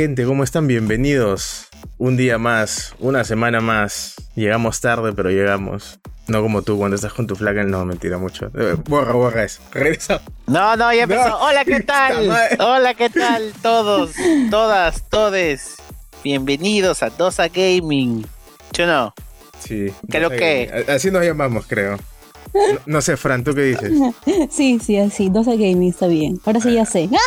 Gente, ¿cómo están? Bienvenidos. Un día más, una semana más. Llegamos tarde, pero llegamos. No como tú cuando estás con tu flaca, no, mentira mucho. Eh, borra, borra eso. Regresa. No, no, ya empezó. No. Hola, ¿qué tal? Hola, ¿qué tal? Todos, todas, todes. Bienvenidos a Dosa Gaming. ¿Yo no? Sí. Creo que- Así nos llamamos, creo. No, no sé, Fran, ¿tú qué dices? Sí, sí, así. 12 gaming está bien. Ahora sí ya sé.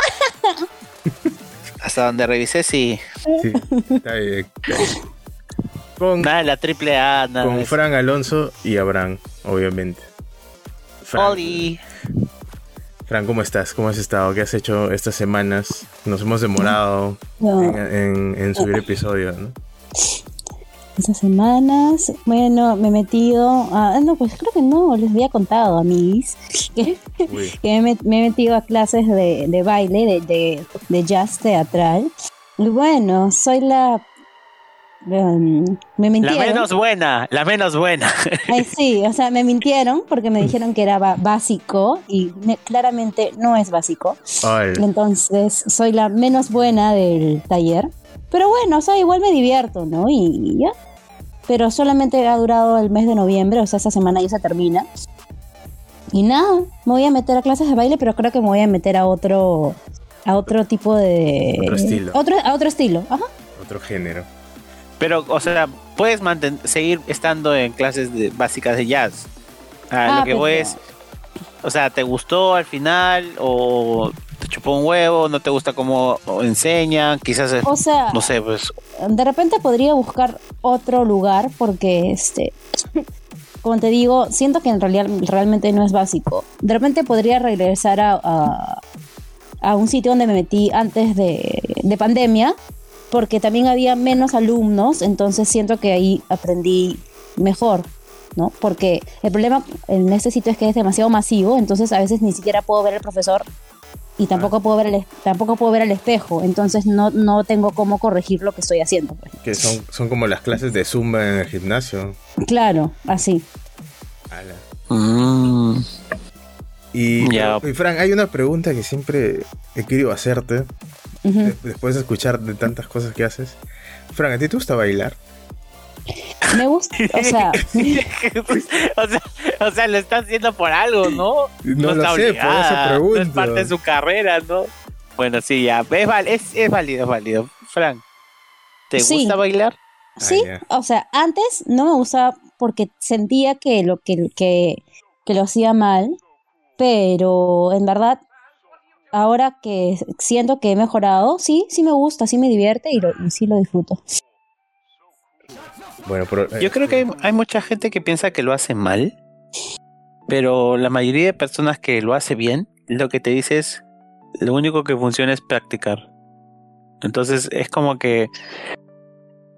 Hasta donde revisé, sí. Sí, está bien. Con, Nada de la triple A, nada. con. Fran Alonso y Abraham, obviamente. Fran, Oli. Fran, ¿cómo estás? ¿Cómo has estado? ¿Qué has hecho estas semanas? Nos hemos demorado No, en, en- en subir episodios, ¿no? Estas semanas, bueno, me he metido. a- ah, no, pues creo que no, les había contado a mis que, que me, me he metido a clases de, de baile, de, de, de jazz teatral. Y bueno, soy la. em, me La mintieron. menos buena, la menos buena. Ay, sí, o sea, me mintieron porque me dijeron que era básico y me- claramente no es básico. ay, Entonces, soy la menos buena del taller. Pero bueno, o sea, igual me divierto, ¿no? Y ya. Pero solamente ha durado el mes de noviembre, o sea, esta semana ya se termina. Y nada, me voy a meter a clases de baile, pero creo que me voy a meter a otro a otro tipo de Otro estilo. Otro, a otro estilo, ajá. otro género. Pero, o sea, puedes manten- seguir estando en clases de- básicas de jazz. Ah, Ah, lo que voy pero- es. O sea, ¿te gustó al final? ¿O te chupó un huevo? ¿No te gusta cómo enseñan? Quizás, es- O sea, no sé, pues de repente podría buscar otro lugar porque este como te digo siento que en realidad realmente no es básico de repente podría regresar a, a, a un sitio donde me metí antes de, de pandemia porque también había menos alumnos entonces siento que ahí aprendí mejor ¿no? Porque el problema en este sitio es que es demasiado masivo, entonces a veces ni siquiera puedo ver al profesor y tampoco puedo ver el tampoco puedo ver al espejo, entonces no, no tengo cómo corregir lo que estoy haciendo. pues. Que son, son como las clases de Zumba en el gimnasio. Claro, así. Ala. Mm, Y, y Fran, hay una pregunta que siempre he querido hacerte después de escuchar de tantas cosas que haces. Fran, ¿a ti te gusta bailar? Me gusta, o sea, o sea, o sea, lo está haciendo por algo, ¿no? No, lo está sé, por eso pregunto. No es parte de su carrera, ¿no? Bueno, sí, ya. Es, val- es, es válido, es válido. Frank, ¿te Sí. gusta bailar? sí, ya. o sea, antes no me gustaba porque sentía que lo que, que, que lo hacía mal, pero en verdad ahora que siento que he mejorado, sí, sí me gusta, sí me divierte y, lo, y sí lo disfruto. Bueno, pero, eh, Yo creo que hay, hay mucha gente que piensa que lo hace mal, pero la mayoría de personas que lo hace bien, lo que te dice es, lo único que funciona es practicar. Entonces es como que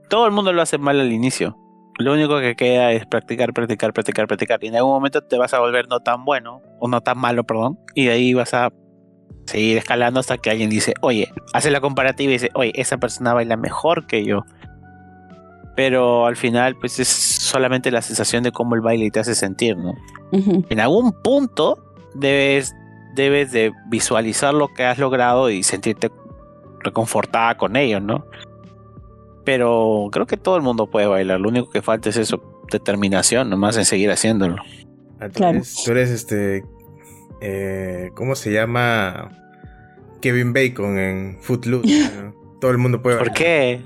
todo el mundo lo hace mal al inicio. Lo único que queda es practicar, practicar, practicar, practicar. Y en algún momento te vas a volver no tan bueno, o no tan malo, perdón. Y de ahí vas a seguir escalando hasta que alguien dice, oye, hace la comparativa y dice, oye, esa persona baila mejor que yo. Pero al final, pues es solamente la sensación de cómo el baile te hace sentir, ¿no? En algún punto debes, debes de visualizar lo que has logrado y sentirte reconfortada con ello, ¿no? Pero creo que todo el mundo puede bailar. Lo único que falta es eso, determinación, nomás en seguir haciéndolo. ah, tú, claro. eres, tú eres este. eh, ¿Cómo se llama? Kevin Bacon en Footloose. ¿no? Todo el mundo puede ¿Por bailar. qué?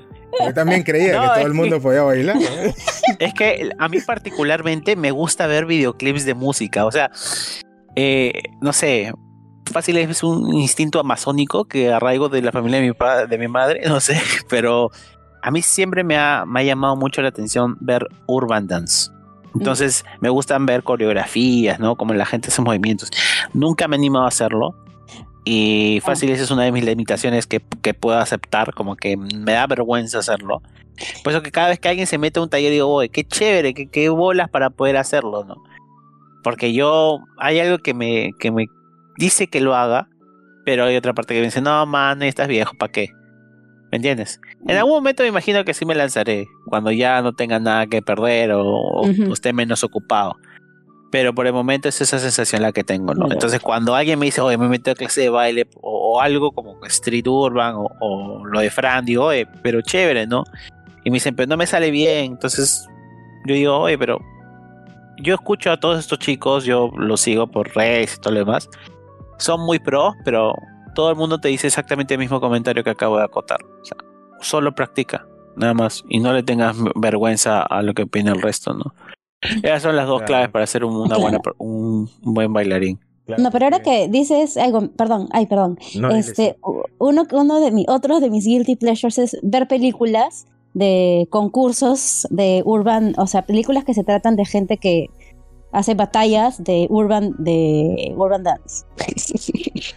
Yo también creía No, que todo el que- mundo podía bailar. Es que a mí particularmente me gusta ver videoclips de música. O sea, eh, no sé, fácil es un instinto amazónico que arraigo de la familia de mi, pa- de mi madre, no sé, pero a mí siempre me ha, me ha llamado mucho la atención ver urban dance. Entonces me gustan ver coreografías, ¿no? Como la gente hace movimientos. Nunca me he animado a hacerlo. Y fácil, esa es una de mis limitaciones que, que puedo aceptar, como que me da vergüenza hacerlo. Por eso que cada vez que alguien se mete a un taller digo, oye, qué chévere, qué, qué bolas para poder hacerlo, ¿no? Porque yo, hay algo que me, que me dice que lo haga, pero hay otra parte que me dice, no, man, estás viejo, ¿para qué? ¿Me entiendes? En algún momento me imagino que sí me lanzaré, cuando ya no tenga nada que perder o, o Ujú. esté menos ocupado. Pero por el momento es esa sensación la que tengo, ¿no? Entonces cuando alguien me dice, oye, me meto a clase de baile o, o algo como Street Urban o, o lo de Fran, digo, oye, pero chévere, ¿no? Y me dicen, pero no me sale bien, entonces yo digo, oye, pero yo escucho a todos estos chicos, yo los sigo por redes y todo lo demás, son muy pros, pero todo el mundo te dice exactamente el mismo comentario que acabo de acotar. O sea, solo practica, nada más, y no le tengas vergüenza a lo que opina el resto, ¿no? Esas son las dos Claro. claves para ser un, una buena, un, un buen bailarín. No, pero ahora que dices algo, perdón, ay, perdón. No, este, uno, uno de mi, otros de mis guilty pleasures es ver películas de concursos de urban, o sea, películas que se tratan de gente que hace batallas de urban, de urban dance.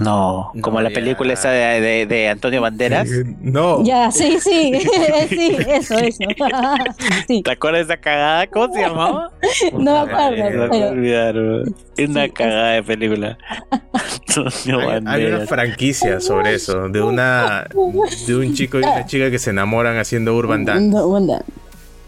No, No, como la ya. película esa de, de- de Antonio Banderas. No. ya, sí, sí, sí, eso, eso. sí, ¿Te acuerdas de esa cagada? ¿Cómo se llamaba? no me acuerdo, No pero olvidar. Es una Sí, cagada de película. Antonio Hay, hay una Banderas. franquicia sobre eso, de una de un chico y una chica que se enamoran haciendo urban dance no, bueno,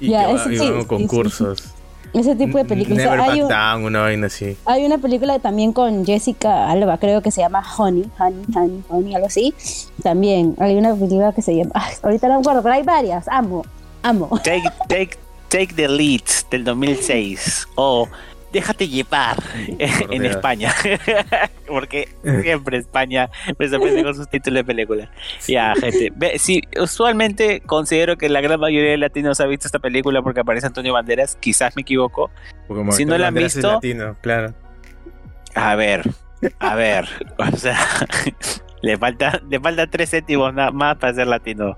y Ya, que va- ese y sí, van a sí, concursos. Ese tipo de películas. Never hay, Back un- Down, una vaina así. hay una película también con Jessica Alba, creo que se llama Honey, Honey, Honey, Honey, algo así. También hay una película que se llama, ay, ahorita no me acuerdo, pero hay varias, amo, amo. Take, take, take the Lead del 2006. O Déjate llevar en Dios. España. Porque siempre España me sorprende con sus títulos de películas. Ya, gente. Sí, usualmente considero que la gran mayoría de latinos ha visto esta película porque aparece Antonio Banderas. Quizás me equivoco. Porque Si no la han Banderas es visto- latino, claro. A ver, a ver. O sea, le falta, le falta tres céntimos nada más para ser latino.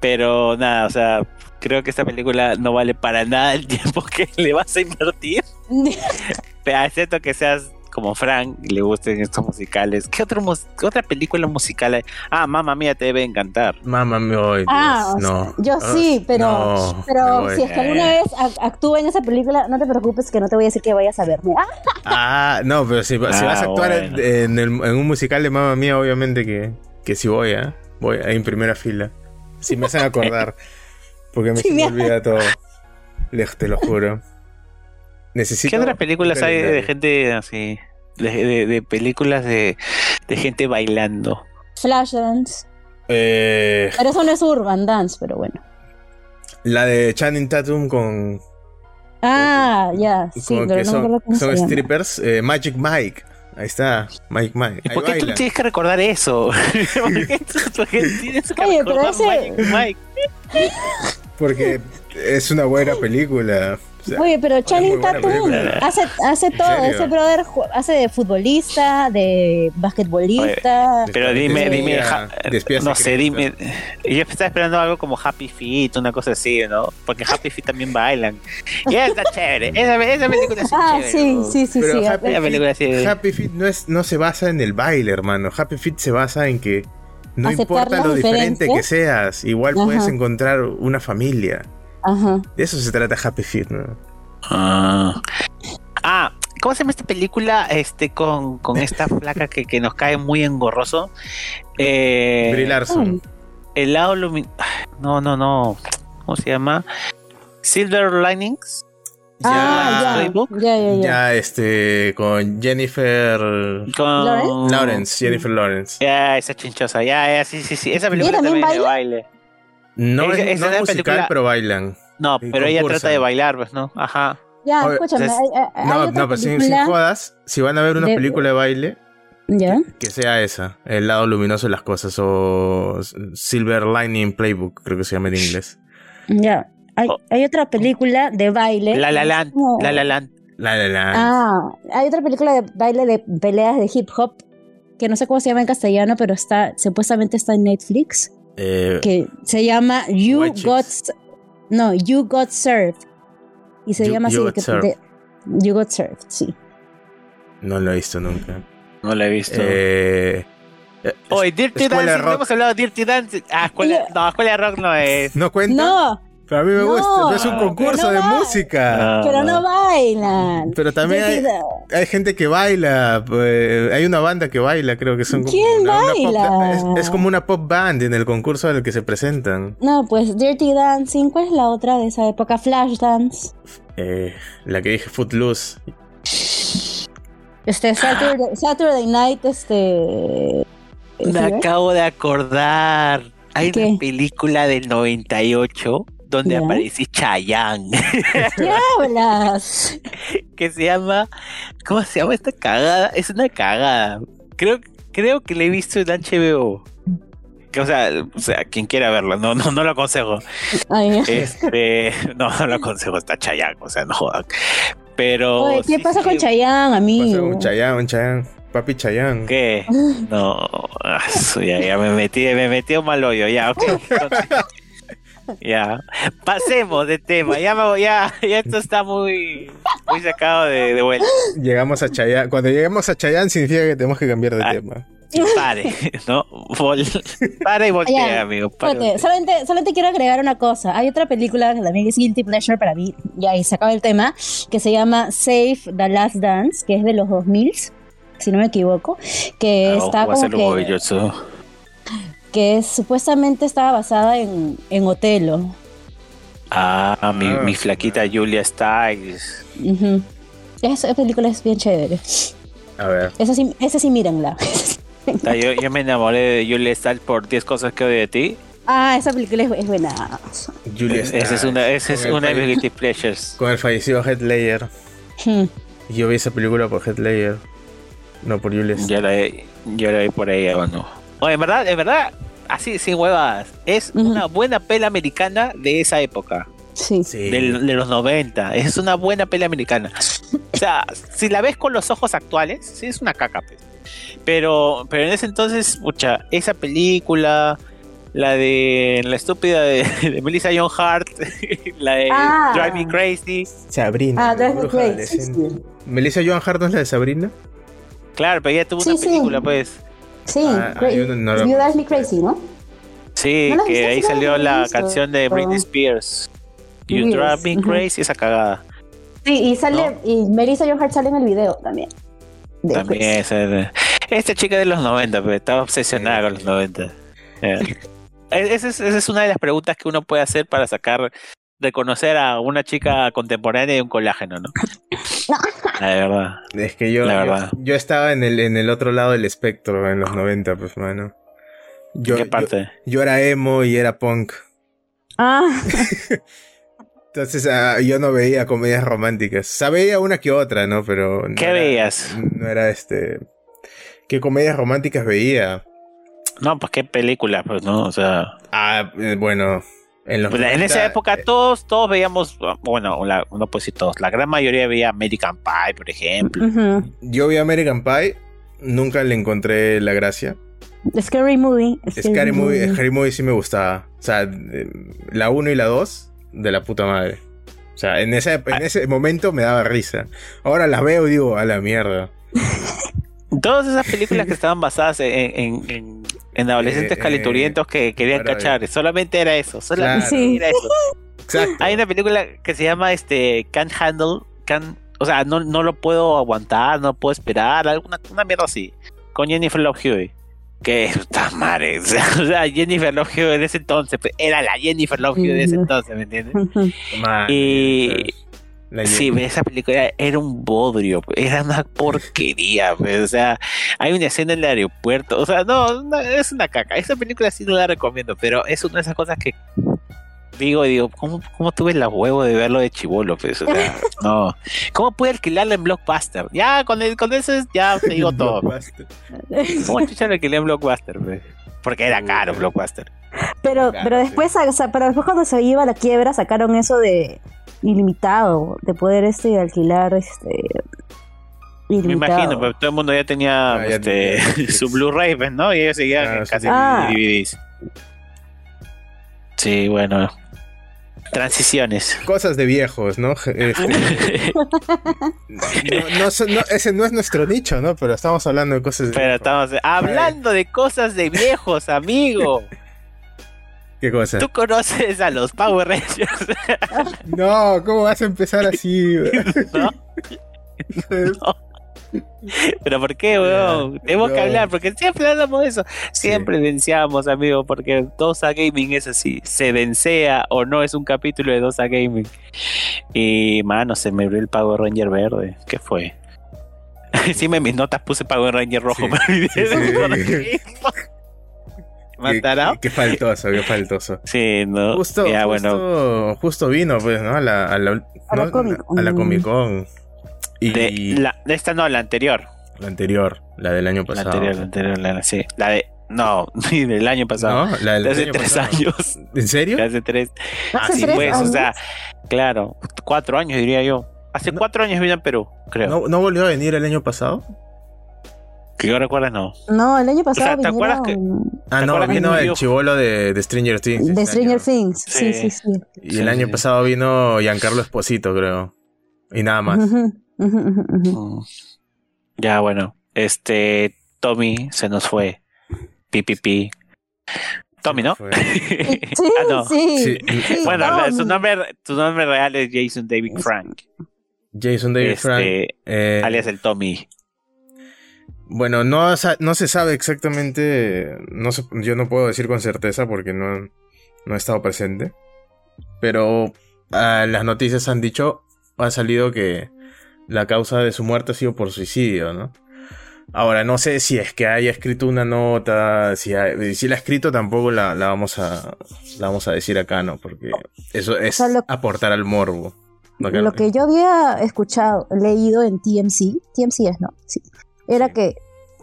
Pero nada, o sea, creo que esta película no vale para nada el tiempo que le vas a invertir. Pero excepto que seas como Frank y le gusten estos musicales. ¿Qué, otro mus- qué otra película musical hay? Ah, mamá mía, te debe encantar. Mamá mía, ay, Ah, no. sea, yo Ah, sí, pero, no, pero si es que alguna vez ac- actúa en esa película, no te preocupes que no te voy a decir que vayas a verme. Ah, Ah, no, pero si, si Ah, vas a actuar en- bueno. en, el- en un musical de Mamma Mía, obviamente que, que sí voy, ¿eh? Voy ahí en primera fila. Si me hacen acordar. Porque me, Sí, se me olvida todo. Le- te lo juro. Necesito. ¿Qué otras películas hay de, gente así? De, de- de películas de, de gente bailando. Flashdance. Eh, Pero eso no es Urban Dance, pero bueno. la de Channing Tatum con, Ah, ya, sí, con pero que no son, cómo son se llama. strippers. eh, Magic Mike. Ahí está, Mike Mike. ¿Y por qué tú tienes que recordar eso? ¿Por qué, tú- por qué tienes que Oye, pero recordar ese- Magic Mike? Porque es una buena película. O sea, Oye, pero Channing Tatum hace, hace todo. Ese brother hace de futbolista, de basquetbolista. Pero dime, dime, ja- no sé, dime. Yo estaba esperando algo como Happy Feet, una cosa así, ¿no? Porque Happy Feet también bailan. Y está chévere. Esa, esa película sí Ah, chévere. sí, sí, sí, Pero sí. Happy, Feet. Happy Feet no, es, no se basa en el baile, hermano. Happy Feet se basa en que no importa lo diferente que seas, igual Ajá. puedes encontrar una familia. Ajá. De eso se trata Happy Feet, ¿no? Ah. Ah, ¿cómo se llama esta película? Este, con, con esta flaca que, que nos cae muy engorroso. Eh, Brie Larson. El lado luminoso. No, no, no. ¿Cómo se llama? Silver Linings. Ah, ya. Playbook. Ya, ya, ya. Ya, este, con Jennifer Con ¿Lawrence? Lawrence, Jennifer Lawrence. Ya, esa chinchosa. Ya, ya, sí, sí, sí. Esa película también también, de baile. No, es, no es musical, película- pero bailan. No, pero ella trata de bailar, pues, ¿no? Ajá. Ya, Oye, escúchame. entonces- hay- hay- hay No, no, pero sin, sin película- jodas, si van a ver una de- película de baile, ¿Ya? que sea esa, el lado luminoso de las cosas, o Silver Lining Playbook, creo que se llama en inglés. Ya. Hay, Oh. hay otra película de baile. La La Land. No. La La Land. La, la, la. Ah, hay otra película de baile de peleas de hip hop que no sé cómo se llama en castellano, pero está supuestamente está en Netflix, Eh, que se llama You. Got No, You Got Served. Y se You- llama You así Got que- de- You Got Served, sí. no lo he visto nunca. No la he visto. Eh, Oye, Dirty Dancing, no hemos hablado de Dirty Dancing. Ah, escuela, no, escuela de rock no es. ¿No cuenta? No, Pero a mí me No, gusta, es un concurso no de música. Ah, Pero no bailan. Pero también hay, gente que baila, pues, hay una banda que baila, creo que son como ¿Quién una- una pop- baila? es, es como una pop band en el concurso al que se presentan. No, pues Dirty Dancing, ¿cuál es la otra de esa época? Flashdance. Eh, la que dije Footloose. Este, Saturday, Saturday Night, este... Me acabo de acordar. Hay ¿Qué? una película del 98 donde Ya. aparece Chayanne. ¿Qué hablas? que se llama. ¿Cómo se llama esta cagada? Es una cagada. Creo, creo que la he visto en HBO. Que, o sea, o sea, quien quiera verla, no, no, no lo aconsejo. Ay, Este, no, no lo aconsejo, está Chayanne, o sea, no jodan. Pero. Oye, ¿qué sí, pasa sí, con Chayanne, amigo? un Chayanne, un Chayanne, papi Chayanne. ¿Qué? No, ah, ya, ya me metí, me metí a un mal hoyo, ya, ok. Ya, pasemos de tema, ya me ya, ya esto está muy, muy sacado de, de vuelta. Llegamos a Chayanne. Cuando lleguemos a Chayanne significa que tenemos que cambiar de Ah. tema. Pare, ¿no? Vol- para y voltea, Ya, amigo. para Espérate, solamente, solamente quiero agregar una cosa. Hay otra película que también es Guilty Pleasure para mí, y ahí se acaba el tema, que se llama Save the Last Dance, que es de los 2000, si no me equivoco, que Ah, está como que. Que supuestamente estaba basada en, en Otelo. Ah, mi, Ah. mi flaquita Julia Stiles. Esa película es bien chévere. A ver. Esa sí, esa sí mírenla. Yo, yo me enamoré de Julia Stiles por 10 cosas que odio de ti. ah, esa película es, es buena. Julia Esa es Stiles, una, esa es una de mis guilty pleasures. Con el fallecido Heath Ledger. Hmm. Yo vi esa película por Heath Ledger. No por Julia Stiles. Yo la, yo la vi por ahí, o no. Oye, en verdad, en verdad, así, sin huevadas. Es una buena pela americana de esa época. Sí. Sí. de los 90. Es una buena peli americana. O sea, si la ves con los ojos actuales, sí es una caca, pues. Pero, pero en ese entonces, pucha, esa película, la de la estúpida de, de Melissa John Hart, la de Ah. Drive Me Crazy. Sabrina. Ah, Drive Me Crazy, sí. Melissa Joan Hart no es la de Sabrina. Claro, pero ella tuvo Sí, una sí. película, pues. Sí, Ah, no- no You Drive Me Crazy, ¿no? Sí, ¿No que ahí salió la visto. canción de Britney Spears. You Yes, Drive Me. Crazy, esa cagada. Sí, y sale, y Melissa John Hart sale en el video también. De También esa de- Esta chica de los 90, pero estaba obsesionada con los 90. Ya. E- Esa es, esa es una de las preguntas que uno puede hacer para sacar, reconocer a una chica contemporánea de un colágeno, ¿no? La de verdad. Es que yo, La yo, verdad. yo estaba en el, en el otro lado del espectro en los 90, pues, mano. Yo, ¿Qué parte? yo era emo y era punk. Ah, Entonces ah, yo no veía comedias románticas. O veía una que otra, ¿no? Pero. no ¿Qué era- veías? No era este. ¿Qué comedias románticas veía? No, pues qué película, pues, ¿no? O sea, Ah, eh, bueno. En, los pues, en 90, esa época eh, todos, todos veíamos, bueno, la, no puedo decir todos, la gran mayoría veía American Pie, por ejemplo. Yo vi American Pie. Nunca le encontré la gracia. Scary Movie. Scary Movie, Scary Movie sí me gustaba. O sea, la 1 y la 2, de la puta madre. O sea, en ese, Ah. en ese momento me daba risa. Ahora las veo y digo, a la mierda. Todas esas películas que estaban basadas en, en, en- en adolescentes Eh, eh, calenturientos que querían cachar, solamente era eso, solamente Claro. Era eso. Exacto. Hay una película que se llama este Can't Handle, Can, o sea, no, no lo puedo aguantar, no puedo esperar, alguna una mierda así, con Jennifer Love Hewitt. Que puta madre, o sea, Jennifer Love Hewitt en ese entonces, pues, era la Jennifer Love Hewitt de ese entonces, ¿me entiendes? Man, Y-. La Sí, esa película era un bodrio, era una porquería, pues, o sea, hay una escena en el aeropuerto, o sea, no, no, es una caca, esa película sí no la recomiendo, pero es una de esas cosas que digo, y digo, ¿cómo, cómo tuve la huevo de verlo de chivolo, pues, o sea, no, ¿cómo pude alquilarla en Blockbuster? Ya, con, el, con ya te digo todo, pues. ¿cómo chucha lo alquilé en Blockbuster, pues? Porque era caro Blockbuster. Pero, Claro, pero sí. después, o sea, pero después cuando se iba a la quiebra sacaron eso de ilimitado, de poder este alquilar este Me imagino, pero todo el mundo ya tenía Ah, este, su Blu-ray, pues, ¿no? Y ellos seguían Claro, en sí, casi Ah. DVDs. Sí, bueno. Transiciones. Cosas de viejos, ¿no? Este, no, no no, ese no es nuestro nicho, ¿no? Pero estamos hablando de cosas de Pero viejos. estamos hablando de cosas de viejos, amigo. ¿Qué cosa? ¿Tú conoces a los Power Rangers? No, ¿cómo vas a empezar así? ¿No? Pero ¿por qué, weón? Tenemos no. que hablar, porque siempre hablamos de eso. Siempre denunciamos, amigo, porque Dosa Gaming es así. Se densea o no es un capítulo de Dosa Gaming. Y, mano, se me abrió el Power Ranger verde. ¿Qué fue? Encima en mis notas puse Power Ranger rojo. Sí. ¿Matará? Qué, qué faltoso, qué faltoso. Sí, no. Justo, ya, justo, bueno. justo vino, pues, ¿no? A la, a la, A la ¿no? Comic- a la. Comic Con. Y De, la, de esta no, la anterior. la anterior, la del año La pasado. anterior, la anterior, la, sí. La de. No, ni del año pasado. ¿No? La del de hace año tres pasado. años. ¿En serio? De hace tres. Hace sí, tres Pues, o años. sea, claro, cuatro años diría yo. Hace No. cuatro años vino en Perú, creo. ¿No, ¿No volvió a venir el año pasado? Que yo recuerdo, no. No, el año pasado O sea, ¿te acuerdas vinieron Ah, ¿Te no, que vino el chivolo de, de Stranger Things. de este Stranger año. Things. Sí, Sí. sí, sí. Y Sí, el año sí. pasado vino Giancarlo Esposito, creo. Y nada más. Mm. Ya, bueno. Este. Tommy se nos fue. Pipipi. Tommy, ¿no? Sí, ah, no. sí. Sí. Bueno, su, nombre, su nombre real es Jason David Frank. Jason David Este, Frank. eh, Alias el Tommy. Bueno, no, no se sabe exactamente. No se- yo no puedo decir con certeza porque no, no he estado presente. Pero ah, las noticias han dicho, ha salido que la causa de su muerte ha sido por suicidio, ¿no? Ahora, no sé si es que haya escrito una nota, si, ha- si la ha escrito tampoco la, la vamos a la vamos a decir acá, ¿no? Porque eso es sea, lo- aportar al morbo. ¿no? Lo que yo había escuchado, leído en TMC, TMC es, ¿no? Sí. Era Sí. que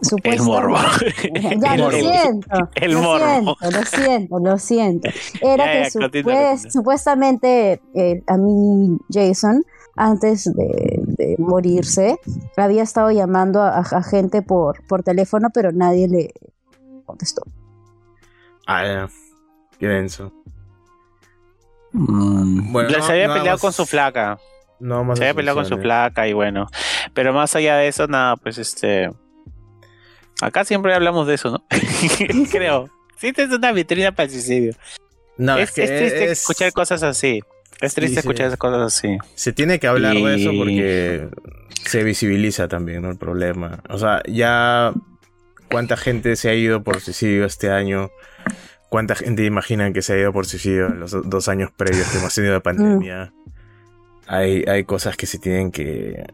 El supuestamente... morbo. Ya, El lo morbo. siento. El lo morbo. siento, lo siento, lo siento. Era Ya, que ya, continúa. supuestamente eh, a mí, Jason, antes de, de morirse, había estado llamando a, a gente por, por teléfono, pero nadie le contestó. Ah. Qué denso. Mm. Bueno, no- se había no peleado vamos- con su flaca. No Se había peleado con su flaca y bueno. Pero más allá de eso, nada, pues este. Acá siempre hablamos de eso, ¿no? Creo. Sí, es una vitrina para el suicidio. No, es, es, que es triste es- escuchar cosas así. Es triste sí. escuchar esas cosas así. Se tiene que hablar de eso porque se visibiliza también, ¿no? El problema. O sea, ya cuánta gente se ha ido por suicidio este año. ¿Cuánta gente imaginan que se ha ido por suicidio en los do- dos años previos que hemos tenido de pandemia? Hay, hay cosas que se tienen que,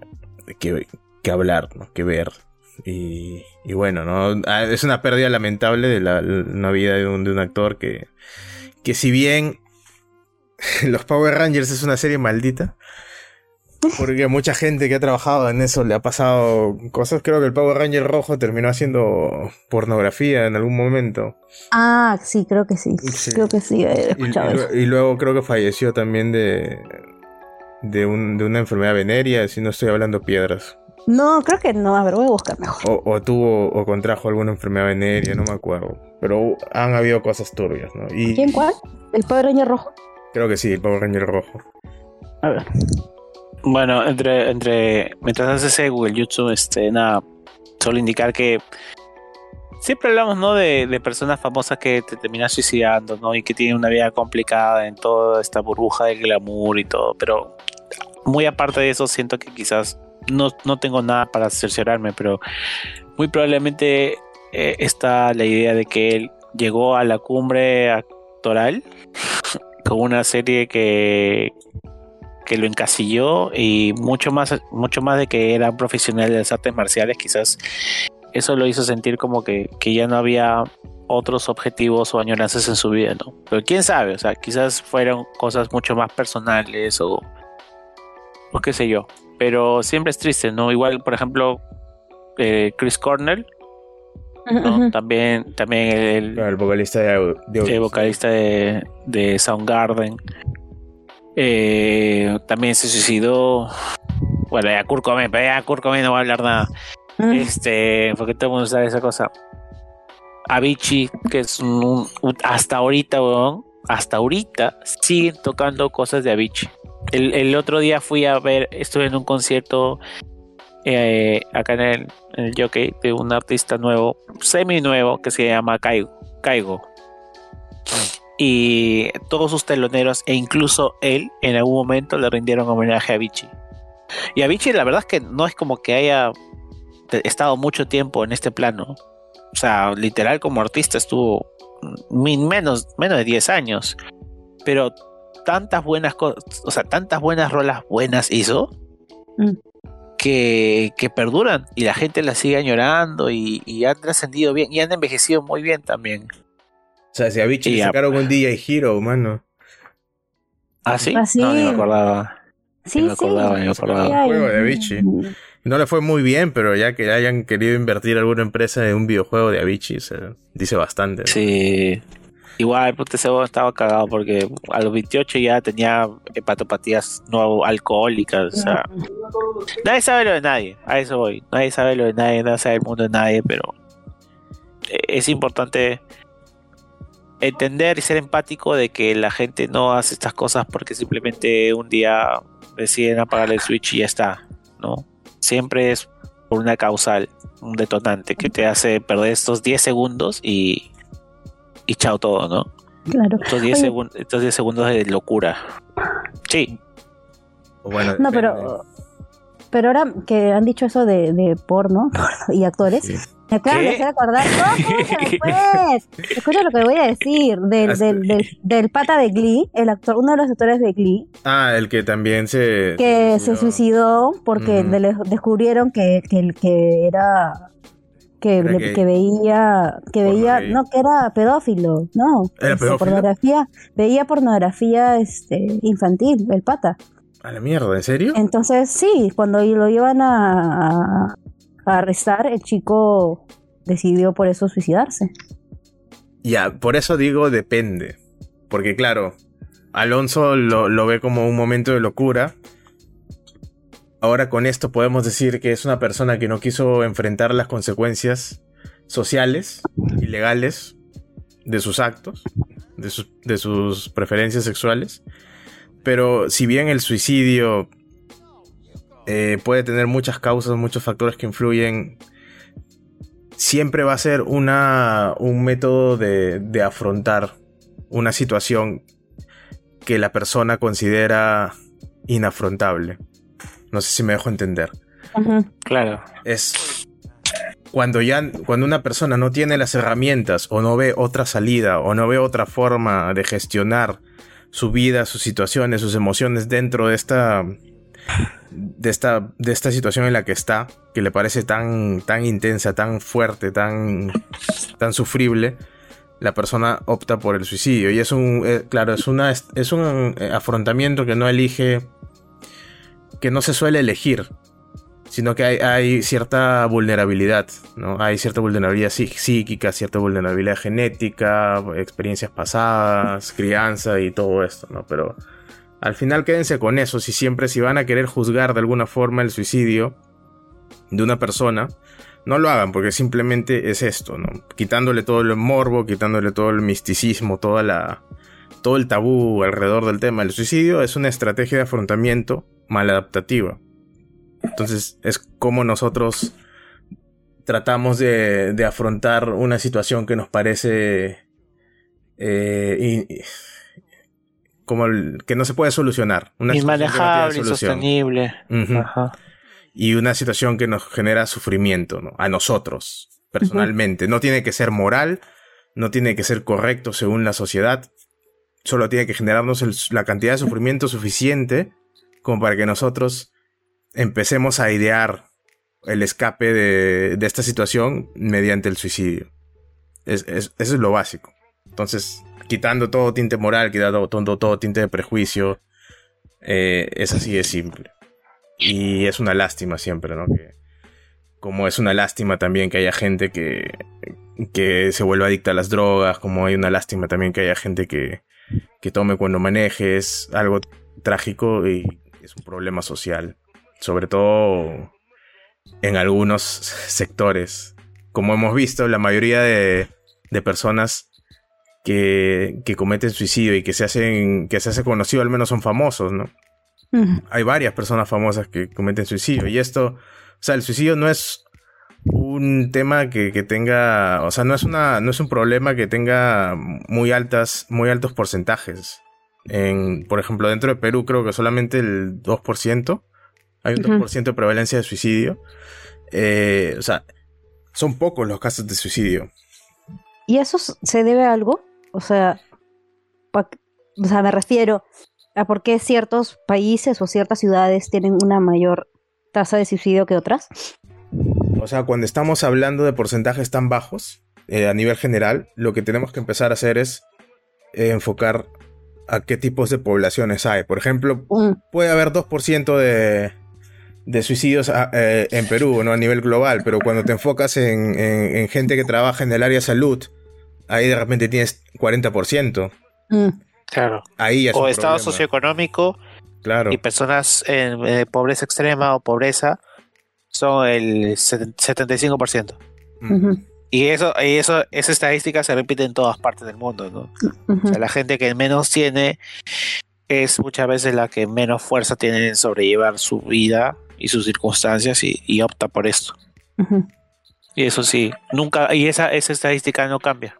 que, que hablar, ¿no? Que ver. Y, y bueno, ¿no? Ah, Es una pérdida lamentable de la, vida de un, de un actor que, que si bien los Power Rangers es una serie maldita, porque mucha gente que ha trabajado en eso le ha pasado cosas. Creo que el Power Ranger rojo terminó haciendo pornografía en algún momento. Ah, sí, creo que sí. Sí. Creo que sí, he escuchado y eso. y luego creo que falleció también de, de, un- de una enfermedad venérea, si no estoy hablando piedras. No, creo que no. A ver, voy a buscar mejor. O, o tuvo o contrajo alguna enfermedad venérea, no me acuerdo. Pero han habido cosas turbias, ¿no? Y ¿Quién cuál? ¿El Power Ranger rojo? creo que sí, el Power Ranger rojo. A ver. Bueno, entre, entre. Mientras haces ese Google YouTube, este, nada. Solo indicar que. Siempre hablamos, ¿no? De, personas famosas que te terminan suicidando, ¿no? Y que tienen una vida complicada en toda esta burbuja del glamour y todo. Pero muy aparte de eso, siento que quizás no, no tengo nada para cerciorarme, pero muy probablemente eh, está la idea de que él llegó a la cumbre actoral con una serie que, que lo encasilló y mucho más, mucho más de que era un profesional de las artes marciales, quizás eso lo hizo sentir como que, que ya no había otros objetivos o añoranzas en su vida, ¿no? Pero quién sabe, o sea, quizás fueron cosas mucho más personales o, o qué sé yo. Pero siempre es triste, ¿no? Igual, por ejemplo, eh, Chris Cornell, ¿no? También, también el, Claro, el vocalista de, Au- de el vocalista de, de Soundgarden. Eh, también se suicidó. Bueno, ya Kurt Cobain, pero ya Kurt Cobain no va a hablar nada. Este, porque todo el mundo sabe esa cosa. Avicii, que es un, hasta ahorita, weón, hasta ahorita siguen tocando cosas de Avicii. El, el otro día fui a ver, estuve en un concierto eh, acá en el, en Jockey de un artista nuevo, semi nuevo, que se llama Caigo. Caigo. y todos sus teloneros e incluso él en algún momento le rindieron homenaje a Vichy. Y a Vichy la verdad es que no es como que haya estado mucho tiempo en este plano. O sea, literal como artista estuvo menos, menos de 10 años. Pero tantas buenas cosas, o sea, tantas buenas rolas buenas hizo mm. que, que, perduran y la gente las sigue añorando y, y han trascendido bien y han envejecido muy bien también. O sea, si a Vichy le sacaron un DJ Hero, mano. ¿Ah, sí? ¿Ah, No, ni me acordaba. Sí, me acordaba, sí. me acordaba. Juego de. No le fue muy bien, pero ya que hayan querido invertir alguna empresa en un videojuego de Avicii, se dice bastante. Sí. Igual, pues ese estaba cagado porque a los 28 ya tenía hepatopatías no alcohólicas. Nadie sabe lo de nadie. A eso voy. Nadie sabe lo de nadie, nadie sabe el mundo de nadie, pero es importante entender y ser empático de que la gente no hace estas cosas porque simplemente un día deciden apagar el switch y ya está, ¿no? Siempre es por una causal, un detonante que te hace perder estos 10 segundos y, y chao todo, ¿no? Claro. Estos 10, Oye. segun- estos 10 segundos de locura. Sí, bueno, No, pero, pero ahora que han dicho eso de, de porno y actores, Sí. Me acaban de ¿Qué? hacer acordar. ¡No, pues! Escucha lo que voy a decir del, del, del, del pata de Glee, el actor, uno de los actores de Glee, Ah, el que también se... que se suicidó porque de- le- descubrieron que, que, el- que era que, le- veía que veía no que era pedófilo no ¿Era Este, pedófilo? pornografía veía pornografía este infantil el pata A la mierda, ¿en serio? entonces sí cuando lo iban a, a- a arrestar el chico decidió por eso suicidarse Ya, por eso digo depende. Porque claro, Alonso lo, ve como un momento de locura. Ahora con esto podemos decir que es una persona que no quiso enfrentar las consecuencias sociales y legales de sus actos, de sus preferencias sexuales. Pero si bien el suicidio eh, puede tener muchas causas, muchos factores que influyen, siempre va a ser una, un método de, de afrontar una situación que la persona considera inafrontable. No sé si me dejo entender. Claro. Es cuando ya cuando una persona no tiene las herramientas o no ve otra salida o no ve otra forma de gestionar su vida, sus situaciones, sus emociones dentro de esta de esta de esta situación en la que está, que le parece tan tan intensa, tan fuerte, tan tan sufrible, la persona opta por el suicidio y es un eh, claro, es una es un eh, afrontamiento que no elige que no se suele elegir sino que hay, cierta vulnerabilidad, ¿no? Hay cierta vulnerabilidad psí- psíquica, cierta vulnerabilidad genética, experiencias pasadas, crianza y todo esto, ¿no? Pero al final quédense con eso, si siempre si van a querer juzgar de alguna forma el suicidio de una persona, no lo hagan porque simplemente es esto, ¿no? Quitándole todo el morbo, quitándole todo el misticismo, toda la todo el tabú alrededor del tema del suicidio es una estrategia de afrontamiento maladaptativa. Entonces es como nosotros tratamos de, de afrontar una situación que nos parece eh, como el- que no se puede solucionar. Una no Inmanejable, solución. insostenible. Ajá. Y una situación que nos genera sufrimiento, ¿no? A nosotros, personalmente. No tiene que ser moral, no tiene que ser correcto según la sociedad. Solo tiene que generarnos el- la cantidad de sufrimiento suficiente como para que nosotros empecemos a idear el escape de, de esta situación mediante el suicidio. Es- es- eso es lo básico. Entonces, quitando todo tinte moral, quitando todo, todo tinte de prejuicio, eh, es así de simple. Y es una lástima siempre, ¿no? Que, como es una lástima también que haya gente que, que se vuelva adicta a las drogas, como hay una lástima también que haya gente que, que tome cuando maneje, es algo trágico y es un problema social. Sobre todo en algunos sectores. Como hemos visto, la mayoría de, de personas que, que cometen suicidio y que se hacen, que se hace conocido, al menos son famosos, ¿no? Hay varias personas famosas que cometen suicidio. Y esto, o sea, el suicidio no es un tema que, que, tenga, o sea, no es una, no es un problema que tenga muy altas, muy altos porcentajes. En, por ejemplo, dentro de Perú creo que solamente el 2%, hay un 2% de prevalencia de suicidio. Eh, o sea, son pocos los casos de suicidio. ¿Y eso se debe a algo? O sea, o sea, me refiero a por qué ciertos países o ciertas ciudades tienen una mayor tasa de suicidio que otras. O sea, cuando estamos hablando de porcentajes tan bajos, eh, a nivel general, lo que tenemos que empezar a hacer es eh, enfocar a qué tipos de poblaciones hay. Por ejemplo, mm. puede haber 2% de, de suicidios ah, eh, en Perú, ¿no? A nivel global, pero cuando te enfocas en, gente que trabaja en el área salud, ahí de repente tienes 40%. Mm. Claro. Ahí o estado socioeconómico. Claro. Y personas en pobreza extrema o pobreza son el 75%. Y eso, y eso, esa estadística se repite en todas partes del mundo, ¿no? O sea, la gente que menos tiene es muchas veces la que menos fuerza tiene en sobrellevar su vida y sus circunstancias y, opta por esto. Y eso sí, nunca, y esa, esa estadística no cambia.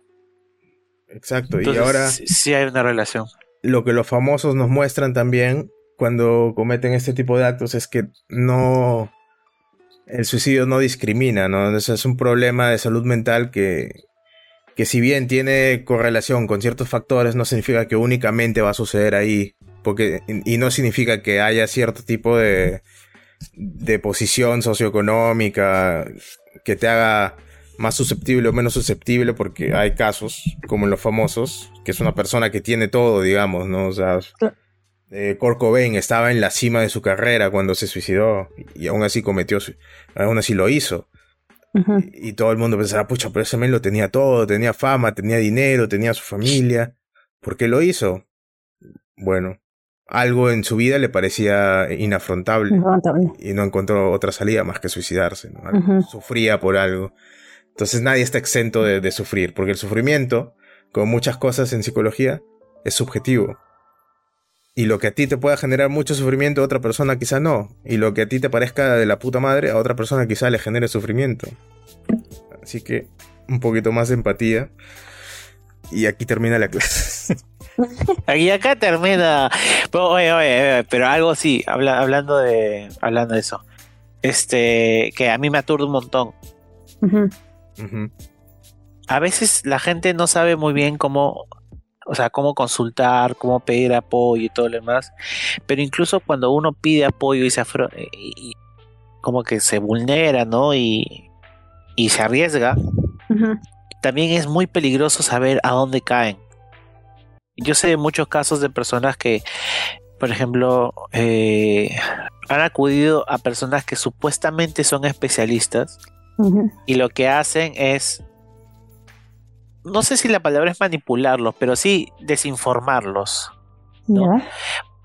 Exacto, y ahora sí hay una relación. Lo que los famosos nos muestran también cuando cometen este tipo de actos es que no el suicidio no discrimina, ¿no? es un problema de salud mental que, que si bien tiene correlación con ciertos factores, no significa que únicamente va a suceder ahí. Porque, y no significa que haya cierto tipo de, de posición socioeconómica que te haga más susceptible o menos susceptible, porque hay casos, como en los famosos, que es una persona que tiene todo, digamos, ¿no? O sea, eh, estaba en la cima de su carrera cuando se suicidó y aún así cometió, aún así lo hizo. y, todo el mundo pensaba, pucha, pero ese men lo tenía todo, tenía fama, tenía dinero, tenía su familia. ¿Por qué lo hizo? Bueno, algo en su vida le parecía inafrontable, y no encontró otra salida más que suicidarse. Sufría por algo. Entonces nadie está exento de sufrir, porque el sufrimiento, como muchas cosas en psicología, es subjetivo. Y lo que a ti te pueda generar mucho sufrimiento, a otra persona quizá no. Y lo que a ti te parezca de la puta madre, a otra persona quizá le genere sufrimiento. Así que un poquito más de empatía. Y aquí termina la clase. Aquí acá termina. Pero, oye, oye, pero algo sí, hablando de. Hablando de eso. Este. Que a mí me aturde un montón. A veces la gente no sabe muy bien cómo o sea, cómo consultar, cómo pedir apoyo y todo lo demás. Pero incluso cuando uno pide apoyo y se afro y, como que se vulnera, ¿no? Y, y se arriesga, también es muy peligroso saber a dónde caen. Yo sé de muchos casos de personas que, por ejemplo, eh, han acudido a personas que supuestamente son especialistas y lo que hacen es no sé si la palabra es manipularlos, pero sí desinformarlos.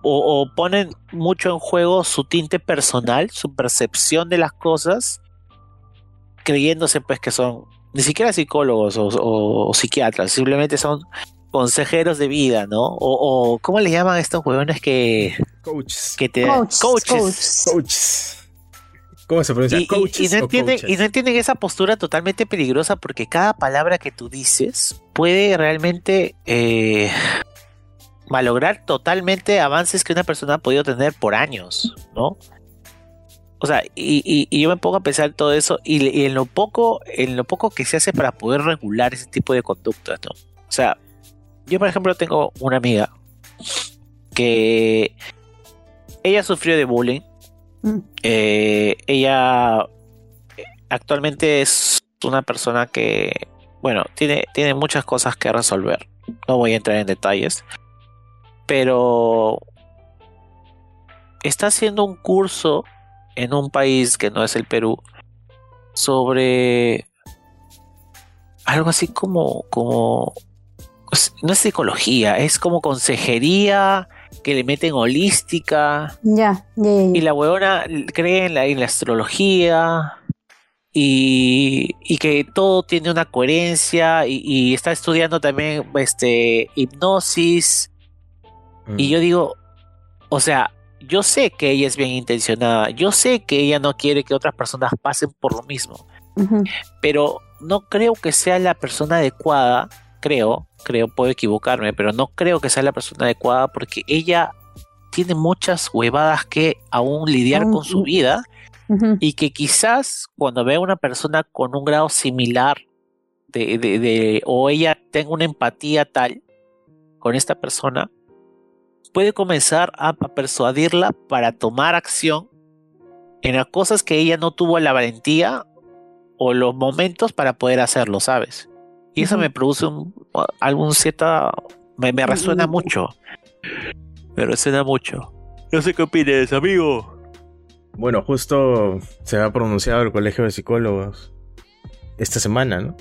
O, ponen mucho en juego su tinte personal, su percepción de las cosas, creyéndose pues que son ni siquiera psicólogos o, psiquiatras, simplemente son consejeros de vida, ¿no? O, ¿cómo le llaman a estos huevones que... Coaches. Que te, coaches. coaches. ¿Cómo se pronuncia? Y, y, no entienden, y, no entienden, esa postura totalmente peligrosa porque cada palabra que tú dices puede realmente eh, malograr totalmente avances que una persona ha podido tener por años, ¿no? O sea, y, yo me pongo a pensar todo eso y, en lo poco, en lo poco que se hace para poder regular ese tipo de conductas, ¿no? O sea, yo por ejemplo tengo una amiga que ella sufrió de bullying Eh, ella actualmente es una persona que, bueno, tiene, tiene muchas cosas que resolver. No voy a entrar en detalles. Pero está haciendo un curso en un país que no es el Perú sobre algo así como como no es psicología, es como consejería que le meten holística. Ya, Y la huevona cree en la, astrología. Y, y, que todo tiene una coherencia. Y, está estudiando también este, hipnosis. Y yo mm. digo, o sea, yo sé que ella es bien intencionada. Yo sé que ella no quiere que otras personas pasen por lo mismo. Pero no creo que sea la persona adecuada, creo, creo, puedo equivocarme, pero no creo que sea la persona adecuada porque ella tiene muchas huevadas que aún lidiar con su vida y que quizás cuando vea una persona con un grado similar de, de, de- o ella tenga una empatía tal con esta persona, puede comenzar a, a persuadirla para tomar acción en las cosas que ella no tuvo la valentía o los momentos para poder hacerlo, ¿sabes? Y eso me produce un, algún cierta... Me, me resuena Mm. mucho. Me resuena mucho. No sé qué opinas, amigo. Bueno, justo se ha pronunciado el Colegio de Psicólogos esta semana, ¿no?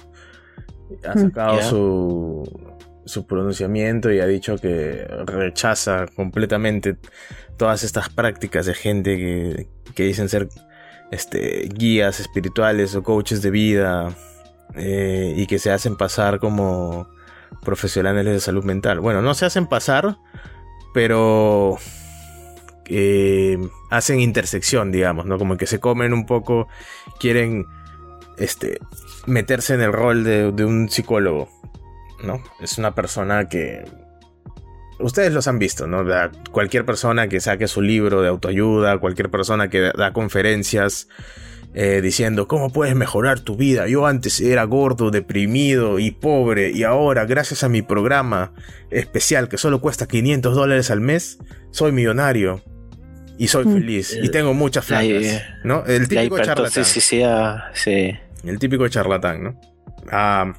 Ha Mm. sacado su, su pronunciamiento y ha dicho que rechaza completamente todas estas prácticas de gente que, que dicen ser este, guías espirituales o coaches de vida eh, y que se hacen pasar como profesionales de salud mental. Bueno, no se hacen pasar, pero eh, hacen intersección, digamos, ¿no? Como que se comen un poco, quieren este, meterse en el rol de, un psicólogo, ¿no? Es una persona que... Ustedes los han visto, ¿no? Cualquier persona que saque su libro de autoayuda, cualquier persona que da conferencias eh, diciendo, ¿cómo puedes mejorar tu vida? Yo antes era gordo, deprimido y pobre, y ahora, gracias a mi programa especial que solo cuesta 500 dólares al mes, soy millonario. Y soy Mm. feliz. Y tengo muchas La- flacas. ¿No? El La típico charlatán. sí. El típico charlatán, ¿no? Ah,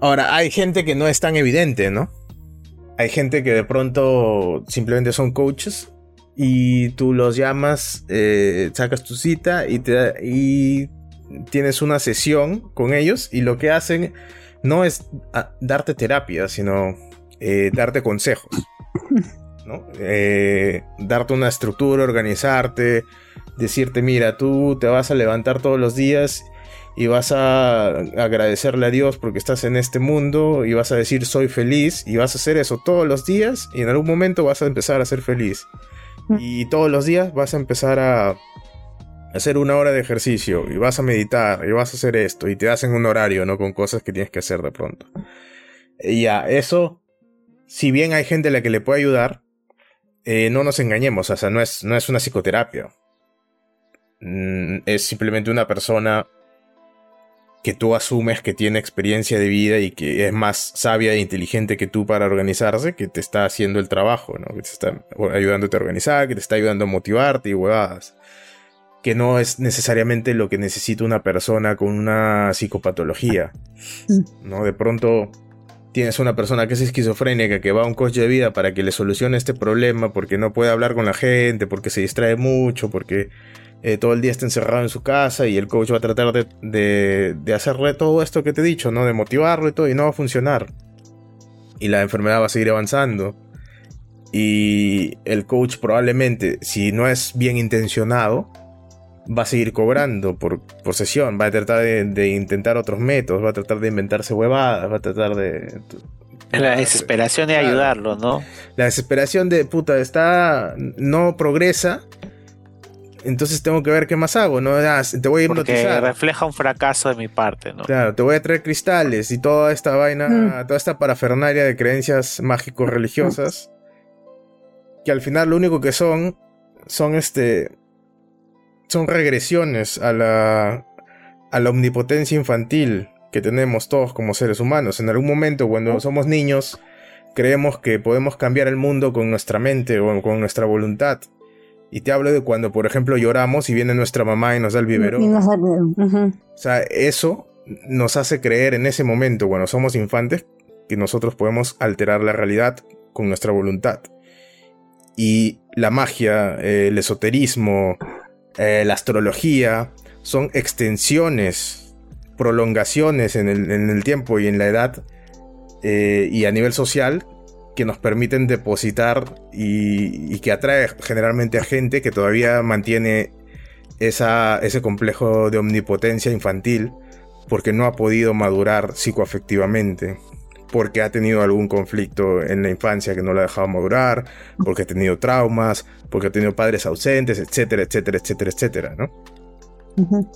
ahora, hay gente que no es tan evidente, ¿no? Hay gente que de pronto simplemente son coaches y tú los llamas, eh, sacas tu cita y, tienes una sesión con ellos y lo que hacen no es ah, darte terapia, sino eh, darte consejos. ¿no? Eh, darte una estructura, organizarte, decirte, mira, tú te vas a levantar todos los días y vas a agradecerle a Dios porque estás en este mundo y vas a decir soy feliz y vas a hacer eso todos los días y en algún momento vas a empezar a ser feliz. Y todos los días vas a empezar a hacer una hora de ejercicio y vas a meditar y vas a hacer esto y te hacen un horario, ¿no? Con cosas que tienes que hacer de pronto. Y ya, eso, si bien hay gente a la que le puede ayudar, eh, no nos engañemos, o sea, no es, no es una psicoterapia. Mm, es simplemente una persona que tú asumes que tiene experiencia de vida y que es más sabia e inteligente que tú para organizarse, que te está haciendo el trabajo, ¿no? Que te está ayudándote a organizar, que te está ayudando a motivarte y huevadas. Que no es necesariamente lo que necesita una persona con una psicopatología. ¿No? De pronto tienes una persona que es esquizofrénica que va a un coach de vida para que le solucione este problema porque no puede hablar con la gente, porque se distrae mucho, porque eh, todo el día está encerrado en su casa y el coach va a tratar de, de, de hacerle todo esto que te he dicho, ¿no? De motivarlo y todo, y no va a funcionar. Y la enfermedad va a seguir avanzando. Y el coach probablemente, si no es bien intencionado, va a seguir cobrando por, por sesión, va a tratar de, de intentar otros métodos, va a tratar de inventarse huevadas, va a tratar de... La desesperación de ayudarlo, ¿no? La desesperación de puta, está. no progresa. Entonces tengo que ver qué más hago, ¿no? Ah, te voy a Porque hipnotizar. refleja un fracaso de mi parte, ¿no? Claro, te voy a traer cristales y toda esta vaina, Mm. toda esta parafernalia de creencias mágico-religiosas. Que al final lo único que son, son este. son regresiones a la. a la omnipotencia infantil que tenemos todos como seres humanos. En algún momento, cuando somos niños, creemos que podemos cambiar el mundo con nuestra mente o con nuestra voluntad. Y te hablo de cuando, por ejemplo, lloramos y viene nuestra mamá y nos da el biberón. Y no sabe- ujú. O sea, eso nos hace creer en ese momento, cuando somos infantes, que nosotros podemos alterar la realidad con nuestra voluntad. Y la magia, eh, el esoterismo, eh, la astrología, son extensiones, prolongaciones en el, en el tiempo y en la edad eh, y a nivel social que nos permiten depositar y, y que atrae generalmente a gente que todavía mantiene esa, ese complejo de omnipotencia infantil porque no ha podido madurar psicoafectivamente, porque ha tenido algún conflicto en la infancia que no lo ha dejado madurar, porque ha tenido traumas, porque ha tenido padres ausentes, etcétera, etcétera, etcétera, etcétera, ¿no?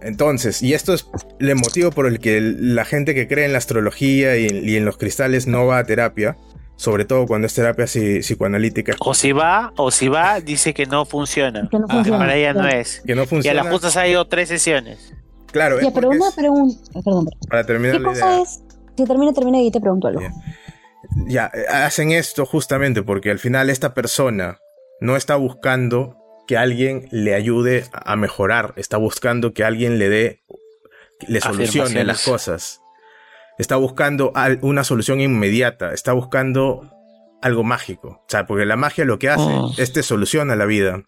Entonces, y esto es el motivo por el que la gente que cree en la astrología y, y en los cristales no va a terapia, sobre todo cuando es terapia psi- psicoanalítica, O si va, o si va, dice que no funciona. Que no funciona, para ella no es. que no Y a funciona. las justas ha ido tres sesiones. Claro, Ya, pero una pregunta. Perdón, perdón. para terminar ¿Qué la cosa idea. es? Que termine, termine y te pregunto algo. Ya, eh, hacen esto justamente porque al final esta persona no está buscando que alguien le ayude a mejorar, está buscando que alguien le dé, le solucione las cosas. Está buscando una solución inmediata, está buscando algo mágico. O sea, porque la magia lo que hace Oh. es te soluciona la vida.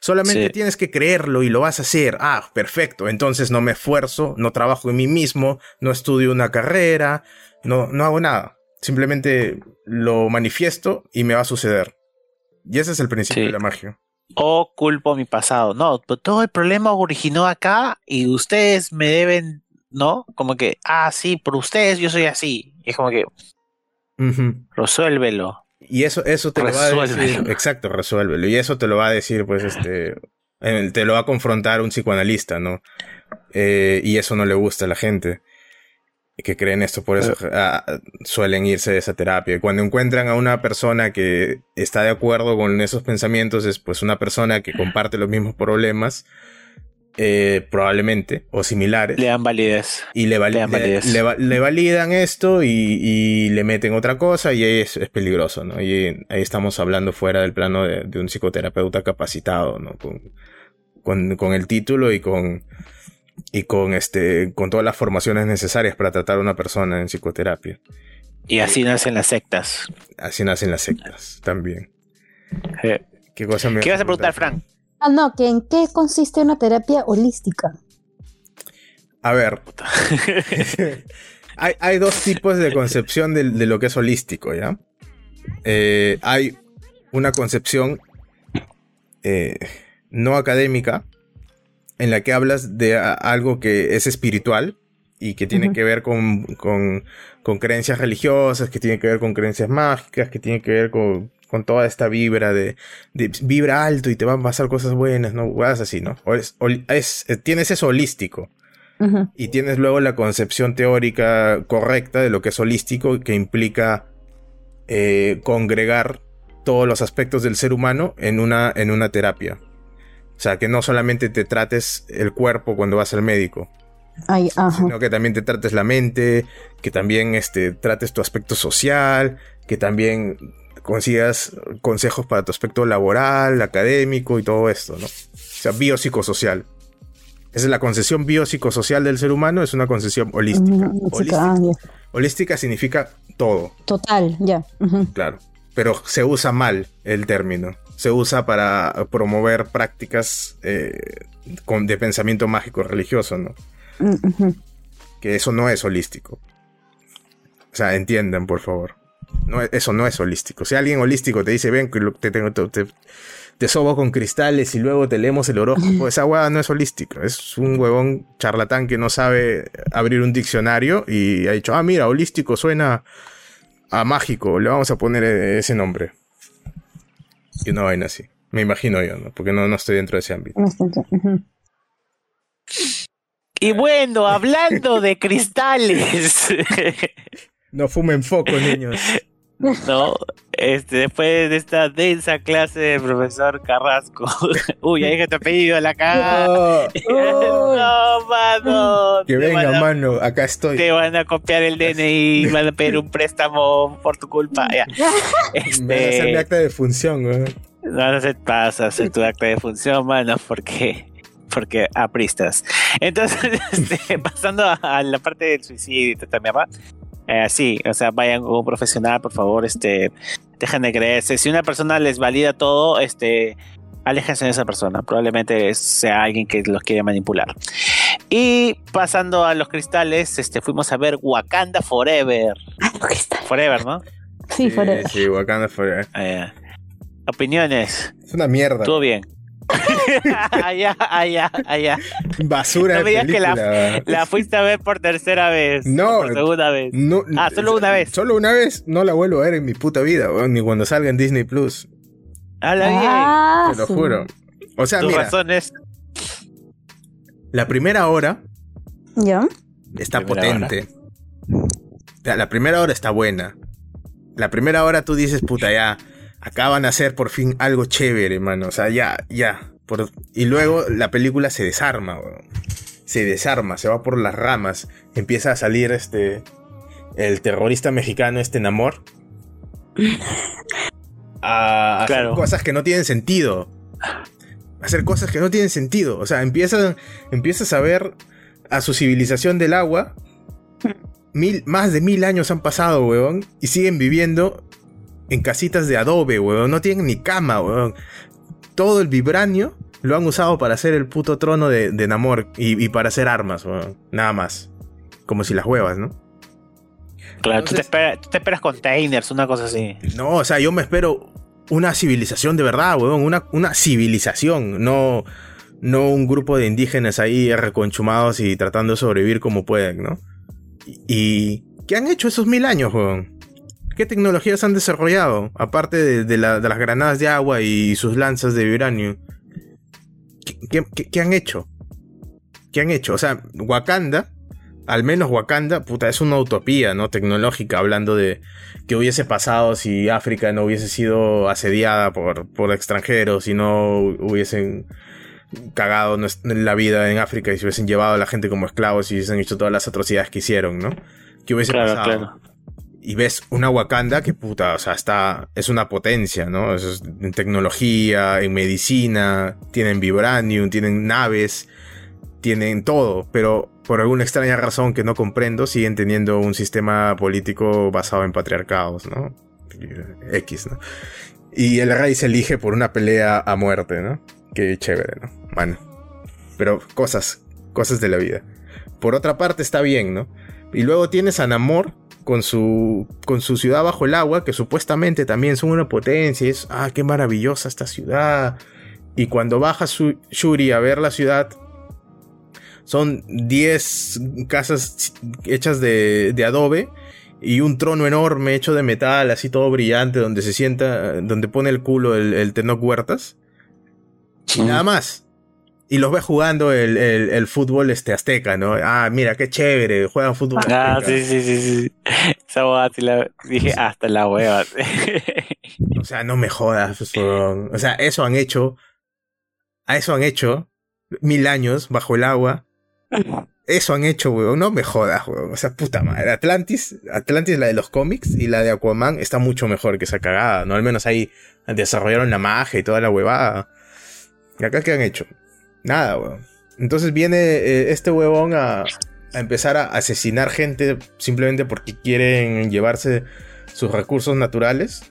Solamente Sí. tienes que creerlo y lo vas a hacer. Ah, perfecto. Entonces no me esfuerzo, no trabajo en mí mismo, no estudio una carrera, no, no hago nada. Simplemente lo manifiesto y me va a suceder. Y ese es el principio Sí. de la magia. O culpo mi pasado. No, todo el problema originó acá y ustedes me deben, ¿no? Como que, ah, sí, por ustedes yo soy así. Y es como que, resuélvelo. Y eso, eso te lo va a decir. Exacto, resuélvelo. Y eso te lo va a decir, pues, este. eh, Te lo va a confrontar un psicoanalista, ¿no? Eh, y eso no le gusta a la gente. Que creen esto, por eso ah, suelen irse de esa terapia. Y cuando encuentran a una persona que está de acuerdo con esos pensamientos, es pues una persona que comparte los mismos problemas, eh, probablemente, o similares Le dan validez. y le, vali- Le dan validez. le va- le validan esto y, y le meten otra cosa y ahí es, es peligroso, ¿no? Y ahí estamos hablando fuera del plano de, de un psicoterapeuta capacitado, ¿no? Con, con, con el título y con y con este con todas las formaciones necesarias para tratar a una persona en psicoterapia. Y así nacen las sectas. Así nacen las sectas también. Eh, ¿Qué cosa me ¿Qué vas a preguntar, Frank? Ah, no, que en qué consiste una terapia holística. A ver, hay, hay dos tipos de concepción de, de lo que es holístico, ¿ya? Eh, hay una concepción eh, no académica en la que hablas de a- algo que es espiritual y que tiene que ver con, con- con creencias religiosas, que tiene que ver con creencias mágicas, que tiene que ver con, con toda esta vibra de, de vibra alto y te van a pasar cosas buenas, ¿no? Cosas así, ¿no? O es- eh, tienes eso holístico. Y tienes luego la concepción teórica correcta de lo que es holístico, que implica eh, congregar todos los aspectos del ser humano en una, en una terapia. O sea, que no solamente te trates el cuerpo cuando vas al médico, Ay, ajá. sino que también te trates la mente, que también este, trates tu aspecto social, que también consigas consejos para tu aspecto laboral, académico y todo esto, ¿no? O sea, biopsicosocial. Esa es la concepción biopsicosocial del ser humano, es una concepción holística. Chica, Holística, holística significa todo, Total, ya. Claro. Pero se usa mal el término. Se usa para promover prácticas eh, con- de pensamiento mágico religioso, ¿no? Mm, que eso no es holístico. O sea, entiendan, por favor. No, eso no es holístico. Si alguien holístico te dice, ven, te, tengo, te, te- te sobo con cristales y luego te leemos el horóscopo, esa hueá no es holístico. Es un huevón charlatán que no sabe abrir un diccionario y ha dicho, ah, mira, holístico suena a mágico, le vamos a poner eh, ese nombre. Y una vaina así. Me imagino yo, ¿no? Porque no, no estoy dentro de ese ámbito. No. Y bueno, hablando de cristales, No fumen foco, niños. ¿no? Este, después de esta densa clase del profesor Carrasco. Uy, ahí que te he pedido la cara. Oh, oh. No, mano. Que venga, a- mano, acá estoy. Te van a copiar el DNI, van a pedir un préstamo por tu culpa. Ya. Me van a hacer mi Este, acta de función, güey. no, no se pasa hacer tu acta de función, mano, porque porque apristas. Entonces, este, pasando a, a la parte del suicidio y toda esta mierda, eh, sí, o sea, vayan con un profesional, por favor, este, dejen de creerse. Si una persona les valida todo, este, aléjense de esa persona. Probablemente sea alguien que los quiere manipular. Y pasando a los cristales, este, fuimos a ver Wakanda Forever. Ah. Forever, ¿no? Sí, forever. Sí, Wakanda Forever. Eh, opiniones. Es una mierda. Estuvo bien. allá, allá, allá. Basura No me digas que la-. La fuiste a ver por tercera vez. No. Por segunda vez. No, Ah, solo una vez. Solo una vez. No la vuelvo a ver en mi puta vida, weón, ni cuando salga en Disney Plus. Habla bien. Ah, Te lo juro. O sea, mira, razones. La primera hora ¿Ya? está Primera potente. La primera hora está buena. La primera hora tú dices, puta, ya, acaban de hacer por fin algo chévere, mano. O sea, ya, ya. Por- Y luego la película se desarma, weón. Se desarma, se va por las ramas. Empieza a salir este. El terrorista mexicano, este Namor. A hacer Claro. cosas que no tienen sentido. Hacer cosas que no tienen sentido. O sea, empiezas, empiezas a ver a su civilización del agua. Mil, más de mil años han pasado, weón. Y siguen viviendo en casitas de adobe, weón. No tienen ni cama, weón. Todo el vibranio lo han usado para hacer el puto trono de, de Namor y, y para hacer armas, weón. Nada más. Como si las huevas, ¿no? Claro, tú, te esperas, tú te esperas containers, una cosa así. No, o sea, yo me espero una civilización de verdad, weón. Una, una civilización, no, no un grupo de indígenas ahí reconchumados y tratando de sobrevivir como pueden, ¿no? Y, y- ¿qué han hecho esos mil años, weón? ¿Qué tecnologías han desarrollado? Aparte de, de la- de las granadas de agua y sus lanzas de vibranio. ¿Qué, qué- qué- qué han hecho? ¿Qué han hecho? O sea, Wakanda, al menos Wakanda, puta, es una utopía, ¿no? Tecnológica, hablando de qué hubiese pasado si África no hubiese sido asediada por, por extranjeros y no hubiesen cagado la vida en África y se hubiesen llevado a la gente como esclavos y hubiesen hecho todas las atrocidades que hicieron, ¿no? ¿Qué hubiese Claro, pasado? claro. Y ves una Wakanda que puta, o sea, está, es una potencia, ¿no? Es en tecnología, en medicina, tienen vibranium, tienen naves, tienen todo, pero por alguna extraña razón que no comprendo, siguen teniendo un sistema político basado en patriarcados, ¿no? X, ¿no? Y el rey se elige por una pelea a muerte, ¿no? Qué chévere, ¿no? Bueno. Pero cosas, cosas de la vida. Por otra parte está bien, ¿no? Y luego tienes a Namor con su, con su ciudad bajo el agua, que supuestamente también son una potencia. y Es, ah, qué maravillosa esta ciudad. Y cuando baja su, Shuri a ver la ciudad, son 10 casas hechas de, de adobe y un trono enorme hecho de metal, así todo brillante, donde se sienta, donde pone el culo el, el Tenoch Huertas. Y nada más. Y los ve jugando el, el- el fútbol este azteca, ¿no? Ah, mira, qué chévere, juegan fútbol Ah, azteca. sí, sí, sí, sí. Esa sí la dije hasta la hueva. O sea, no me jodas, weón. O sea, eso han hecho. A eso han hecho mil años bajo el agua. Eso han hecho, weón. No me jodas, weón. O sea, puta madre. Atlantis, Atlantis, la de los cómics y la de Aquaman está mucho mejor que esa cagada, ¿no? Al menos ahí desarrollaron la magia y toda la huevada. ¿Y acá qué han hecho? Nada, weón. Entonces viene eh, este huevón a, a empezar a asesinar gente simplemente porque quieren llevarse sus recursos naturales.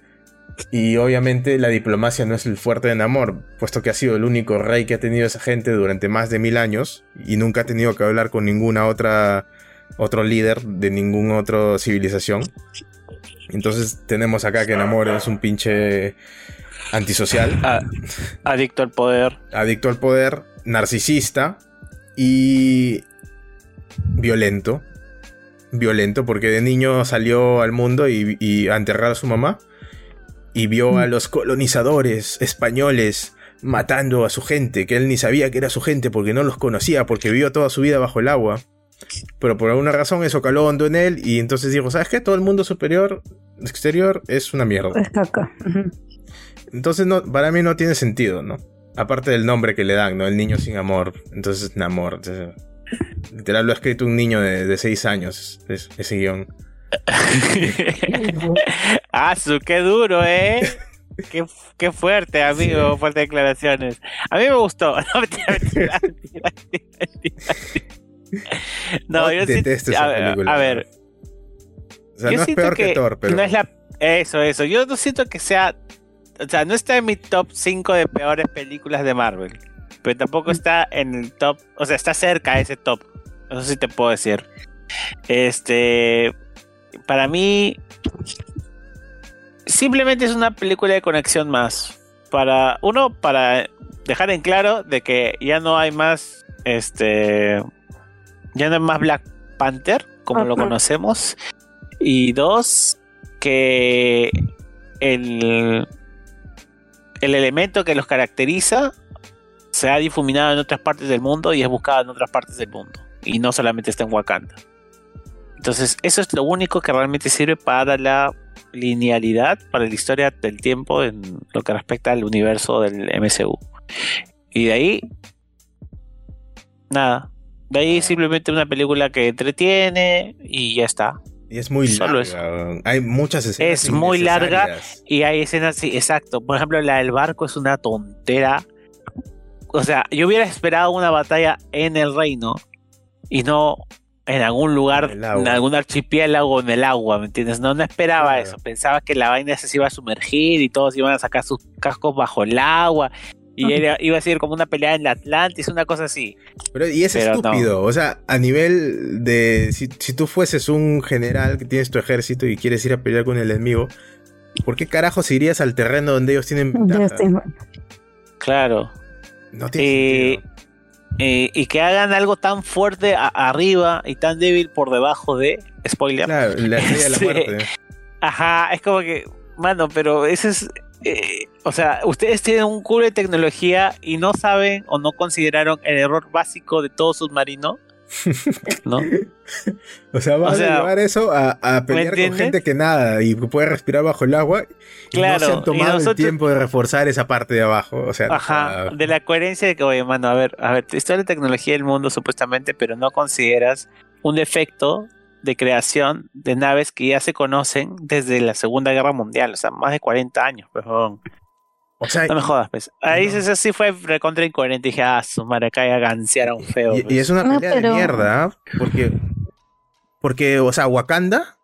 Y obviamente la diplomacia no es el fuerte de Namor, puesto que ha sido el único rey que ha tenido esa gente durante más de mil años y nunca ha tenido que hablar con ninguna otra otro líder de ninguna otra civilización. Entonces tenemos acá que Namor es un pinche antisocial, adicto al poder. adicto al poder, narcisista y violento. Violento porque de niño salió al mundo y, y a enterrar a su mamá y vio a los colonizadores españoles matando a su gente, que él ni sabía que era su gente porque no los conocía, porque vivió toda su vida bajo el agua. Pero por alguna razón eso caló hondo en él y entonces dijo, ¿sabes qué? Todo el mundo superior, exterior, es una mierda. Es caca. Ujú. Entonces no, para mí no tiene sentido, ¿no? Aparte del nombre que le dan, ¿no? El niño sin amor. Entonces, Namor. Entonces, literal lo ha escrito un niño de, de seis años, es- ese guion. ah, su, qué duro, ¿eh? Qué, qué fuerte, amigo, fuertes declaraciones. A mí me gustó. No, mentira. No, yo sí- detesto esa a ver, película. A ver, O sea, yo no es peor que, Thor, pero... no es la eso, eso. Yo no siento que sea, o sea, no está en mi top 5 de peores películas de Marvel, pero tampoco está en el top, o sea, está cerca a ese top. Eso sí te puedo decir. Este, para mí simplemente es una película de conexión más. Para uno para dejar en claro de que ya no hay más este ya no hay más Black Panther como lo conocemos y dos que el el elemento que los caracteriza se ha difuminado en otras partes del mundo y es buscado en otras partes del mundo. Y no solamente está en Wakanda. Entonces, eso es lo único que realmente sirve para la linealidad, para la historia del tiempo en lo que respecta al universo del MCU. Y de ahí, nada. De ahí simplemente una película que entretiene y ya está. Y es muy Solo larga. Hay muchas escenas. Es muy larga y hay escenas, sí, exacto. Por ejemplo, la del barco es una tontera. O sea, yo hubiera esperado una batalla en el reino y no en algún lugar, En algún archipiélago en el agua, ¿me entiendes? No, no esperaba Claro. eso. Pensaba que la vaina se iba a sumergir y todos iban a sacar sus cascos bajo el agua. Y era- iba a ser como una pelea en la Atlantis, una cosa así. Pero, y es Pero no. estúpido. O sea, a nivel de. Si, si tú fueses un general que tienes tu ejército y quieres ir a pelear con el enemigo, ¿por qué carajos irías al terreno donde ellos tienen ventaja? estoy mal. Claro. No tiene Eh, sentido. Eh, y que hagan algo tan fuerte a- arriba y tan débil por debajo de. Spoiler. Claro, la estrella de la muerte. Ajá, es como que, mano, pero ese es, eh, o sea, ustedes tienen un culo de tecnología y no saben o no consideraron el error básico de todo submarino, ¿no? O sea, vas O sea, a llevar eso a, a pelear con gente que nada y puede respirar bajo el agua. Y no se han tomado el nosotros- tiempo de reforzar esa parte de abajo. O sea, Ajá, de la coherencia de que, oye, mano, a ver, a ver, esto es la tecnología del mundo supuestamente, pero no consideras un defecto de creación de naves que ya se conocen desde la Segunda Guerra Mundial, o sea, más de 40 años, perdón. o sea, No me jodas, pues. Ahí No. eso sí fue recontra incoherente. Dije, ah, su madre acá ya ganciaron feo. y, pues. y es una No, pelea pero- de mierda. Porque, porque, o sea, Wakanda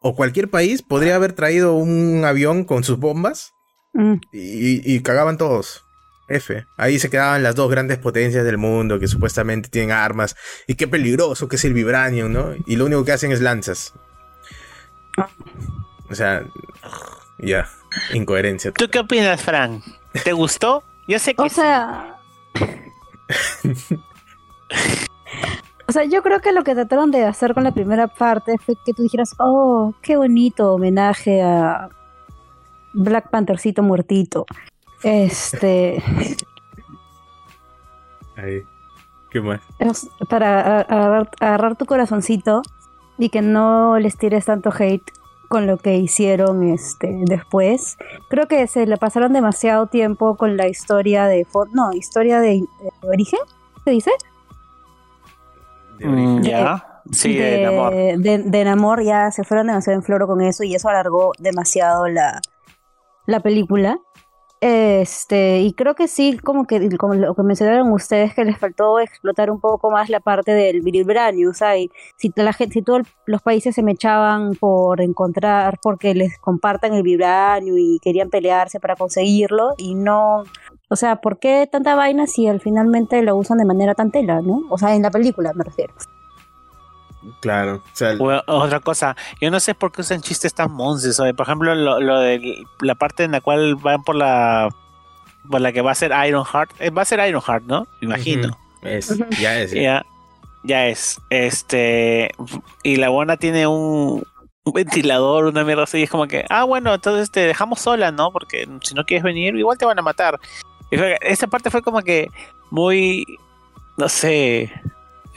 o cualquier país podría haber traído un avión con sus bombas Mm. y, y cagaban todos. F. Ahí se quedaban las dos grandes potencias del mundo que supuestamente tienen armas. Y qué peligroso que es el vibranium, ¿no? Y lo único que hacen es lanzas. O sea, ya, incoherencia. ¿Tú qué opinas, Fran? ¿Te gustó? Yo sé que O sí. sea. o sea, yo creo que lo que trataron de hacer con la primera parte fue que tú dijeras, oh, qué bonito homenaje a Black Panthercito muertito. Este. Ahí. ¿Qué más? es para agarrar, agarrar tu corazoncito y que no les tires tanto hate con lo que hicieron este después. Creo que se le pasaron demasiado tiempo con la historia de no, historia de, de origen, ¿se dice? De Mm, origen. ya. Sí, de, amor. de, de Namor ya se fueron demasiado en floro con eso y eso alargó demasiado la, la película. Este, y creo que sí, como que como lo que mencionaron ustedes, que les faltó explotar un poco más la parte del sea, y si la gente, si todos los países se me echaban por encontrar, porque les compartan el vibranium y querían pelearse para conseguirlo, y no, o sea, ¿por qué tanta vaina si al finalmente lo usan de manera tan tela, no? O sea, en la película me refiero. Claro. O sea, O- otra cosa, yo no sé por qué usan chistes tan monces. Por ejemplo, lo, lo de la parte en la cual van por la por la que va a ser Ironheart. Eh, Va a ser Ironheart, ¿no? Me imagino. Es, ya es. Ya, ya es. Este. Y la buena tiene un, un ventilador, una mierda así. y Es como que, ah, bueno, entonces te dejamos sola, ¿no? Porque si no quieres venir, igual te van a matar. Y fue- esa parte fue como que muy. No sé.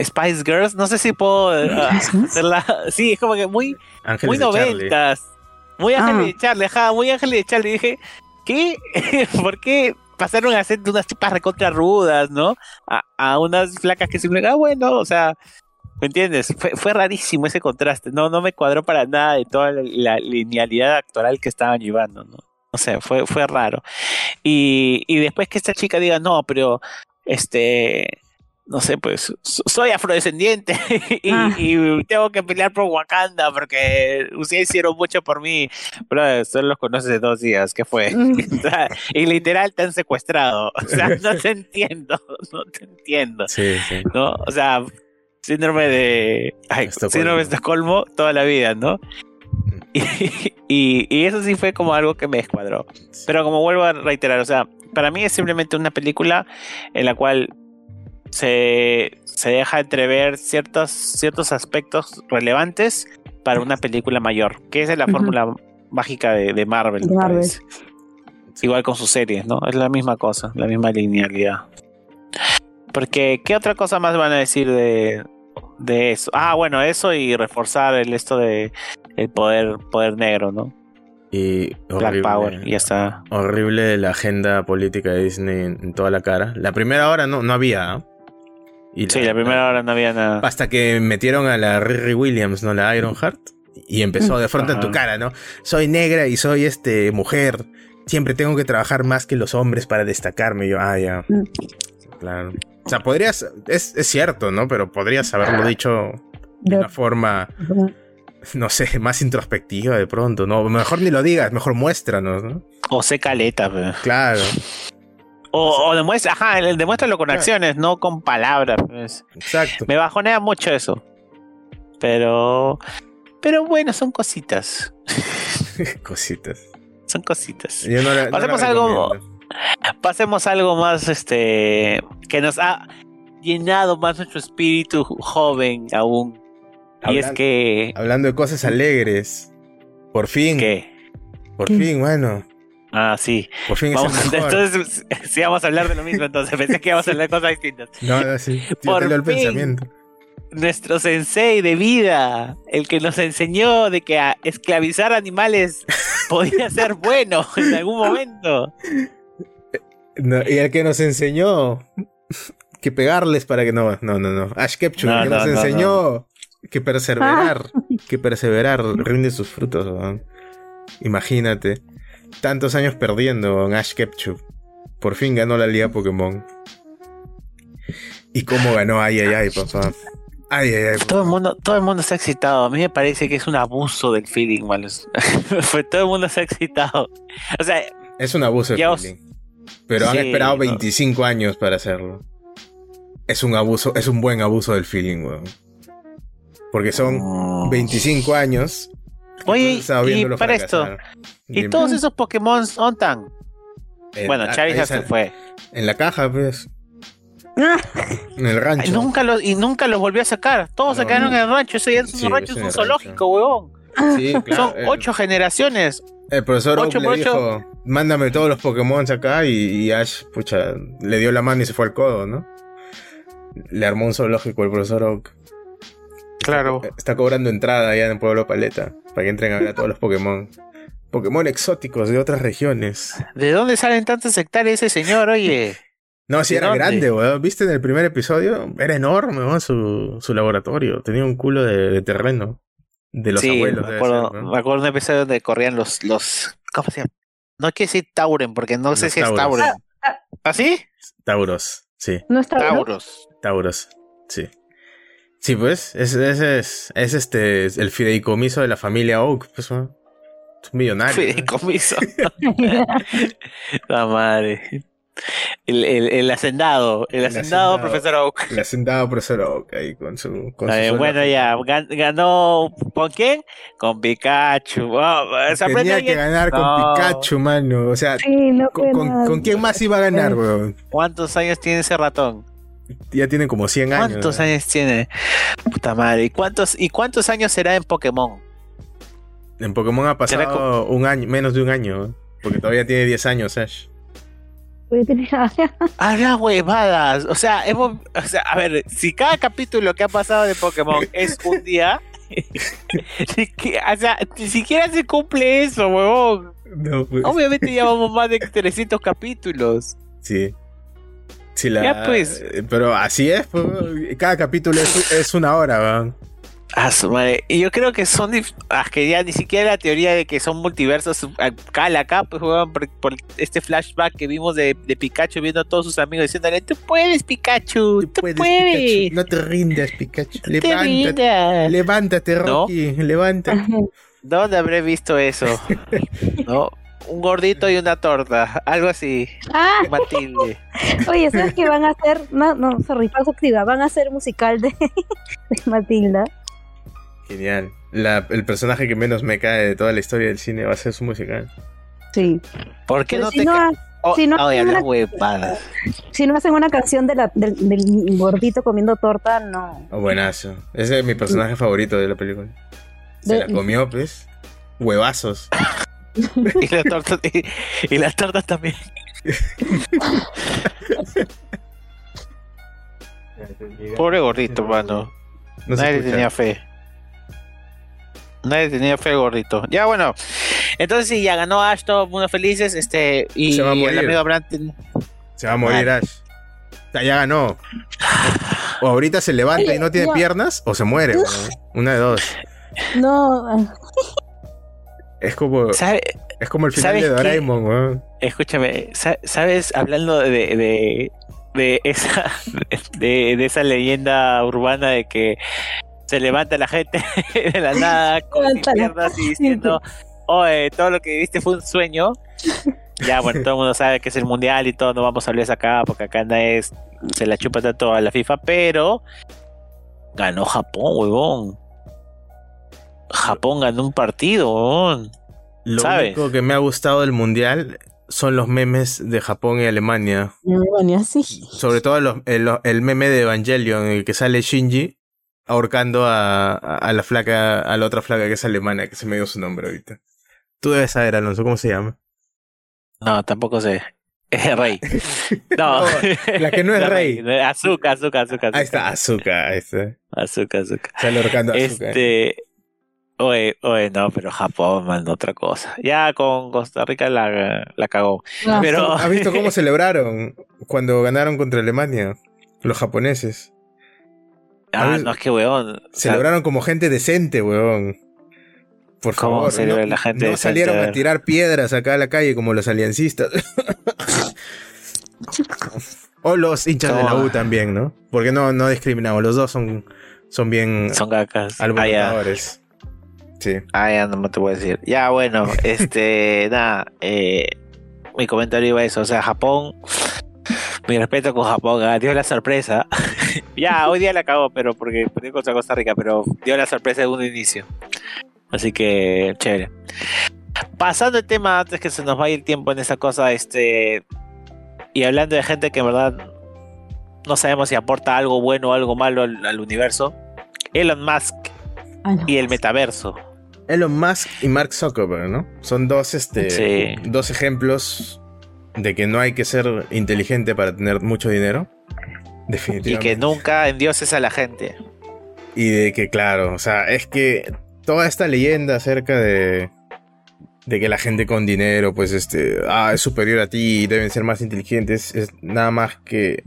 Spice Girls, no sé si puedo eh, hacerla. Sí, es como que muy, Ángeles muy de Charlie. noventas. Muy Ángel Ah. de Charlie, ajá, muy Ángel de Charlie. Dije, ¿qué? ¿Por qué pasaron a ser de unas tipas recontra rudas, ¿no? A, a unas flacas que simplemente, ah, bueno, o sea, ¿me entiendes? Fue, fue rarísimo ese contraste, no, no me cuadró para nada de toda la, la linealidad actoral que estaban llevando, ¿no? O sea, fue, fue raro. Y, y después que esta chica diga, no, pero, este, no sé, pues so- soy afrodescendiente y, Ah. y tengo que pelear por Wakanda porque ustedes hicieron mucho por mí. Pero solo los conoces de dos días, ¿qué fue? Sea, y literal te han secuestrado. O sea, no te entiendo, no te entiendo. Sí, sí. ¿No? O sea, síndrome de. Ay, Estocolmo. síndrome de Estocolmo toda la vida, ¿no? Y, y, y eso sí fue como algo que me descuadró. Pero como vuelvo a reiterar, o sea, para mí es simplemente una película en la cual se, se deja entrever ciertos, ciertos aspectos relevantes para una película mayor, que esa es la fórmula mágica de, de Marvel. De me Marvel. parece. Igual con sus series, ¿no? Es la misma cosa, la misma linealidad. Porque, ¿qué otra cosa más van a decir de, de eso? Ah, bueno, eso y reforzar el esto de el poder, poder negro, ¿no? Y Black horrible, Power, y ya está. horrible la agenda política de Disney en, en toda la cara. La primera hora no, no había. ¿ah? Y Sí, la primera hora no había nada. Hasta que metieron a la Riri Williams, ¿no? La Ironheart. Y empezó de frente en tu cara, ¿no? Soy negra y soy este mujer. Siempre tengo que trabajar más que los hombres para destacarme. Y yo, ah, ya. Mm. Claro. O sea, podrías. Es, es cierto, ¿no? Pero podrías haberlo dicho de una forma, no sé, más introspectiva de pronto, ¿no? Mejor ni lo digas, mejor muéstranos, ¿no? O sé caleta, pe. Claro, O, o demuestra, ajá, demuéstralo con Claro. acciones, no con palabras. pues. exacto. Me bajonea mucho eso. Pero. Pero bueno, son cositas. Cositas. Son cositas. Yo no la- no la Hacemos algo-. Pasemos algo más, este. que nos ha llenado más nuestro espíritu joven aún. Y es que. Hablando de cosas alegres. Por fin. ¿Qué? Por ¿Qué? fin, bueno. Ah, sí. Por fin Vamos, es el mejor. entonces, sí, vamos a hablar de lo mismo. Entonces, pensé que íbamos a hablar de cosas distintas. No, no, sí. Yo Por el fin. pensamiento. nuestro sensei de vida, el que nos enseñó de que a esclavizar animales podía ser bueno en algún momento. No, y el que nos enseñó que pegarles para que no. No, no, no. Ash Ketchum, No, el que no, nos no, enseñó que perseverar. Que perseverar rinde sus frutos. Imagínate. Tantos años perdiendo en Ash Ketchum. Por fin ganó la Liga Pokémon. ¿Y cómo ganó? Ay, ay, ay, papá. Ay, ay, ay. Todo el mundo, todo el mundo está excitado. A mí me parece que es un abuso del feeling, malos. Todo el mundo está excitado. O sea, Es un abuso de Ya os- feeling. Pero han esperado no. 25 años para hacerlo. Es un abuso, es un buen abuso del feeling, weón. Porque son mm. 25 años. Oye, y para esto. ¿y Dime. todos esos Pokémon ontan? En- Bueno, Charizard se fue. En la caja, pues. En el rancho. Ay, nunca los, y nunca los volvió a sacar. Todos se No, quedaron no. en el rancho. Ese ya es un Sí, rancho, es un zoológico, huevón. Sí, claro. Son el- ocho generaciones. El profesor Oak ocho le ocho. dijo, mándame todos los Pokémon acá y, y Ash, pucha, le dio la mano y se fue al codo, ¿no? Le armó un zoológico el profesor Oak. Claro. Está cobrando entrada allá en el pueblo Paleta para que entren a ver a todos los Pokémon. Pokémon exóticos de otras regiones. ¿De dónde salen tantas hectáreas ese señor, oye? No, si ¿De era dónde? grande, weón. ¿Viste en el primer episodio? Era enorme, weón, su, su laboratorio. Tenía un culo de, de terreno. De los sí, abuelos, me acuerdo, ser, ¿no? me acuerdo de un episodio donde corrían los, los, ¿cómo se llama? No quiero decir Tauren, porque no sé si es. Tauren. ¿Ah, sí? Tauros, sí. No está bueno. Tauros. Tauros, sí. Sí, pues, ese es, es, es este, el fideicomiso de la familia Oak, pues. Es un millonario. ¿no? Fideicomiso. La madre. El, el, el hacendado, el, El hacendado, hacendado. profesor Oak. Le hacen dado profesor Oak ahí con su. Con su bueno, ya, gan- ganó, ¿con quién? Con Pikachu. Oh, ¿se aprende Tenía que alguien? ganar con No. Pikachu, mano. O sea, Sí, no ¿con, con- con quién más iba a ganar, weón? ¿Cuántos años tiene ese ratón? Ya tiene como 100 años. ¿Cuántos años tiene? Puta madre. ¿Y cuántos, ¿Y cuántos años será en Pokémon? En Pokémon ha pasado un año, menos de un año. Porque todavía tiene 10 años, Ash. Habla huevadas. O sea, hemos, o sea, a ver, si cada capítulo que ha pasado de Pokémon es un día, o sea, ni siquiera se cumple eso, huevón. No, pues. Obviamente llevamos más de 300 capítulos. Sí. La, Ya, pues. eh, Pero así es, pues, cada capítulo es, es una hora, weón. Ah, su madre. Y yo creo que son. Ah, que ya ni siquiera la teoría de que son multiversos cala acá, pues, huevón, por, por este flashback que vimos de, de Pikachu viendo a todos sus amigos diciéndole: Tú puedes, Pikachu, tú, puedes. Pikachu. No te rindas, Pikachu. Te Levántate. rindas". Levántate, ¿No? Rocky. Levántate. ¿Dónde habré visto eso? ¿No? Un gordito y una torta, algo así. Ah, Matilde. oye, ¿sabes qué van a hacer? No, no, sorry, pausa activa. Van a hacer musical de, de Matilda. Genial. La- el personaje que menos me cae de toda la historia del cine va a ser su musical. Sí. ¿Por qué Pero no si te no, Oh, si no hacen una- huevadas. si no hacen una canción de la, del, del gordito comiendo torta, no. Oh, buenazo. Ese es mi personaje favorito de la película. Se De- la comió, pues. Huevazos. y las tortas, y, y las tortas también. Pobre gordito, mano. No Nadie escucha. tenía fe. Nadie tenía fe, gordito. Ya bueno. Entonces sí, ya ganó Ash, todo el mundo felices. Este, y Se va a el morir. amigo Abraham ten- Se va a morir Ash. O sea, ya ganó. O ahorita se levanta y no tiene piernas, o se muere. Una de dos. No, Es como, ¿Sabe- es como el final ¿sabes de? Doraemon, weón. Escúchame, sa- ¿sabes? Hablando de, de, de esa de, de esa leyenda urbana de que se levanta la gente de la nada con piernas y diciendo, oye, todo lo que viviste fue un sueño. Ya, bueno, todo el mundo sabe que es el mundial y todo, no vamos a hablar de acá porque acá nadie es- se la chupa tanto a la FIFA, pero ganó Japón, huevón. Japón ganó un partido. Lo ¿Sabes? único que me ha gustado del mundial son los memes de Japón y Alemania. Alemania, sí. Sobre todo los- el, el meme de Evangelion, en el que sale Shinji ahorcando a, a- a la flaca, a la otra flaca que es alemana, que se me dio su nombre ahorita. Tú debes saber, Alonso, ¿cómo se llama? No, tampoco sé. Es rey. No, la que no es rey. Azúcar, azúcar, azúcar. Ahí está, Azuka, ahí está. Azúcar, azúcar. Sale ahorcando a Azuka. Este. Oye, oye, no, pero Japón mandó otra cosa. Ya con Costa Rica la, la cagó. Ah, Pero. ¿Has visto cómo celebraron cuando ganaron contra Alemania? Los japoneses. Ah, no, es que weón. o sea, Celebraron como gente decente, weón. Por ¿Cómo favor. no, la gente no decente? salieron A tirar piedras acá a la calle como los aliancistas. o los hinchas de la. U también, ¿no? Porque no, no discriminamos. Los dos son, son bien Son gacas. Ah, alborotadores. Sí. Ah, ya, no te voy a decir. Ya, bueno, este, nada, eh, mi comentario iba a eso, o sea, Japón, mi respeto con Japón, ah, dio la sorpresa. ya, hoy día la acabó, pero porque perdió contra Costa Rica, pero dio la sorpresa de un inicio. Así que, chévere. Pasando el tema, antes que se nos vaya el tiempo en esa cosa, este, y hablando de gente que en verdad no sabemos si aporta algo bueno o algo malo al, al universo, Elon Musk no. y el metaverso. Elon Musk y Mark Zuckerberg, ¿no? Son dos, este, Sí. dos ejemplos de que no hay que ser inteligente para tener mucho dinero. Y Definitivamente. que nunca endioses a la gente. Y de que, claro, o sea, es que toda esta leyenda acerca de, de que la gente con dinero, pues, este, ah, es superior a ti y deben ser más inteligentes, es nada más que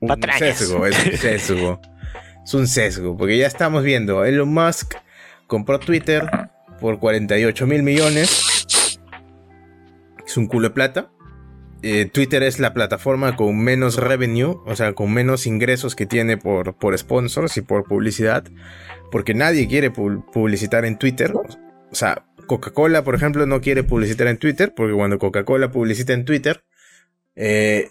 un Patrañas. sesgo, es un sesgo. es un sesgo, porque ya estamos viendo, Elon Musk compró Twitter por 48 mil millones. Es un culo de plata. Eh, Twitter es la plataforma con menos revenue, o sea, con menos ingresos que tiene por, por sponsors y por publicidad, porque nadie quiere pu- publicitar en Twitter. O sea, Coca-Cola, por ejemplo, no quiere publicitar en Twitter, porque cuando Coca-Cola publicita en Twitter, eh,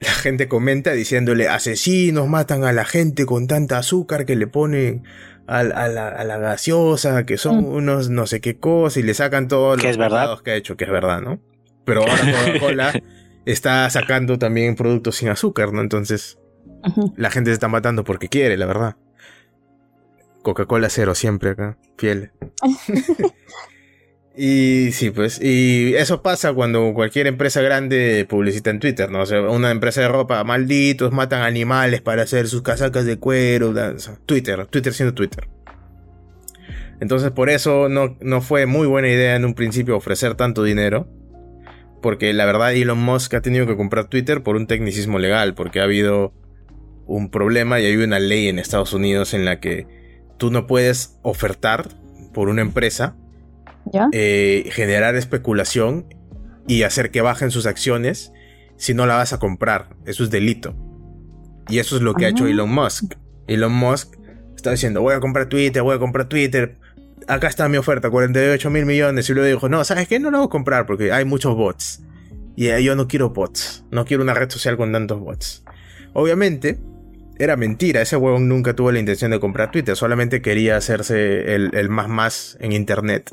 la gente comenta diciéndole, asesinos matan a la gente con tanta azúcar que le ponen a, a la, a la gaseosa, que son Mm. unos no sé qué cosas, y le sacan todos Que los es verdad. pecados que ha hecho, que es verdad, ¿no? Pero ahora Coca-Cola está sacando también productos sin azúcar, ¿no? Entonces la gente se está matando porque quiere, la verdad. Coca-Cola cero siempre acá, fiel. y sí, pues, y eso pasa cuando cualquier empresa grande publicita en Twitter, ¿no? O sea, una empresa de ropa, malditos, matan animales para hacer sus casacas de cuero, Twitter, Twitter siendo Twitter. Entonces por eso no, no fue muy buena idea en un principio ofrecer tanto dinero. Porque la verdad Elon Musk ha tenido que comprar Twitter por un tecnicismo legal, porque ha habido un problema y hay una ley en Estados Unidos en la que tú no puedes ofertar por una empresa, ¿Ya? eh, generar especulación y hacer que bajen sus acciones si no la vas a comprar. Eso es delito. Y eso es lo que ha hecho Ah. Elon Musk. Elon Musk está diciendo, voy a comprar Twitter, voy a comprar Twitter. Acá está mi oferta, 48 mil millones. Y luego dijo, no, ¿sabes qué? No lo voy a comprar porque hay muchos bots. Y yo no quiero bots. No quiero una red social con tantos bots. Obviamente, era mentira. Ese huevón nunca tuvo la intención de comprar Twitter. Solamente quería hacerse el, el más más en internet.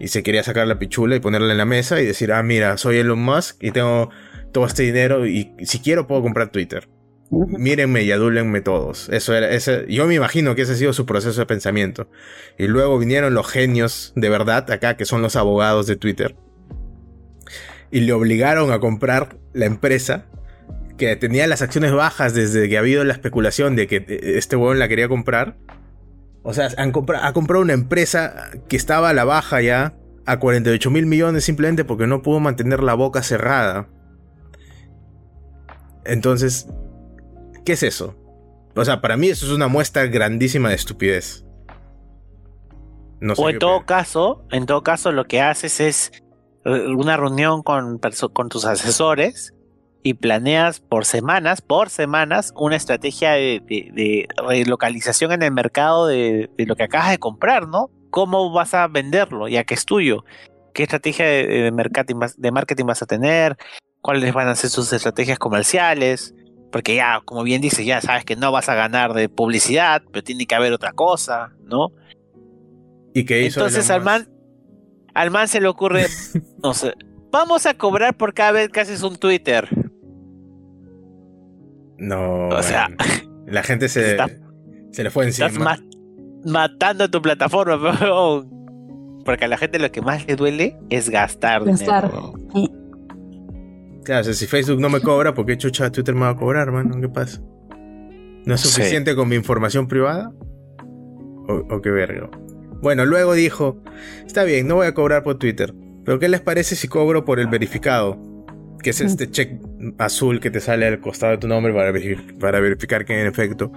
Y se quería sacar la pichula y ponerla en la mesa y decir, ah, mira, soy Elon Musk y tengo todo este dinero y si quiero puedo comprar Twitter. mírenme y adúlenme todos. Eso era, ese, yo me imagino que ese ha sido su proceso de pensamiento. Y luego vinieron los genios de verdad acá, que son los abogados de Twitter. Y le obligaron a comprar la empresa que tenía las acciones bajas desde que ha habido la especulación de que eh, este huevón la quería comprar. O sea, han ha comprado una empresa que estaba a la baja ya a 48 mil millones simplemente porque no pudo mantener la boca cerrada. Entonces, ¿qué es eso? O sea, para mí eso es una muestra grandísima de estupidez. o en todo caso, en todo caso lo que haces es eh, una reunión con, con tus asesores y planeas por semanas, por semanas, una estrategia de, relocalización en el mercado de, lo que acabas de comprar, ¿no? ¿Cómo vas a venderlo ya que es tuyo? ¿Qué estrategia de, marketing, de marketing vas a tener? ¿Cuáles van a ser sus estrategias comerciales? Porque ya, como bien dices, ya sabes que no vas a ganar de publicidad, pero tiene que haber otra cosa, ¿no? ¿Y qué hizo Entonces al man, al man se le ocurre, no sé, vamos a cobrar por cada vez que haces un Twitter. No. O sea, la gente se, se le fue encima. Estás matando tu plataforma, porque a la gente lo que más le duele es gastar. Gastar. Claro, o sea, si Facebook no me cobra, ¿por qué chucha Twitter me va a cobrar, hermano? ¿Qué pasa? ¿No es suficiente con mi información privada? ¿O, o qué verga? Bueno, luego dijo, está bien, no voy a cobrar por Twitter, pero ¿qué les parece si cobro por el verificado? que es este check azul que te sale al costado de tu nombre para, para verificar que en efecto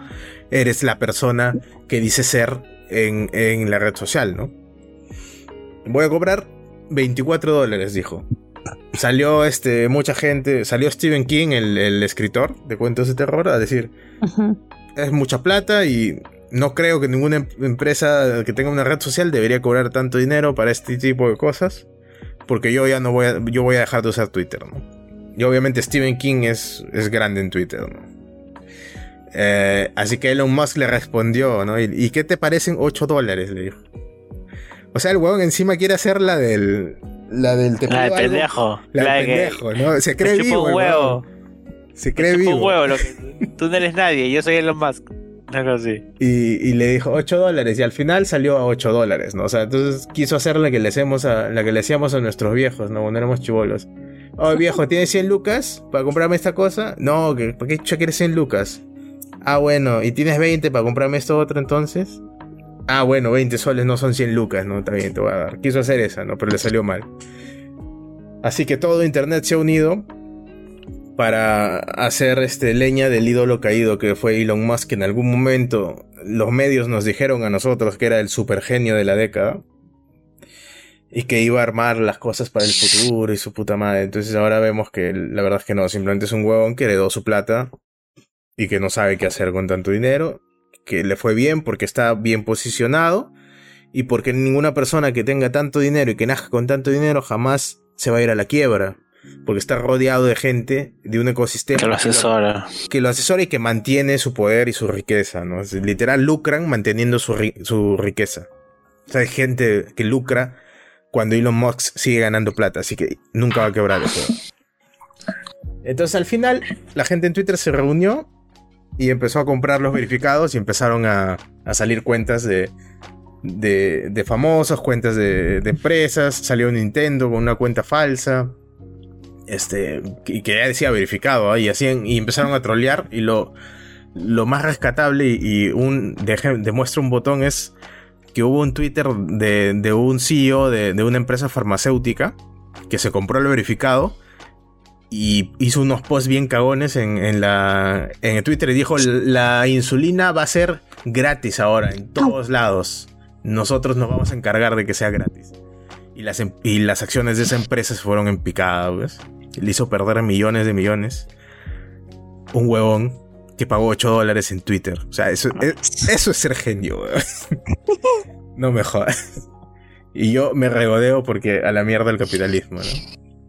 eres la persona que dice ser en, la red social, ¿no? Voy a cobrar 24 dólares, dijo. Salió este, mucha gente, salió Stephen King, el, escritor de cuentos de terror, a decir, es mucha plata y no creo que ninguna em-, empresa que tenga una red social debería cobrar tanto dinero para este tipo de cosas porque yo ya no voy a, yo voy a dejar de usar Twitter, ¿no? Y obviamente Stephen King es, es grande en Twitter, ¿no? Eh, así que Elon Musk le respondió, ¿no? ¿Y, qué te parecen 8 dólares? Le dijo. O sea, el huevón encima quiere hacer la del. La del La del pendejo. La, del pendejo, ¿no? Se cree vivo. Un huevo. Se cree vivo. Un huevo. tú no eres nadie, yo soy Elon Musk. Y, le dijo 8 dólares y al final salió a 8 dólares, ¿no? O sea, entonces quiso hacer la que le hacemos a, la que le hacíamos a nuestros viejos, ¿no? Cuando éramos chivolos. Oh, viejo, ¿tienes 100 lucas para comprarme esta cosa? No, ¿para qué chucha quieres 100 lucas? Ah, bueno, ¿y tienes 20 para comprarme esto otro entonces? Ah, bueno, 20 soles no son 100 lucas, ¿no? Está bien, te voy a dar. Quiso hacer esa, ¿no? Pero le salió mal. Así que todo Internet se ha unido para hacer este leña del ídolo caído que fue Elon Musk que en algún momento los medios nos dijeron a nosotros que era el supergenio de la década y que iba a armar las cosas para el futuro y su puta madre. Entonces ahora vemos que la verdad es que no, simplemente es un huevón que heredó su plata y que no sabe qué hacer con tanto dinero, que le fue bien porque está bien posicionado y porque ninguna persona que tenga tanto dinero y que nazca con tanto dinero jamás se va a ir a la quiebra porque está rodeado de gente, de un ecosistema. Que lo asesora. Que lo, asesora y que mantiene su poder y su riqueza, ¿no? literal, lucran manteniendo su, su riqueza. O sea, hay gente que lucra cuando Elon Musk sigue ganando plata, así que nunca va a quebrar eso. Entonces al final, la gente en Twitter se reunió y empezó a comprar los verificados y empezaron a, a salir cuentas de, de, de famosos, cuentas de, empresas. Salió Nintendo con una cuenta falsa este, y que ya decía verificado, y así y empezaron a trolear, y lo, lo más rescatable y, un demuestra un botón es que hubo un Twitter de, un CEO de, una empresa farmacéutica que se compró el verificado y hizo unos posts bien cagones en, la, en el Twitter y dijo la insulina va a ser gratis ahora en todos lados. Nosotros nos vamos a encargar de que sea gratis. Y las, em, y las acciones de esa empresa se fueron en picada. Le hizo perder millones de millones. Un huevón que pagó 8 dólares en Twitter. O sea, eso, es, eso es ser genio, No me jodas. Y yo me regodeo porque a la mierda el capitalismo, ¿no?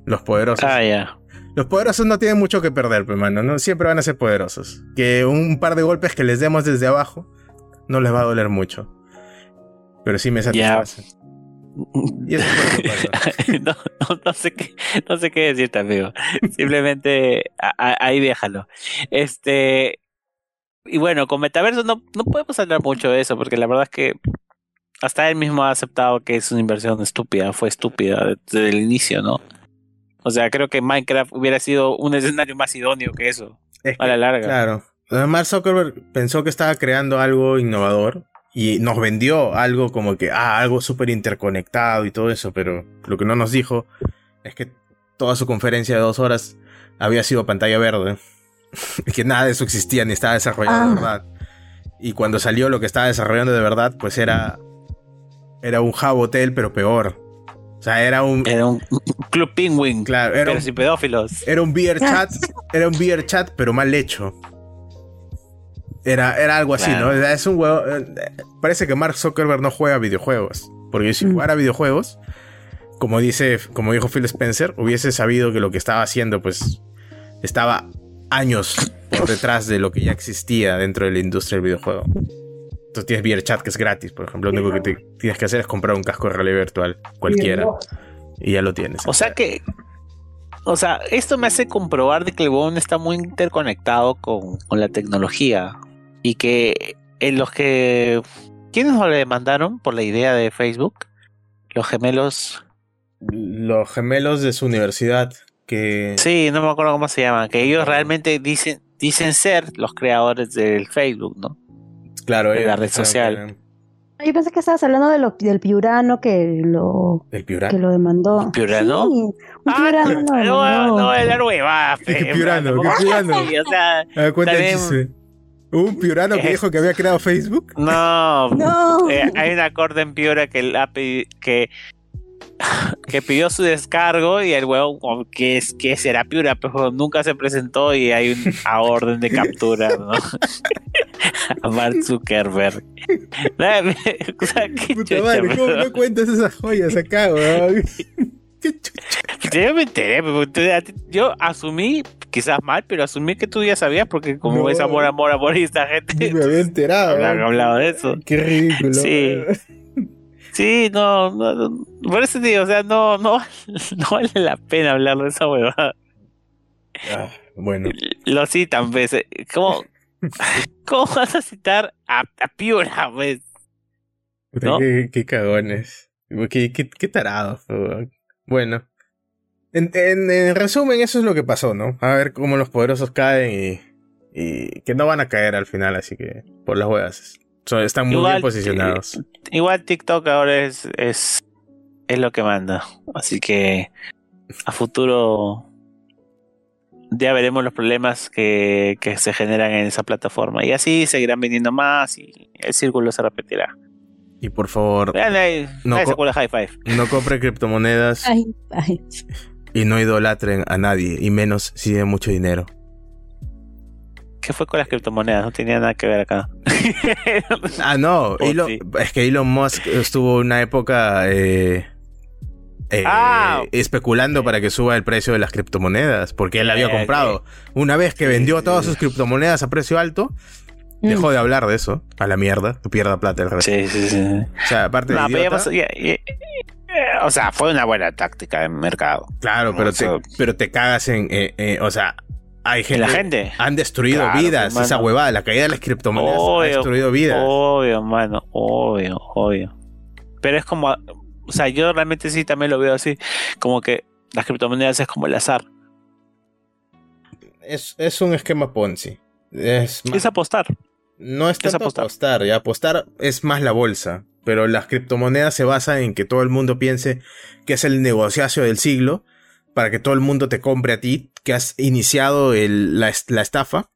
Los poderosos. Ah, ya. Los poderosos no tienen mucho que perder, hermano, ¿no? Siempre van a ser poderosos. Que un par de golpes que les demos desde abajo no les va a doler mucho. Pero sí me satisface. Y eso fue no, no, no sé qué, no sé qué decirte, amigo. Simplemente a- a- ahí déjalo. Este. Y bueno, con Metaverso no, no podemos hablar mucho de eso, porque la verdad es que hasta él mismo ha aceptado que es una inversión estúpida, fue estúpida desde el inicio, ¿no? O sea, creo que Minecraft hubiera sido un escenario más idóneo que eso, Es a la larga. Claro. Mark Zuckerberg pensó que estaba creando algo innovador y nos vendió algo como que, ah, algo súper interconectado y todo eso, pero lo que no nos dijo es que toda su conferencia de dos horas había sido pantalla verde. que nada de eso existía ni estaba desarrollado Ah. de verdad. Y cuando salió lo que estaba desarrollando de verdad, pues era, era un hub hotel, pero peor. O sea, era un, Era un club penguin, claro, era pero un, sin pedófilos. era un beer chat, era un beer chat, pero mal hecho. Era, era algo así, Claro. ¿no? O sea, Es un huevo. eh, Parece que Mark Zuckerberg no juega videojuegos. Porque si Mm. jugara videojuegos, como dice, como dijo Phil Spencer, hubiese sabido que lo que estaba haciendo, pues, estaba años por detrás de lo que ya existía dentro de la industria del videojuego. Entonces tienes VRChat que es gratis, por ejemplo. Lo único que te tienes que hacer es comprar un casco de realidad virtual, cualquiera, y ya lo tienes. O sea que, o sea, esto me hace comprobar de que el huevón está muy interconectado con, con la tecnología y que en los que ¿quiénes lo demandaron por la idea de Facebook? Los gemelos, los gemelos de su universidad que sí, no me acuerdo cómo se llaman, que ellos realmente dicen dicen ser los creadores del Facebook, ¿no? claro de la red social. eran Yo pensé que estabas hablando de lo, del piurano que lo, el Piurano que lo demandó. ¿Piurano? Sí, un Ah, piurano no, no, demandó. no, el hueva, ¿Qué Piurano? ¿Qué Piurano? o sea, Ah, cuenta el También- un piurano que dijo que había creado Facebook no, No. Eh, hay una corte en Piura que, la pedi- que, que pidió su descargo y el huevo, oh, ¿qué, es, ¿qué será Piura? Pero nunca se presentó y hay una orden de captura, ¿no? A Mark Zuckerberg. O sea, qué puta chucha, madre ¿cómo no cuentas esas joyas acá weón? qué chucha Yo me enteré, yo asumí, quizás mal, pero asumí que tú ya sabías porque como No. es amor, amor, amor y esta gente me había enterado weón. hablado de eso. qué ridículo Sí. Sí, no, no, no, por eso te digo, o sea, no, no, no vale la pena hablar de esa huevada. Ah, bueno Lo citan, pues, eh, ¿cómo, cómo vas a citar a, a Piura, pues? Qué, qué cagones qué, qué, qué tarados bueno en, en- en resumen eso es lo que pasó ¿no? a ver cómo los poderosos caen y, y que no van a caer al final así que por las huevas So, están muy Igual, bien posicionados Igual TikTok ahora es, es, es lo que manda, así que a futuro ya veremos los problemas que, que se generan en esa plataforma y así seguirán viniendo más y el círculo se repetirá. y por favor Vean ahí, No nadie co- High Five. no compren criptomonedas y no idolatren a nadie, y menos si tienen mucho dinero. ¿Qué fue con las criptomonedas? No tenía nada que ver acá. Ah, no, Oh, Elon- es que Elon Musk estuvo una época eh, eh, Ah. especulando para que suba el precio de las criptomonedas, porque él había Eh, comprado. Una vez que vendió todas sus criptomonedas a precio alto, Mm. dejó de hablar de eso, a la mierda, que pierda plata el resto. sí, sí, sí. O sea, aparte de No, idiota, pasó- ya- ya- o sea, fue una buena táctica de mercado. claro, pero o sea- te, pero te cagas en, eh, eh, o sea, hay En gente, la gente. han destruido Claro, vidas, esa huevada, la caída de las criptomonedas ha Obvio, destruido vidas. Obvio, mano, obvio, obvio. Pero es como, o sea, yo realmente sí también lo veo así, como que las criptomonedas es como el azar, Es, es un esquema Ponzi. Es más- es apostar. no es es tanto apostar. apostar. ya apostar es más la bolsa. Pero las criptomonedas se basan en que todo el mundo piense que es el negociacio del siglo para que todo el mundo te compre a ti, que has iniciado el- la, est- la estafa,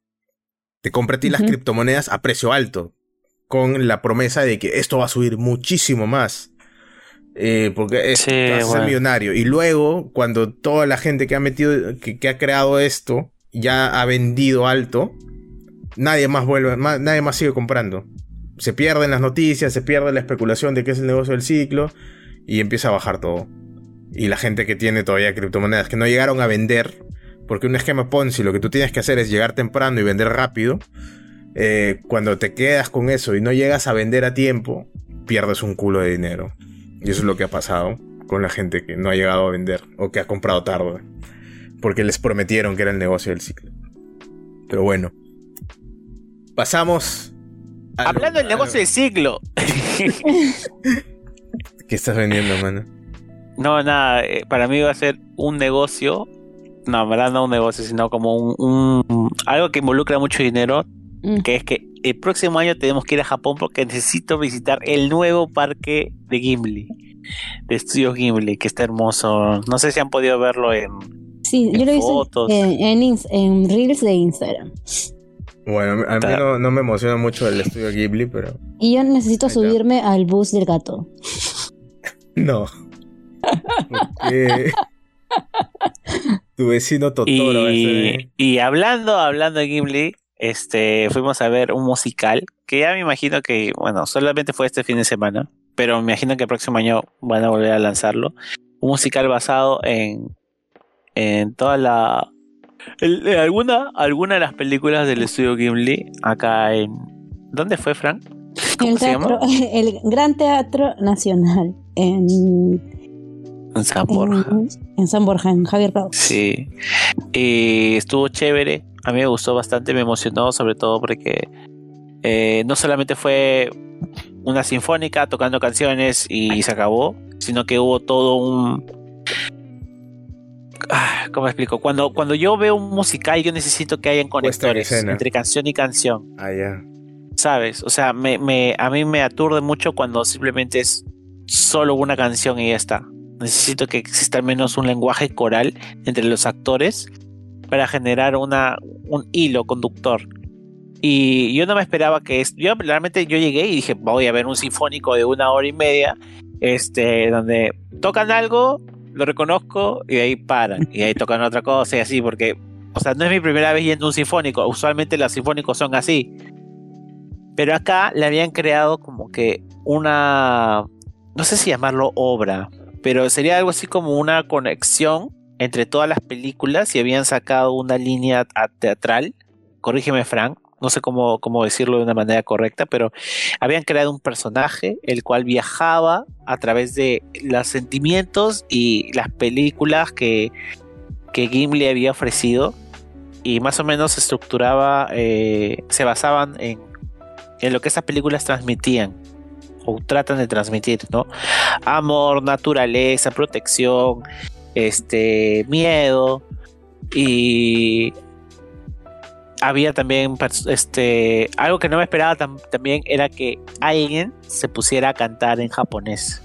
te compre a ti las criptomonedas a precio alto, con la promesa de que esto va a subir muchísimo más. Eh, porque es, Sí, vas a ser millonario. Y luego, cuando toda la gente que ha metido, que, que ha creado esto, ya ha vendido alto, nadie más vuelve, nadie más sigue comprando. Se pierden las noticias, se pierde la especulación de que es el negocio del ciclo y empieza a bajar todo. Y la gente que tiene todavía criptomonedas que no llegaron a vender, porque un esquema Ponzi lo que tú tienes que hacer es llegar temprano y vender rápido. eh, cuando te quedas con eso y no llegas a vender a tiempo, pierdes un culo de dinero. Y eso es lo que ha pasado con la gente que no ha llegado a vender o que ha comprado tarde. Porque les prometieron que era el negocio del ciclo. Pero bueno. Pasamos. Hablando del negocio del ciclo. ¿Qué estás vendiendo, mano? No, nada. Eh, para mí va a ser un negocio. No, en verdad no un negocio, sino como un, algo que involucra mucho dinero. Mm. Que es que el próximo año tenemos que ir a Japón porque necesito visitar el nuevo parque de Gimli. De estudios Gimli, que está hermoso. No sé si han podido verlo en, Sí, yo lo fotos. en, en, Reels de Instagram. Bueno, a mí no, no me emociona mucho el estudio Ghibli, pero. Y yo necesito subirme al bus del gato. No. Porque tu vecino Totoro Y, ¿eh? y hablando, hablando de Ghibli, este, fuimos a ver un musical que ya me imagino que, bueno, solamente fue este fin de semana, pero me imagino que el próximo año van a volver a lanzarlo. Un musical basado en, en toda la, en alguna, alguna de las películas del estudio Ghibli acá en, ¿dónde fue, Frank? ¿Cómo el, se teatro, el Gran Teatro Nacional en, En San Borja. en, en San Borja, en Javier Prado. Sí. Y estuvo chévere. A mí me gustó bastante, me emocionó, sobre todo porque eh, no solamente fue una sinfónica tocando canciones y se acabó, sino que hubo todo un. Ah, ¿Cómo explico? Cuando, cuando yo veo un musical, yo necesito que hayan conectores entre canción y canción. Ah, ya. ¿Sabes? O sea, me, me, a mí me aturde mucho cuando simplemente es solo una canción y ya está. Necesito que exista al menos un lenguaje coral entre los actores para generar una, un hilo conductor. Y yo no me esperaba que es. Yo realmente yo llegué y dije, voy a ver un sinfónico de una hora y media, este, donde tocan algo, lo reconozco y ahí paran. Y ahí tocan otra cosa y así, porque, o sea, no es mi primera vez yendo un sinfónico. Usualmente los sinfónicos son así. Pero acá le habían creado como que una, no sé si llamarlo obra, pero sería algo así como una conexión entre todas las películas y habían sacado una línea teatral. Corrígeme, Frank. No sé cómo, cómo decirlo de una manera correcta, pero habían creado un personaje el cual viajaba a través de los sentimientos y las películas que, que Gimli había ofrecido y más o menos se estructuraba, eh, se basaban en, en lo que esas películas transmitían o tratan de transmitir, ¿no? Amor, naturaleza, protección, este, miedo y había también pers- este algo que no me esperaba tam- también era que alguien se pusiera a cantar en japonés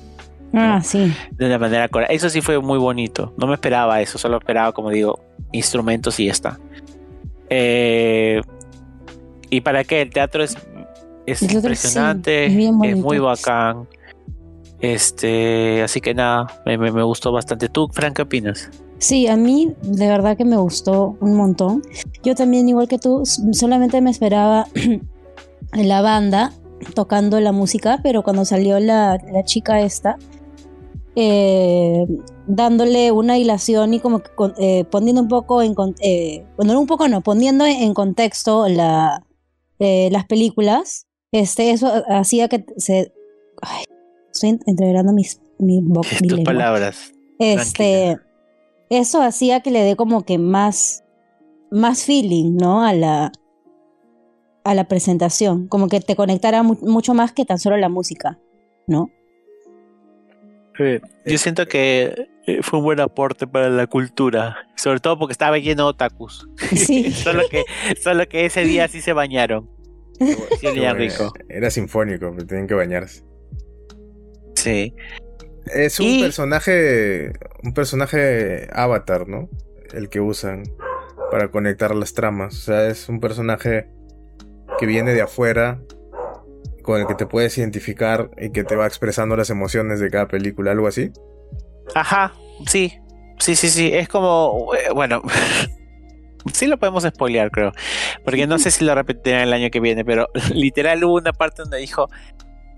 Ah, sí. de una manera correcta. Eso sí fue muy bonito. No me esperaba eso, solo esperaba, como digo, instrumentos y ya está. Eh, y para qué, el teatro es, es impresionante, sí, es muy bacán. Este, así que nada, me, me- me gustó bastante. ¿Tú, Frank, qué opinas? Sí, a mí de verdad que me gustó un montón. Yo también, igual que tú, solamente me esperaba la banda tocando la música, pero cuando salió la, la chica esta, eh, dándole una hilación y como que eh, poniendo un poco en... eh, bueno, un poco no, poniendo en, en contexto la, eh, las películas, este, eso hacía que se... Ay, estoy entreverando mis, mi, boca, mi Tus lengua. palabras. Este, eso hacía que le dé como que más, más feeling, ¿no? A la, a la presentación, como que te conectara mu- mucho más que tan solo la música, ¿no? Yo siento que eh, fue un buen aporte para la cultura, sobre todo porque estaba lleno de otakus. Sí. solo que solo que ese día sí se bañaron. Sí olía Qué bueno. rico. Era sinfónico, pero tienen que bañarse. Sí. Es un Y- personaje. Un personaje avatar, ¿no? El que usan para conectar las tramas. O sea, es un personaje que viene de afuera, con el que te puedes identificar y que te va expresando las emociones de cada película, algo así. Ajá, sí. Sí, sí, sí. Es como, eh, bueno, sí lo podemos spoilear, creo. Porque no sé si lo repetirán el año que viene, pero literal hubo una parte donde dijo,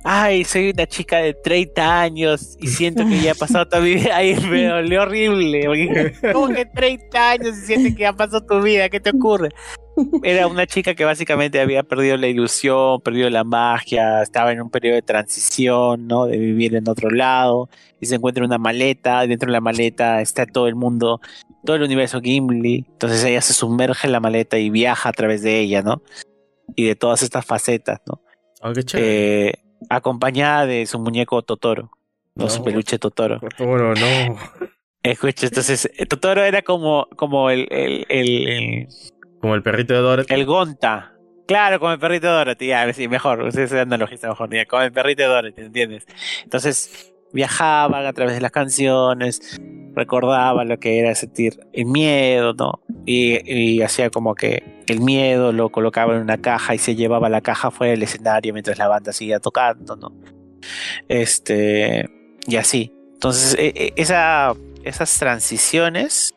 ay, soy una chica de 30 años y siento que ya ha pasado toda mi vida. Ay, me dolió horrible. porque, ¿Cómo que 30 años y sientes que ya pasó tu vida? ¿Qué te ocurre? Era una chica que básicamente había perdido la ilusión, perdido la magia, estaba en un periodo de transición, ¿no? De vivir en otro lado, y se encuentra una maleta, y dentro de la maleta está todo el mundo, todo el universo Gimli, entonces ella se sumerge en la maleta y viaja a través de ella, ¿no? Y de todas estas facetas, ¿no? Oh, qué. Eh, acompañada de su muñeco Totoro, ¿no? No. Su peluche Totoro. Totoro, no. Escucha, entonces eh, Totoro era como, como el, el, el, el, Como el perrito de Dorothy. el Gonta. Claro, como el perrito de Dorothy, ya, sí, mejor, ustedes se analogista mejor, ya, como el perrito de Dorothy, ¿entiendes? Entonces viajaban a través de las canciones, recordaban lo que era sentir el miedo, ¿no? Y, hacía como que el miedo lo colocaba en una caja y se llevaba la caja fuera del escenario mientras la banda seguía tocando, ¿no? Este, y así. Entonces, e- e- esa, esas transiciones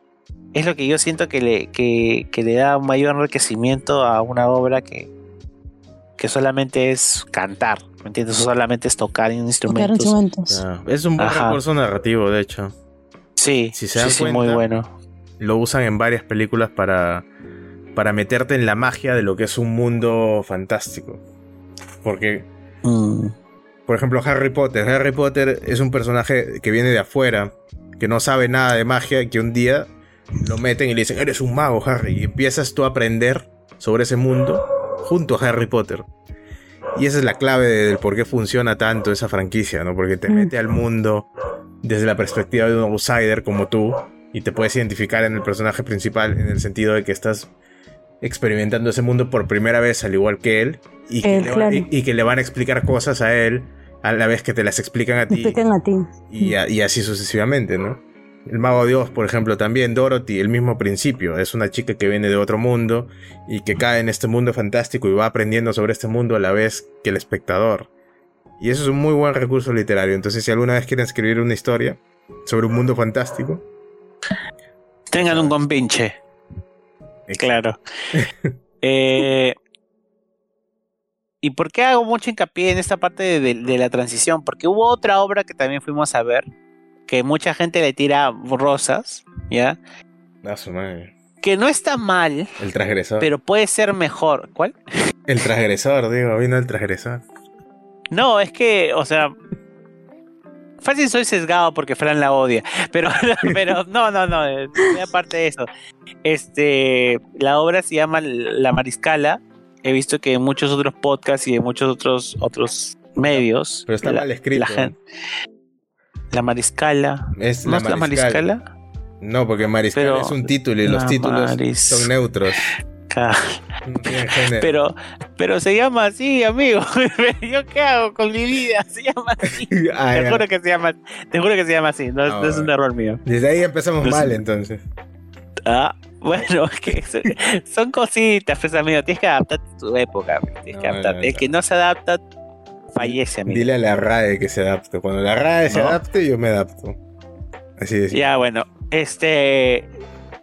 es lo que yo siento que le, que, que le da un mayor enriquecimiento a una obra que, que solamente es cantar, ¿me entiendes? Solamente es tocar Tocar instrumentos. instrumentos. Ah, es un buen Ajá. recurso narrativo, de hecho. Sí, Si se sí, sí, muy bueno. Lo usan en varias películas para, para meterte en la magia de lo que es un mundo fantástico. Porque, Mm, por ejemplo, Harry Potter. Harry Potter es un personaje que viene de afuera, que no sabe nada de magia, y que un día lo meten y le dicen, eres un mago, Harry. Y empiezas tú a aprender sobre ese mundo junto a Harry Potter. Y esa es la clave de- del por qué funciona tanto esa franquicia, ¿no? Porque te Mm. mete al mundo desde la perspectiva de un outsider como tú y te puedes identificar en el personaje principal en el sentido de que estás experimentando ese mundo por primera vez al igual que él y que, Él, le, claro. y- y que le van a explicar cosas a él a la vez que te las explican a Te ti explican a ti. y, a- y así sucesivamente, ¿no? El Mago de Oz, por ejemplo, también Dorothy, el mismo principio, es una chica que viene de otro mundo y que cae en este mundo fantástico y va aprendiendo sobre este mundo a la vez que el espectador. Y eso es un muy buen recurso literario, entonces si alguna vez quieren escribir una historia sobre un mundo fantástico, Tengan un compinche. Claro. Eh, ¿Y por qué hago mucho hincapié en esta parte de, de- de la transición? Porque hubo otra obra que también fuimos a ver, que mucha gente le tira rosas, ¿ya? A su madre. Que no está mal, El transgresor. pero puede ser mejor. ¿Cuál? El transgresor, digo, vino el transgresor. No, es que, o sea, fácil soy sesgado porque Fran la odia, pero, pero no, no, no, eh, aparte de eso. Este, la obra se llama La Mariscala. He visto que en muchos otros podcasts y en muchos otros otros medios. Pero está la, mal escrito. La, gen- la Mariscala. Es ¿No la es la mariscal. Mariscala? No, porque mariscal Pero es un título y los títulos maris- son neutros. Pero, pero se llama así, amigo. ¿Yo qué hago con mi vida? Se llama así. Ah, Te juro que se llama, te juro que se llama así, no, es- Ah, no es un error mío. Desde ahí empezamos Pues- mal, entonces. Ah, bueno, es que son, son cositas, pues amigo, tienes que adaptarte a tu época, tienes que adaptarte. no, El que no se adapta, fallece, amigo. Dile a la RAE que se adapte. Cuando la RAE se adapte, yo me adapto. Así simple. Ya, bueno, este,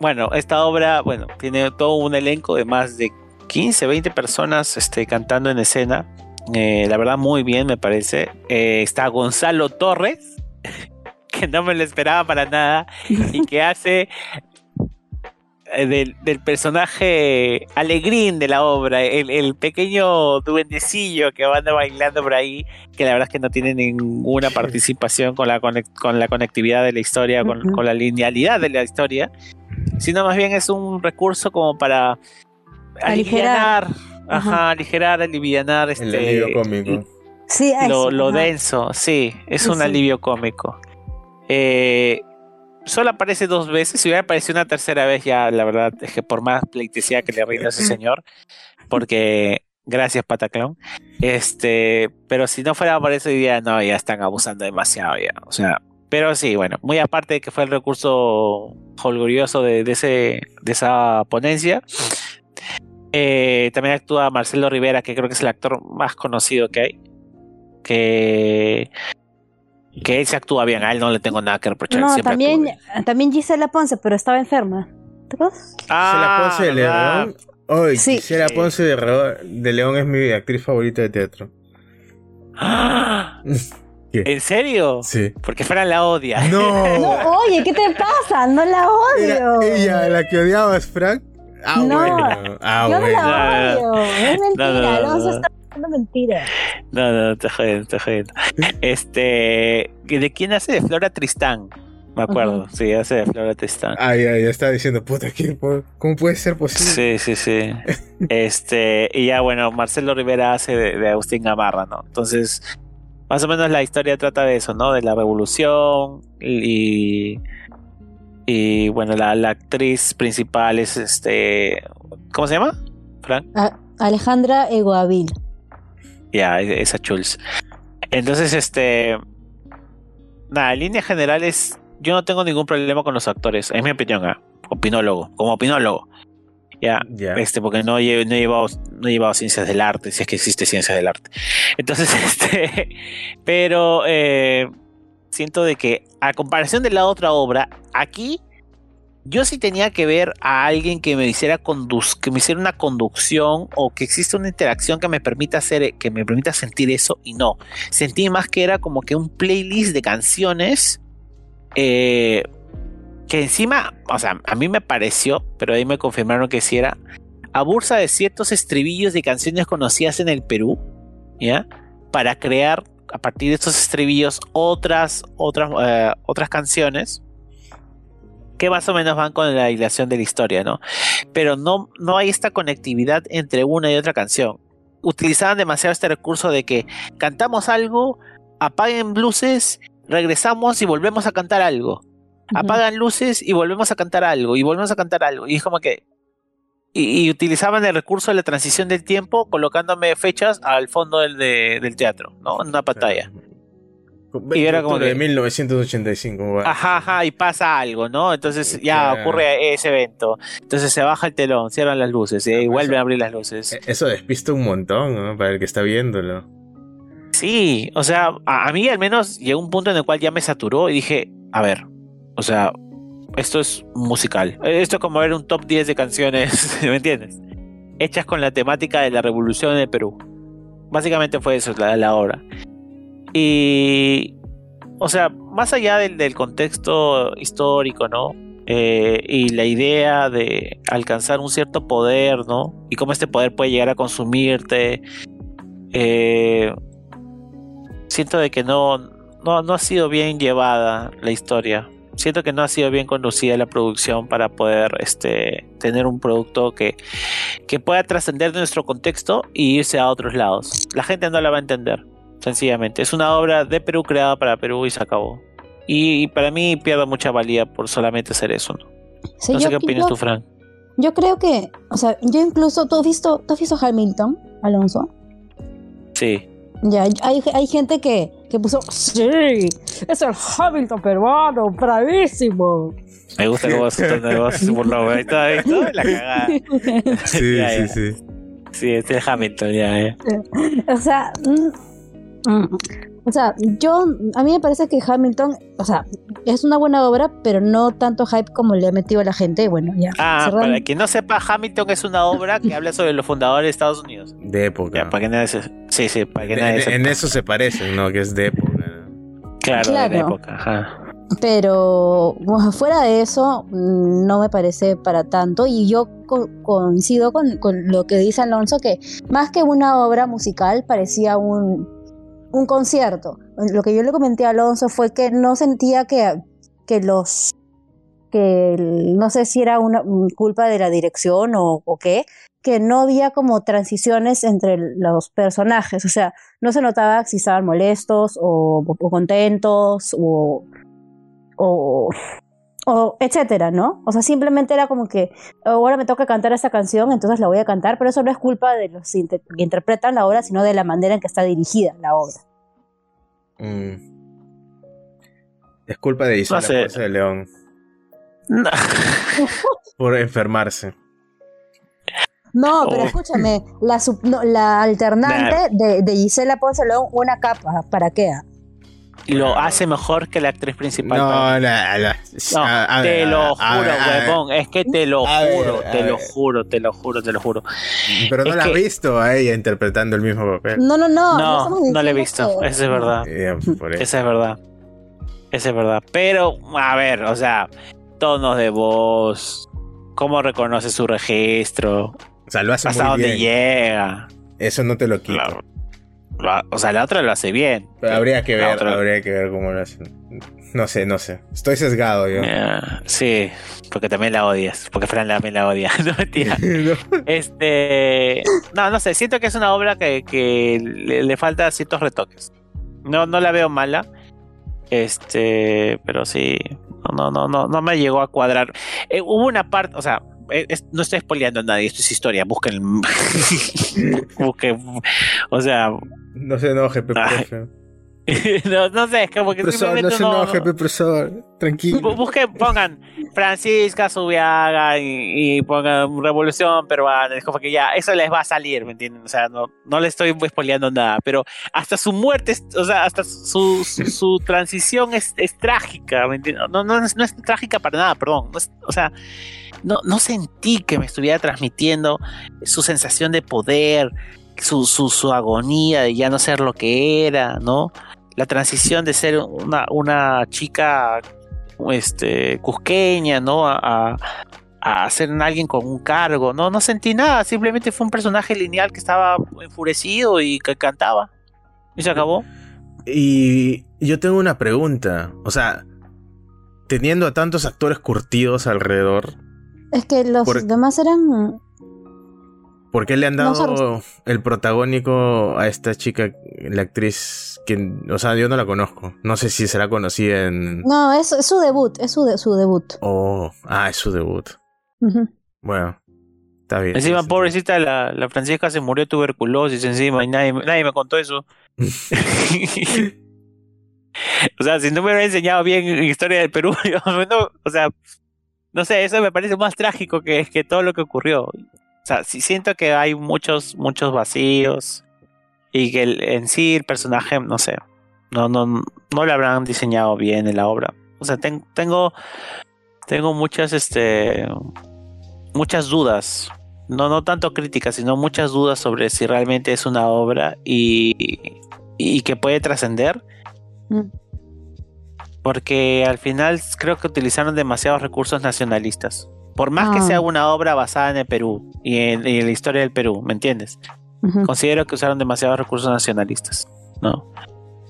bueno, esta obra, bueno, tiene todo un elenco de más de 15, 20 personas, este, cantando en escena. Eh, la verdad, muy bien, me parece. Eh, está Gonzalo Torres, que no me lo esperaba para nada, y que hace del, del personaje alegrín de la obra, el, el pequeño duendecillo que va andando bailando por ahí, que la verdad es que no tiene ninguna participación con la, conec- con la conectividad de la historia, con, la linealidad de la historia, sino más bien es un recurso como para Aligerar. aligerar, ajá, aligerar, alivianar El este, alivio cómico. Sí, lo, lo denso, sí, es Sí, un sí. alivio cómico. Eh, solo aparece dos veces, si hubiera aparecido una tercera vez ya, la verdad es que por más pleitesía que le rinda a ese señor, porque gracias Pataclón, este, pero si no fuera por eso diría, no, ya están abusando demasiado ya, o sea, pero sí, bueno, muy aparte de que fue el recurso holgorioso de, de ese, de esa ponencia, eh, también actúa Marcelo Rivera, que creo que es el actor más conocido que hay. Que, que él se actúa bien, a él no le tengo nada que reprochar. No, siempre también, también Gisela Ponce, pero estaba enferma. Ah, Gisela Ponce de. León. Hoy, Sí. Gisela. Ponce de, León es mi actriz favorita de teatro. ¡Ah! ¿Qué? ¿En serio? Sí. Porque Fran la odia. No, ¡No! oye, ¿qué te pasa? No la Era odio. ella la que odiabas, Frank. Ah, No, bueno. Ah, Yo no bueno. la odio. Es mentira. No, no, no, Alonso no. está haciendo mentira. No, no, te jodiendo, te jodiendo. Este, ¿de quién hace de Flora Tristán? Me acuerdo, sí, hace de Flora Tristán. Ah, ya, ya estaba diciendo, puta, ¿qué, ¿cómo puede ser posible? Sí, sí, sí. Este, y ya bueno, Marcelo Rivera hace de, de Agustín Gamarra, ¿no? Entonces, más o menos la historia trata de eso, ¿no? De la revolución y. Y bueno, la, la actriz principal es este. ¿Cómo se llama? Frank. A- Alejandra Egoavil. Ya, e- esa Chulz. Entonces, este. Nada, en líneas generales, yo no tengo ningún problema con los actores, es mi opinión, ¿ah? opinólogo, como opinólogo. Ya, Ya. este, porque no, he llevado, no he llevado ciencias del arte, si es que existe ciencias del arte. Entonces, este, pero eh, siento de que a comparación de la otra obra, aquí yo sí tenía que ver a alguien que me hiciera que me hiciera una conducción o que exista una interacción que me permita hacer, que me permita sentir eso y no. Sentí más que era como que un playlist de canciones eh, que encima, o sea, a mí me pareció, pero ahí me confirmaron que sí era, a bursa de ciertos estribillos de canciones conocidas en el Perú, ¿ya? Para crear a partir de estos estribillos otras, otras, eh, otras canciones que más o menos van con la hilación de la historia, ¿no? Pero no, no hay esta conectividad entre una y otra canción. Utilizaban demasiado este recurso de que cantamos algo, apaguen luces, regresamos y volvemos a cantar algo. Apagan luces y volvemos a cantar algo y volvemos a cantar algo. Y es como que y, y utilizaban el recurso de la transición del tiempo colocándome fechas al fondo del, de- del teatro no en una pantalla Y Y era como de que- 1985. bueno. ajá ajá y pasa algo no entonces ya Claro. ocurre ese evento entonces se baja el telón cierran las luces y Ah, pues vuelven a abrir las luces E- Eso despista un montón, ¿no? Para el que está viéndolo. Sí, o sea, a, a mí al menos llegó un punto en el cual ya me saturó y dije, a ver, o sea, esto es musical. Eh, Esto es como ver un top 10 de canciones, ¿me entiendes? Hechas con la temática de la revolución en el Perú. Básicamente fue eso la, la obra. Y, o sea, más allá del, contexto histórico, ¿no? Eh, y la idea de alcanzar un cierto poder, ¿no? Y cómo este poder puede llegar a consumirte. Eh, siento de que no, no, no ha sido bien llevada la historia. Siento que no ha sido bien conducida la producción para poder este, tener un producto que, que pueda trascender de nuestro contexto y irse a otros lados. La gente no la va a entender, sencillamente. Es una obra de Perú creada para Perú y se acabó. Y, y para mí pierde mucha valía por solamente hacer eso. No, Sí, no sé qué opinas yo- tú, Fran. Yo creo que, o sea, yo incluso, ¿tú has visto, ¿tú has visto Hamilton, Alonso? Sí. Ya, hay, hay gente que, que puso, sí, es el Hamilton peruano, bravísimo. Me gusta cómo se se burló, güey. Todo esto, la cagada. Sí, Ya, sí, ya. sí. Sí, este es Hamilton, ya, ya. O sea, mm, o sea, yo, a mí me parece que Hamilton, o sea, es una buena obra, pero no tanto hype como le ha metido a la gente. y Bueno, ya. Ah, cerrando. para quien no sepa, Hamilton es una obra que habla sobre los fundadores de Estados Unidos. De época. Ya, para que nadie se... Sí, sí, para que En, nadie se... en eso se parecen, ¿no? Que es de época. Claro, de la Claro. época, ajá. Pero bueno, fuera de eso, mm, no me parece para tanto. Y yo co- coincido con, con lo que dice Alonso, que más que una obra musical, parecía un, un concierto. Lo que yo le comenté a Alonso fue que no sentía que, que los que no sé si era una culpa de la dirección o, qué, que no había como transiciones entre los personajes, o sea, no se notaba si estaban molestos o, contentos o, o etcétera, ¿no? O sea, simplemente era como que ahora me toca cantar esa canción, entonces la voy a cantar, pero eso no es culpa de los inter- que interpretan la obra, sino de la manera en que está dirigida la obra. Mm. Es culpa de Isla No sé. Fuerza de León No. por enfermarse. No, pero Oh. escúchame, la, sub- no, la alternante de, de Gisela Ponce León, una capa, ¿para qué? Lo hace mejor que la actriz principal. No, no, no. No, A- a te ver, lo a- juro, huevón. Es que te lo ver, juro, a te lo ver. juro, te lo juro, te lo juro. Pero no Es la has que- visto a ella interpretando el mismo papel. No, no, no. No, no lo he visto. que- Eso es verdad. Eso. Esa es verdad. Esa es verdad. Pero, a ver, o sea, tonos de voz, cómo reconoce su registro, O sea, lo hace hasta muy dónde bien. llega. Eso no te lo quito. Claro. O sea, la otra lo hace bien. Pero habría que ver, otra- habría que ver cómo lo hacen. No sé, no sé. Estoy sesgado yo. Sí, porque también la odias. Porque Fran también la odia. No mentira. No. Este. No, no sé. Siento que es una obra que, que le, le falta ciertos retoques. No, no la veo mala. Este. Pero sí. No, no, no, no me llegó a cuadrar. Eh, hubo una parte. O sea. Eh, es- no estoy spoileando a nadie, esto es historia, busquen, busquen, o sea, No se enoje, Pepe. Ay, no, no sé, es como que Profesor, no se no- enoje, Pepe, profesor. Tranquilo. Busquen, pongan Francisca Subiaga y, y pongan Revolución Peruana. Es como que ya, eso les va a salir, ¿me entienden? O sea, no, no le estoy spoileando nada, pero hasta su muerte, o sea, hasta su, su, su transición es, es trágica, ¿me entienden? No, no, es, no es trágica para nada, perdón. No es- o sea, no, no sentí que me estuviera transmitiendo su sensación de poder, su, su, agonía de ya no ser lo que era, ¿no? La transición de ser una, una chica este, cusqueña, ¿no? A, a, a ser alguien con un cargo, ¿no? No sentí nada, simplemente fue un personaje lineal que estaba enfurecido y que cantaba. Y se acabó. Y yo tengo una pregunta. O sea, teniendo a tantos actores curtidos alrededor, Es que los Por- demás eran. ¿por qué le han No dado el protagónico a esta chica, la actriz? Que, o sea, yo no la conozco. No sé si será conocida en. No, es, es su debut, es su, de- su debut. Oh, ah, es su debut. Bueno, está bien. Encima, Sí, pobrecita, la, la Francisca se murió de tuberculosis encima y nadie, nadie me contó eso. o sea, si no me hubiera enseñado bien historia del Perú, yo no- o sea, no sé, eso me parece más trágico que, que todo lo que ocurrió. O sea, siento que hay muchos, muchos vacíos y que en sí el personaje, no sé, no, no, no lo habrán diseñado bien en la obra. O sea, ten- tengo, tengo muchas, este, muchas dudas. No, no tanto críticas, sino muchas dudas sobre si realmente es una obra y, y que puede trascender. Mm. Porque al final creo que utilizaron demasiados recursos nacionalistas. Por más que Ah. sea una obra basada en el Perú y en, y en la historia del Perú, ¿me entiendes? Considero que usaron demasiados recursos nacionalistas, ¿no?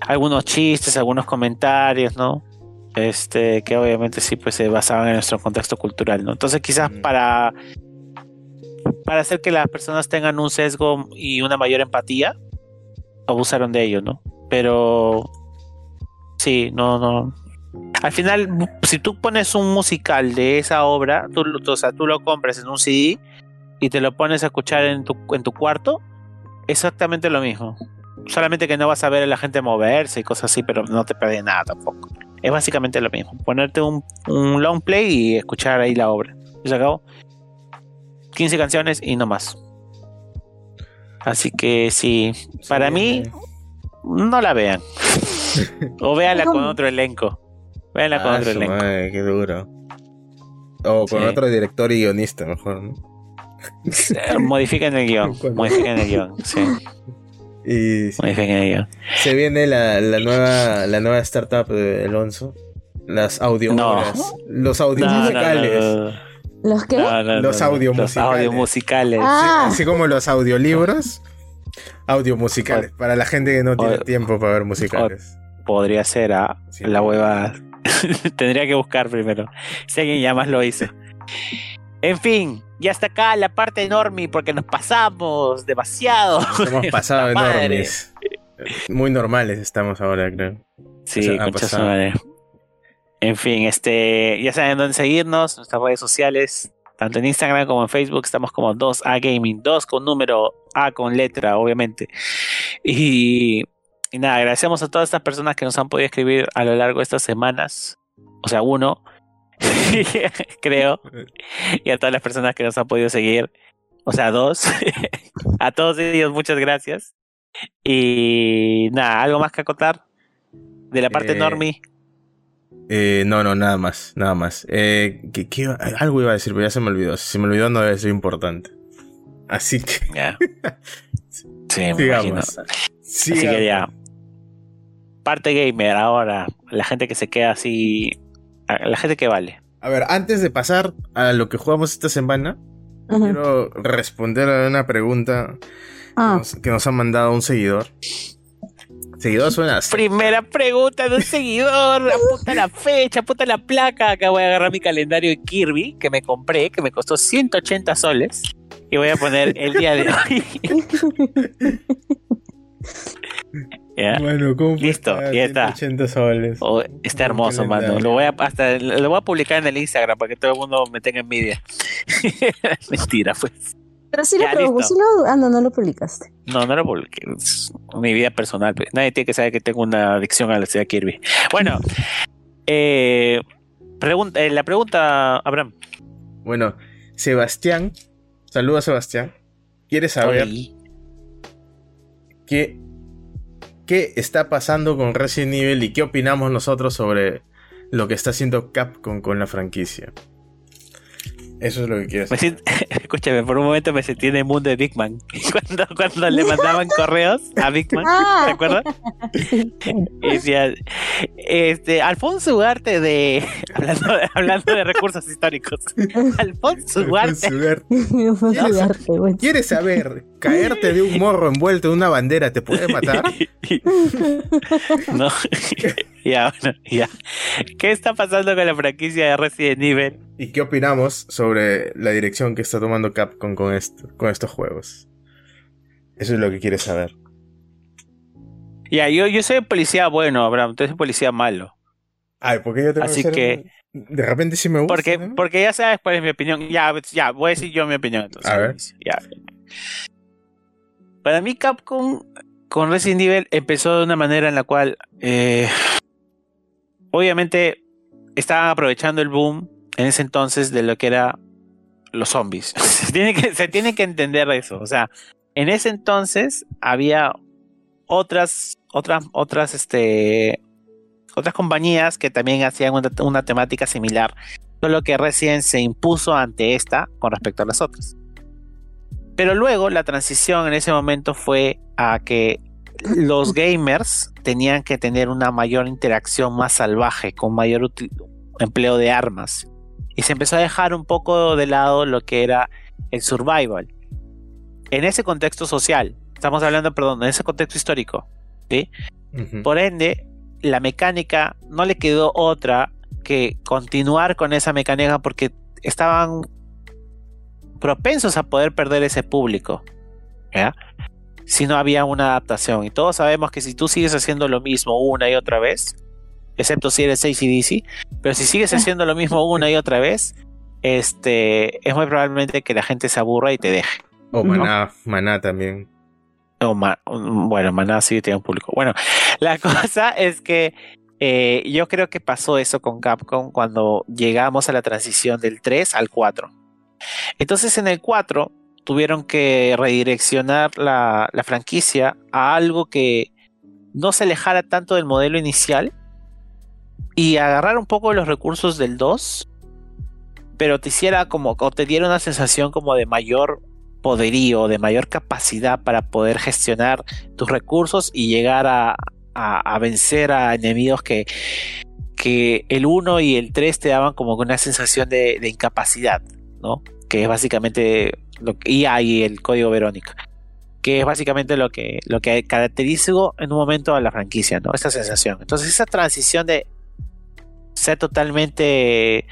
Algunos chistes, algunos comentarios, ¿no? Este, que obviamente sí, pues se basaban en nuestro contexto cultural, ¿no? Entonces quizás para, para hacer que las personas tengan un sesgo y una mayor empatía, abusaron de ello, ¿no? Pero sí, no, no. Al final, si tú pones un musical de esa obra, tú, lo- o sea, tú lo compras en un CD y te lo pones a escuchar en tu, en tu cuarto, exactamente lo mismo. Solamente que no vas a ver a la gente moverse y cosas así, pero no te perdés nada tampoco. Es básicamente lo mismo. Ponerte un, un long play y escuchar ahí la obra. Y se acabó. 15 canciones y no más. Así que sí, para mí, no la vean. o véanla con otro elenco. Véanla con Ah, otro su elenco. madre, qué duro. O con Sí. otro director y guionista, mejor, ¿no? Eh, Modifiquen el guion. Modifiquen el guion. Sí, Y sí, modifiquen el guion. se viene la, la nueva la nueva startup de Alonso. Las audio No. Los audio No, no, no, musicales. no, no. ¿Los qué? No, no, Los no, no. audio Los musicales. audio musicales. Ah. Así como los audiolibros, audio musicales. Para la gente que no tiene O- tiempo para ver musicales. Podría ser a Sí. la hueva. Tendría que buscar primero. Si alguien ya más lo hizo. En fin, ya está acá la parte enorme porque nos pasamos demasiado. Nos hemos pasado enormes. Muy normales estamos ahora, creo. Sí, O sea, madre. En fin, este, ya saben dónde seguirnos, nuestras redes sociales, tanto en Instagram como en Facebook, estamos como 2A Gaming, 2 con número, A con letra, obviamente. Y, y nada, agradecemos a todas estas personas que nos han podido escribir a lo largo de estas semanas. O sea, uno, creo. Y a todas las personas que nos han podido seguir. O sea, dos. a todos ellos, muchas gracias. Y nada, ¿algo más que acotar? De la parte Eh, normie. Eh, no, no, nada más, nada más. Eh, ¿qué- qué iba- algo iba a decir, pero ya se me olvidó. Si se me olvidó, no debe ser importante. Así que, Ya. Sí, sigamos. Así que ya. Parte gamer ahora. La gente que se queda así. La gente que vale. A ver, antes de pasar a lo que jugamos esta semana, quiero responder a una pregunta que Ah, nos- que nos ha mandado un seguidor. Seguidor suena así. Primera pregunta de un seguidor. Apunta la fecha, apunta la placa. Acá voy a agarrar mi calendario de Kirby que me compré, que me costó 180 soles. Y voy a poner el día de hoy. Bueno, ¿cómo Listo, ya está. 180 soles. Oh, está hermoso, mano. Lo voy a hasta lo voy a publicar en el Instagram para que todo el mundo me tenga envidia. Mentira, pues. pero sí lo Ya, probó, listo. sí lo- ah, no, no lo publicaste. No, no lo publiqué. Es mi vida personal. pues. Nadie tiene que saber que tengo una adicción a la ciudad Kirby. Bueno, eh, pregunta, eh, la pregunta, Abraham. Bueno, Sebastián, saluda Sebastián. Quiere saber Oye, qué, qué está pasando con Resident Evil y qué opinamos nosotros sobre lo que está haciendo Capcom con la franquicia. Eso es lo que quieres. me siento- escúchame, por un momento me sentí en el mundo de Big Man. Cuando, cuando le mandaban correos a Big Man, Ah. ¿te acuerdas? Y decía, este, Alfonso Ugarte de, hablando de, hablando de recursos históricos, Alfonso Ugarte, Me fue a sudarte, güey. ¿Quieres saber? Caerte de un morro envuelto en una bandera te puede matar. no, ya, bueno, ya. ¿Qué está pasando con la franquicia de Resident Evil? ¿Y qué opinamos sobre la dirección que está tomando Capcom con, esto, con estos juegos? Eso es lo que quieres saber. Ya, yo, yo soy policía bueno, Abraham, tú eres policía malo. Ay, porque yo tengo Así ser- que- De repente sí me gusta. Porque, ¿no? porque ya sabes cuál es mi opinión. Ya, ya, voy a decir yo mi opinión entonces. A ver. Ya. Para mí Capcom con Resident Evil empezó de una manera en la cual eh, obviamente estaban aprovechando el boom en ese entonces de lo que era los zombies. se, tiene que, entender eso. O sea, en ese entonces había otras, otras, otras, este, otras compañías que también hacían una, una temática similar. Solo que Resident se impuso ante esta con respecto a las otras. Pero luego la transición en ese momento fue a que los gamers tenían que tener una mayor interacción más salvaje, con mayor empleo de armas. Y se empezó a dejar un poco de lado lo que era el survival. En ese contexto social, estamos hablando, perdón, en ese contexto histórico, ¿sí? Por ende, la mecánica no le quedó otra que continuar con esa mecánica porque estaban propensos a poder perder ese público. ¿ya? Si no había una adaptación. Y todos sabemos que si tú sigues haciendo lo mismo una y otra vez, excepto si eres ACDC, pero si sigues haciendo lo mismo una y otra vez, este, es muy probablemente que la gente se aburra y te deje. O No. Maná, Maná también. O Ma- bueno, Maná sí tiene un público. Bueno, la cosa es que eh, yo creo que pasó eso con Capcom cuando llegamos a la transición del 3 al 4. Entonces en el 4 tuvieron que redireccionar la, la franquicia a algo que no se alejara tanto del modelo inicial y agarrar un poco de los recursos del 2, pero te hiciera como, o te diera una sensación como de mayor poderío, de mayor capacidad para poder gestionar tus recursos y llegar a, a- vencer a enemigos que, que el 1 y el 3 te daban como una sensación de, de incapacidad, ¿no? Que es básicamente y el código Verónica. Que es básicamente lo que, lo que caracterizó en un momento a la franquicia, ¿no? Esa sensación. Entonces, esa transición de ser totalmente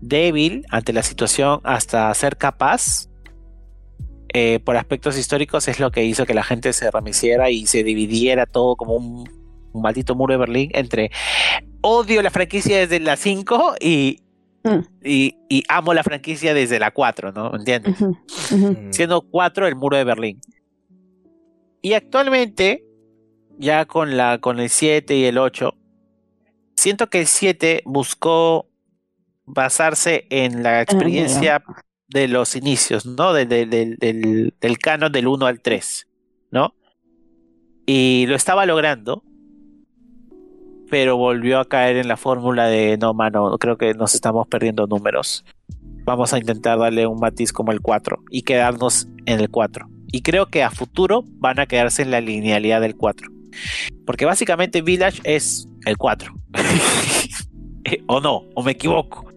débil ante la situación hasta ser capaz eh, por aspectos históricos es lo que hizo que la gente se remiciera y se dividiera todo como un, un maldito muro de Berlín entre odio la franquicia desde la 5 y, Mm. y, y amo la franquicia desde la 4, ¿no? ¿Entiendes? Ujú, ujú. Mm. Siendo 4 el muro de Berlín. Y actualmente, ya con, la, con el 7 y el 8, siento que el 7 buscó basarse en la experiencia de los inicios, ¿no? De- de- de- del, del canon del 1 al 3, ¿no? Y lo estaba logrando, pero volvió a caer en la fórmula de, no, mano, creo que nos estamos perdiendo números. Vamos a intentar darle un matiz como el 4 y quedarnos en el 4. Y creo que a futuro van a quedarse en la linealidad del 4. Porque básicamente Village es el 4. o no, o me equivoco.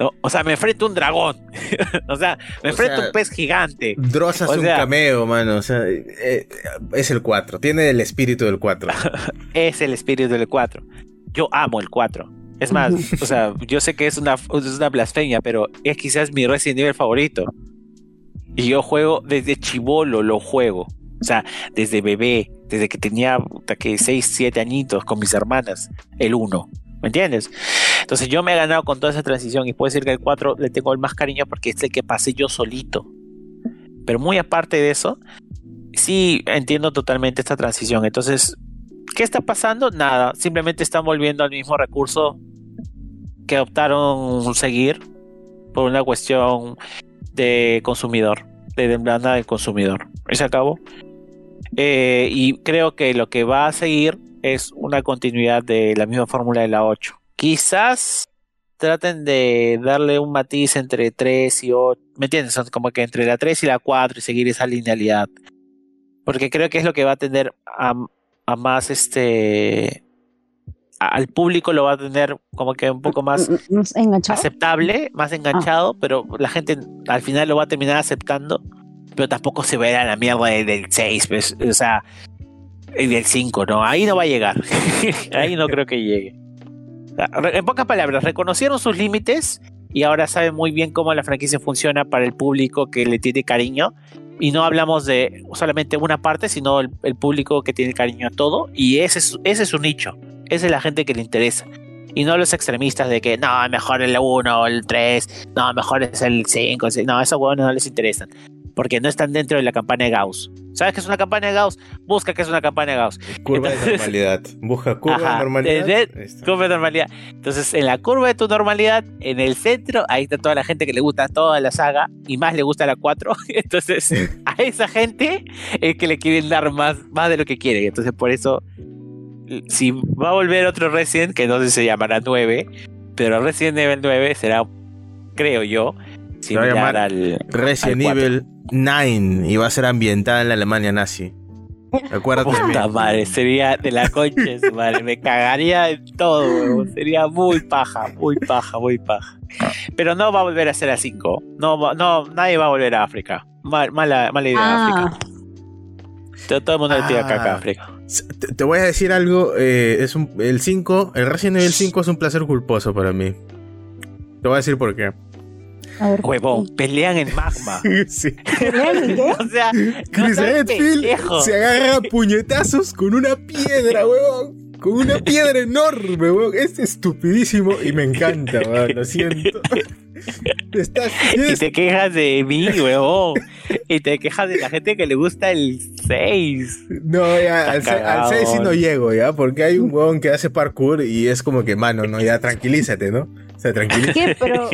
No, o sea, me enfrento a un dragón. o sea, me enfrento a un pez gigante. Dross hace O un sea- cameo, mano. O sea, eh, es el 4. Tiene el espíritu del 4. Es el espíritu del 4. Yo amo el 4. Es más, o sea, yo sé que es una, es una blasfemia, pero es quizás mi Resident Evil favorito. Y yo juego desde chivolo, lo juego. O sea, desde bebé, desde que tenía que 6, 7 añitos con mis hermanas, el 1. ¿Me entiendes? Entonces yo me he ganado con toda esa transición y puedo decir que el 4 le tengo el más cariño porque es el que pasé yo solito. Pero muy aparte de eso, sí entiendo totalmente esta transición. Entonces, ¿qué está pasando? Nada, simplemente están volviendo al mismo recurso que optaron seguir por una cuestión de consumidor, de demanda del consumidor. Y se acabó. Eh, y creo que lo que va a seguir es una continuidad de la misma fórmula de la 8. Quizás traten de darle un matiz entre 3 y 8. ¿Me entiendes? Son como que entre la 3 y la 4 y seguir esa linealidad. Porque creo que es lo que va a tener a, a más este. Al público lo va a tener como que un poco más Nos enganchado. aceptable, más enganchado, pero la gente al final lo va a terminar aceptando, pero tampoco se verá la mierda de- del 6, pues, o sea, y del 5, no, ahí no va a llegar, ahí no creo que llegue. En pocas palabras, reconocieron sus límites y ahora saben muy bien cómo la franquicia funciona para el público que le tiene cariño. Y no hablamos de solamente una parte, sino el, el público que tiene cariño a todo. Y ese es, ese es su nicho. Esa es la gente que le interesa. Y no los extremistas de que no, mejor el 1 o el 3, no, mejor es el 5. el seis". No, esos huevones no les interesan. Porque no están dentro de la campana de Gauss. ¿Sabes qué es una campana de Gauss? Busca qué es una campana de Gauss. Curva de normalidad. Busca curva Ajá, de normalidad. de- está. Curva de normalidad. Entonces, en la curva de tu normalidad, en el centro, ahí está toda la gente que le gusta toda la saga y más le gusta la 4. Entonces, a esa gente es que le quieren dar más, más de lo que quieren. Entonces, por eso, si va a volver otro Resident, que no sé si se llamará 9, pero Resident Evil 9 será, creo yo, Se va a llamar al. Resident al. Evil 9 y va a ser ambientada en la Alemania nazi. Acuérdate. Puta madre, sería de la concha madre, me cagaría en todo, sería muy paja, muy paja, muy paja. Pero no va a volver a ser a 5, no, no, nadie va a volver a África, Mal- mala, mala idea Ah, África, todo, todo el mundo le tira Ah. caca a África. Te, te voy a decir algo. eh, es un, el 5, el Resident Evil 5 es un placer culposo para mí. Te voy a decir por qué. Ver. Huevón, pelean en magma. Sí. ¿Pelean qué? O sea, no Chris Redfield se agarra a puñetazos con una piedra, huevón. Con una piedra enorme, huevón. Es estupidísimo y me encanta, huevón. Lo siento. Estás, Y te quejas de mí, huevón. Y te quejas de la gente que le gusta el 6. No, ya, al, al 6 sí no llego, ¿ya? Porque hay un huevón que hace parkour y es como que, mano, no, ya tranquilízate, ¿no? O sea, tranquilízate. ¿Qué? Pero,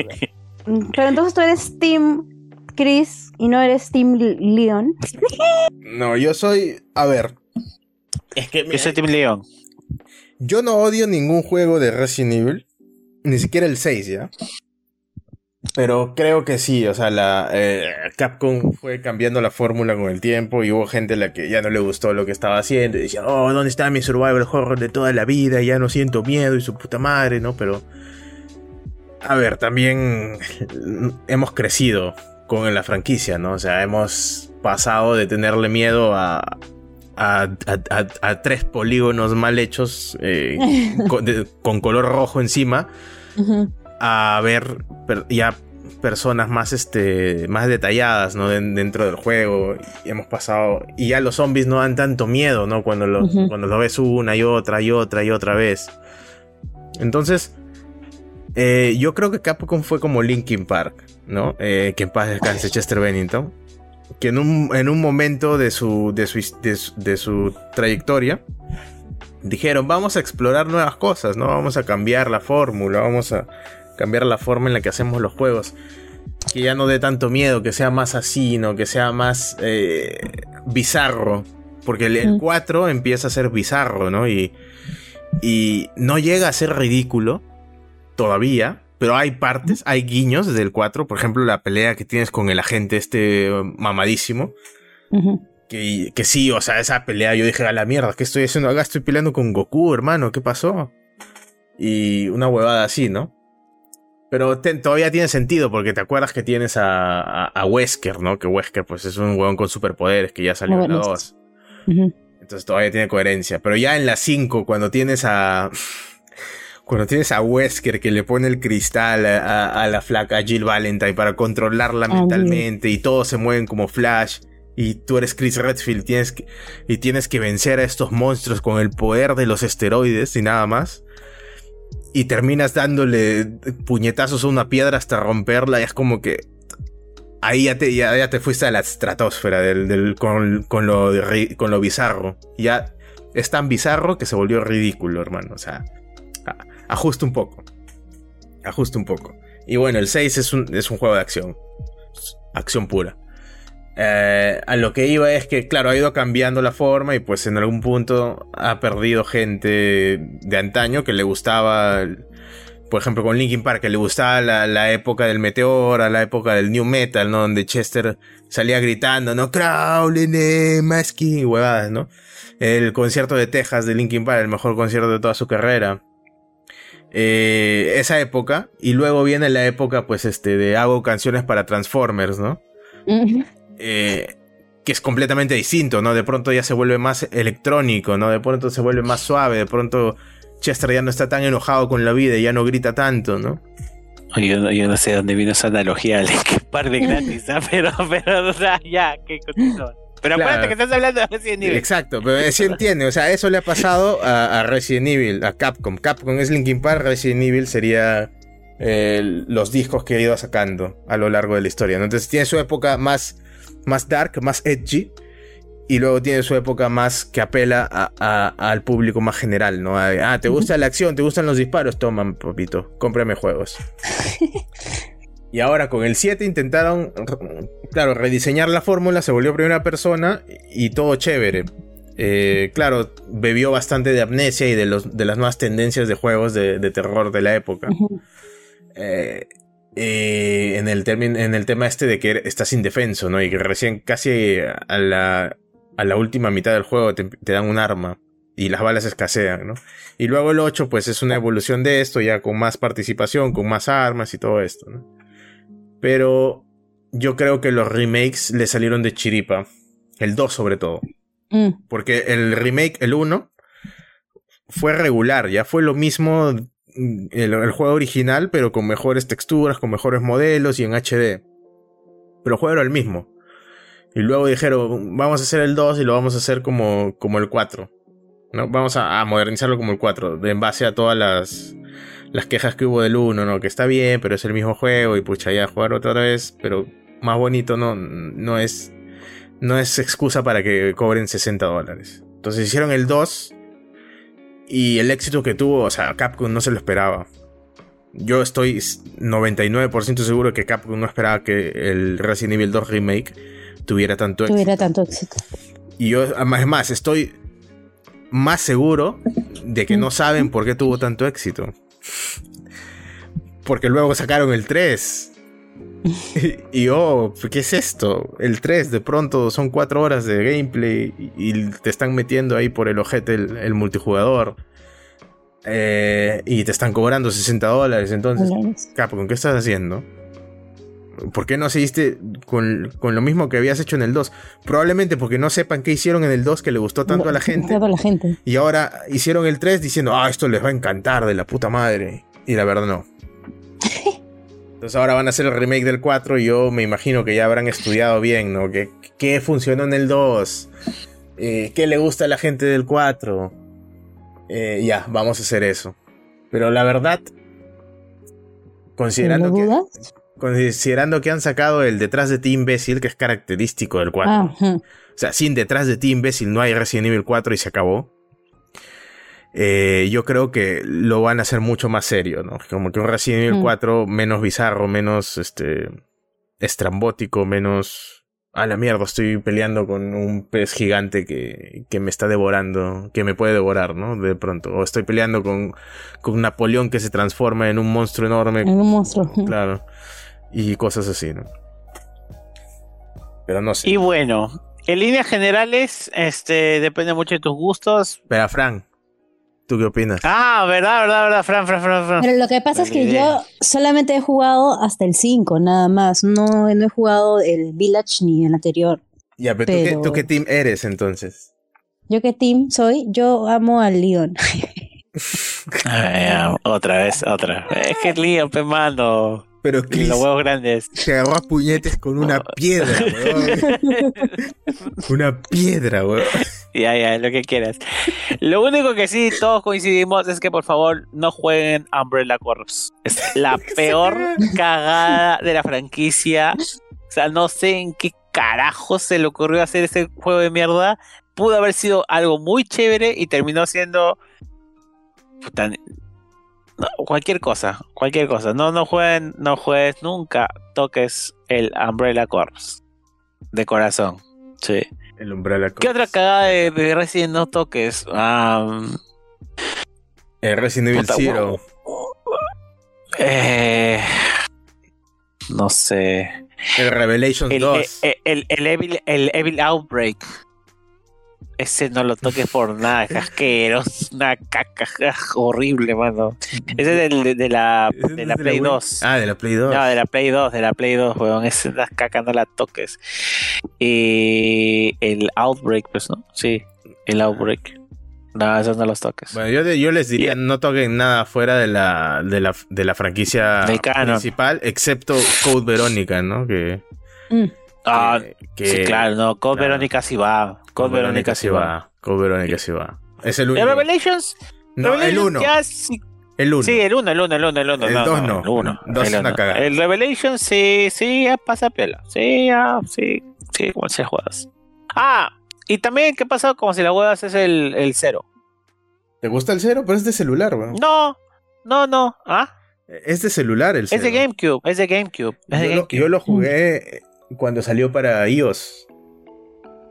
pero entonces tú eres Team Chris y no eres Team Leon. No, yo soy. A ver. Es que Yo soy Team León. yo no odio ningún juego de Resident Evil. Ni siquiera el 6, ¿ya? Pero creo que sí, o sea, la eh, Capcom fue cambiando la fórmula con el tiempo y hubo gente a la que ya no le gustó lo que estaba haciendo y decía, oh, ¿dónde está mi survival horror de toda la vida? Ya no siento miedo y su puta madre, ¿no? Pero, a ver, también hemos crecido con la franquicia, ¿no? O sea, hemos pasado de tenerle miedo a, a, a- a- a tres polígonos mal hechos eh, con, de- con color rojo encima a ver per- ya personas más este más detalladas no Den- dentro del juego y hemos pasado y ya los zombies no dan tanto miedo no cuando los cuando los ves una y otra y otra y otra vez. Entonces eh, yo creo que Capcom fue como Linkin Park no Eh, que en paz descanse Chester Bennington que en un, en un momento de su, de su, de su, de su trayectoria dijeron, vamos a explorar nuevas cosas, ¿no? Vamos a cambiar la fórmula, vamos a cambiar la forma en la que hacemos los juegos. Que ya no dé tanto miedo, que sea más así, ¿no? Que sea más eh, bizarro. Porque el, el Mm. 4 empieza a ser bizarro, ¿no? Y, y no llega a ser ridículo todavía. Pero hay partes, hay guiños del 4. Por ejemplo, la pelea que tienes con el agente este eh, mamadísimo. Que, que sí, o sea, esa pelea yo dije, a la mierda, ¿qué estoy haciendo acá? Estoy peleando con Goku, hermano, ¿qué pasó? Y una huevada así, ¿no? Pero todavía tiene sentido porque te acuerdas que tienes a, a, Wesker, ¿no? Que Wesker pues es un huevón con superpoderes que ya salió en la 2. Entonces todavía tiene coherencia. Pero ya en la 5, cuando tienes a... Cuando tienes a Wesker que le pone el cristal a, la flaca Jill Valentine para controlarla mentalmente y todos se mueven como Flash y tú eres Chris Redfield tienes y tienes que vencer a estos monstruos con el poder de los esteroides y nada más y terminas dándole puñetazos a una piedra hasta romperla y es como que ahí ya te, ya, te fuiste a la estratosfera del, con, lo, con lo bizarro. Ya es tan bizarro que se volvió ridículo, hermano. O sea, ajusta un poco. Ajusta un poco. Y bueno, el 6 es un, es un juego de acción. Acción pura. Eh, a lo que iba es que, claro, ha ido cambiando la forma y pues en algún punto ha perdido gente de antaño que le gustaba, por ejemplo, con Linkin Park, que le gustaba la, época del meteor, la época del new metal, ¿no? Donde Chester salía gritando, ¿no? Eh, Masky, huevadas, ¿no? El concierto de Texas de Linkin Park, el mejor concierto de toda su carrera. Eh, esa época, y luego viene la época, pues, este, de hago canciones para Transformers, ¿no? Eh, que es completamente distinto, ¿no? De pronto ya se vuelve más electrónico, ¿no? De pronto se vuelve más suave, de pronto Chester ya no está tan enojado con la vida y ya no grita tanto, ¿no? Yo, no sé dónde vino esa analogía de par de gratis, pero, pero, o sea, ya, que Pero acuérdate que estás hablando de Resident Evil. Exacto, pero sí entiende, o sea, eso le ha pasado a, Resident Evil, a Capcom. Capcom es Linkin Park, Resident Evil sería eh, los discos que ha ido sacando a lo largo de la historia, ¿no? Entonces tiene su época más más dark, más edgy. Y luego tiene su época más que apela al público más general, ¿no? ah, ¿te gusta la acción? ¿Te gustan los disparos? Toma, papito, cómprame juegos. y ahora con el 7 intentaron, claro, rediseñar la fórmula, se volvió primera persona y todo chévere. Eh, claro, bebió bastante de amnesia y de, los, de las nuevas tendencias de juegos de, terror de la época. eh, eh, en, el en el tema este de que estás indefenso, ¿no? Y que recién casi a la, a la última mitad del juego te, dan un arma y las balas escasean, ¿no? Y luego el 8 pues es una evolución de esto, ya con más participación, con más armas y todo esto, ¿no? Pero yo creo que los remakes le salieron de chiripa, el 2 sobre todo. Mm. Porque el remake, el 1, fue regular, ya fue lo mismo el, juego original, pero con mejores texturas, con mejores modelos y en HD. Pero el juego era el mismo. Y luego dijeron, vamos a hacer el 2 y lo vamos a hacer como, como el 4. ¿no? Vamos a, modernizarlo como el 4, en base a todas las, las quejas que hubo del 1, ¿no? Que está bien, pero es el mismo juego y pucha, ya jugar otra vez, pero más bonito no, no es no es excusa para que cobren 60 dólares. Entonces hicieron el 2 y el éxito que tuvo, o sea, Capcom no se lo esperaba. Yo estoy 99% seguro que Capcom no esperaba que el Resident Evil 2 Remake tuviera tanto éxito. Tuviera tanto éxito. Y yo, además, más, estoy más seguro de que no saben por qué tuvo tanto éxito. Porque luego sacaron el 3. y, oh, ¿qué es esto? El 3, de pronto son 4 horas de gameplay y, te están metiendo ahí por el ojete el, multijugador. Eh, y te están cobrando 60 dólares. Entonces, Capcom, ¿qué estás haciendo? ¿Por qué no seguiste con, lo mismo que habías hecho en el 2? Probablemente porque no sepan qué hicieron en el 2 que le gustó tanto a la gente. A la gente. Y ahora hicieron el 3 diciendo, ah, esto les va a encantar de la puta madre. Y la verdad no. Entonces ahora van a hacer el remake del 4 y yo me imagino que ya habrán estudiado bien, ¿no? ¿Qué, funcionó en el 2? Eh, ¿Qué le gusta a la gente del 4? Eh, ya, vamos a hacer eso. Pero la verdad, considerando que, considerando que han sacado el detrás de ti imbécil, que es característico del 4. Ah, o sea, sin detrás de ti imbécil no hay Resident Evil 4 y se acabó. Eh, yo creo que lo van a hacer mucho más serio, ¿no? Como que un Resident Evil 4 mm. menos bizarro, menos este estrambótico, menos a la mierda, estoy peleando con un pez gigante que, que me está devorando, que me puede devorar, ¿no? De pronto. O estoy peleando con, con Napoleón que se transforma en un monstruo enorme. En un monstruo. Claro. Y cosas así, ¿no? Pero no sé. Y bueno, en líneas generales, este, depende mucho de tus gustos. Pero Frank, ¿Tú qué opinas? Ah, verdad, verdad, verdad, Fran, Fran, Fran, Fran. Pero lo que pasa es que yo solamente he jugado hasta el 5, nada más. No, no he jugado el Village ni el anterior. Ya, pero, ¿tú, qué, pero- tú qué team eres entonces? ¿Yo qué team soy? Yo amo al Leon. Ay, ya, otra vez, otra. Es que lío, pe mano. Pero Chris los huevos grandes. se agarró a puñetes con una piedra, weón. una piedra, weón. Ya, ya, lo que quieras. Lo único que sí todos coincidimos es que por favor no jueguen Umbrella Corps. Es la peor cagada de la franquicia. O sea, no sé en qué carajo se le ocurrió hacer ese juego de mierda. Pudo haber sido algo muy chévere y terminó siendo puta, no, cualquier cosa, cualquier cosa. No, no jueguen, no juegues nunca, toques el Umbrella Corps de corazón. Sí. El Umbrella ¿Qué Corps. otra cagada de, de Resident no toques? Ah, El Resident Evil Zero. eh, no sé. El Revelations El, 2. el, el- el Evil, el Evil Outbreak. Ese no lo toques por nada, es asqueroso, una caca horrible, mano. Ese es del- de, de la, de la de Play Wii. 2. Ah, de la Play 2. No, de la Play 2, de la Play 2, weón. Es una caca, no la toques. Y el Outbreak, pues, ¿no? Sí, el Outbreak. No, esos no los toques. Bueno, yo, yo les diría, Yeah. no toquen nada fuera de la, de la, de la franquicia principal, excepto Code Verónica, ¿no? Que, Mm. ah, que- sí, claro, no. Code claro. Verónica sí va. Code Verónica sí va. Code Verónica sí va. Es el ¿El único. Revelations? No, el Revelations 1. ya sí, El 1. sí, el 1, el 1, el 1, el 1. El no, dos no, no. El 1. El dos el es una uno. cagada. El Revelations sí, sí, ya pasa piola. Sí, ya, sí, sí, como se juegas. Ah, y también, ¿qué pasa como si la juegas es el, el 0? ¿Te gusta el 0? Pero es de celular, weón. No, no, no. ¿Ah? Es de celular el 0. Es de GameCube, es de GameCube. Es de Yo lo, GameCube. yo lo jugué cuando salió para iOS.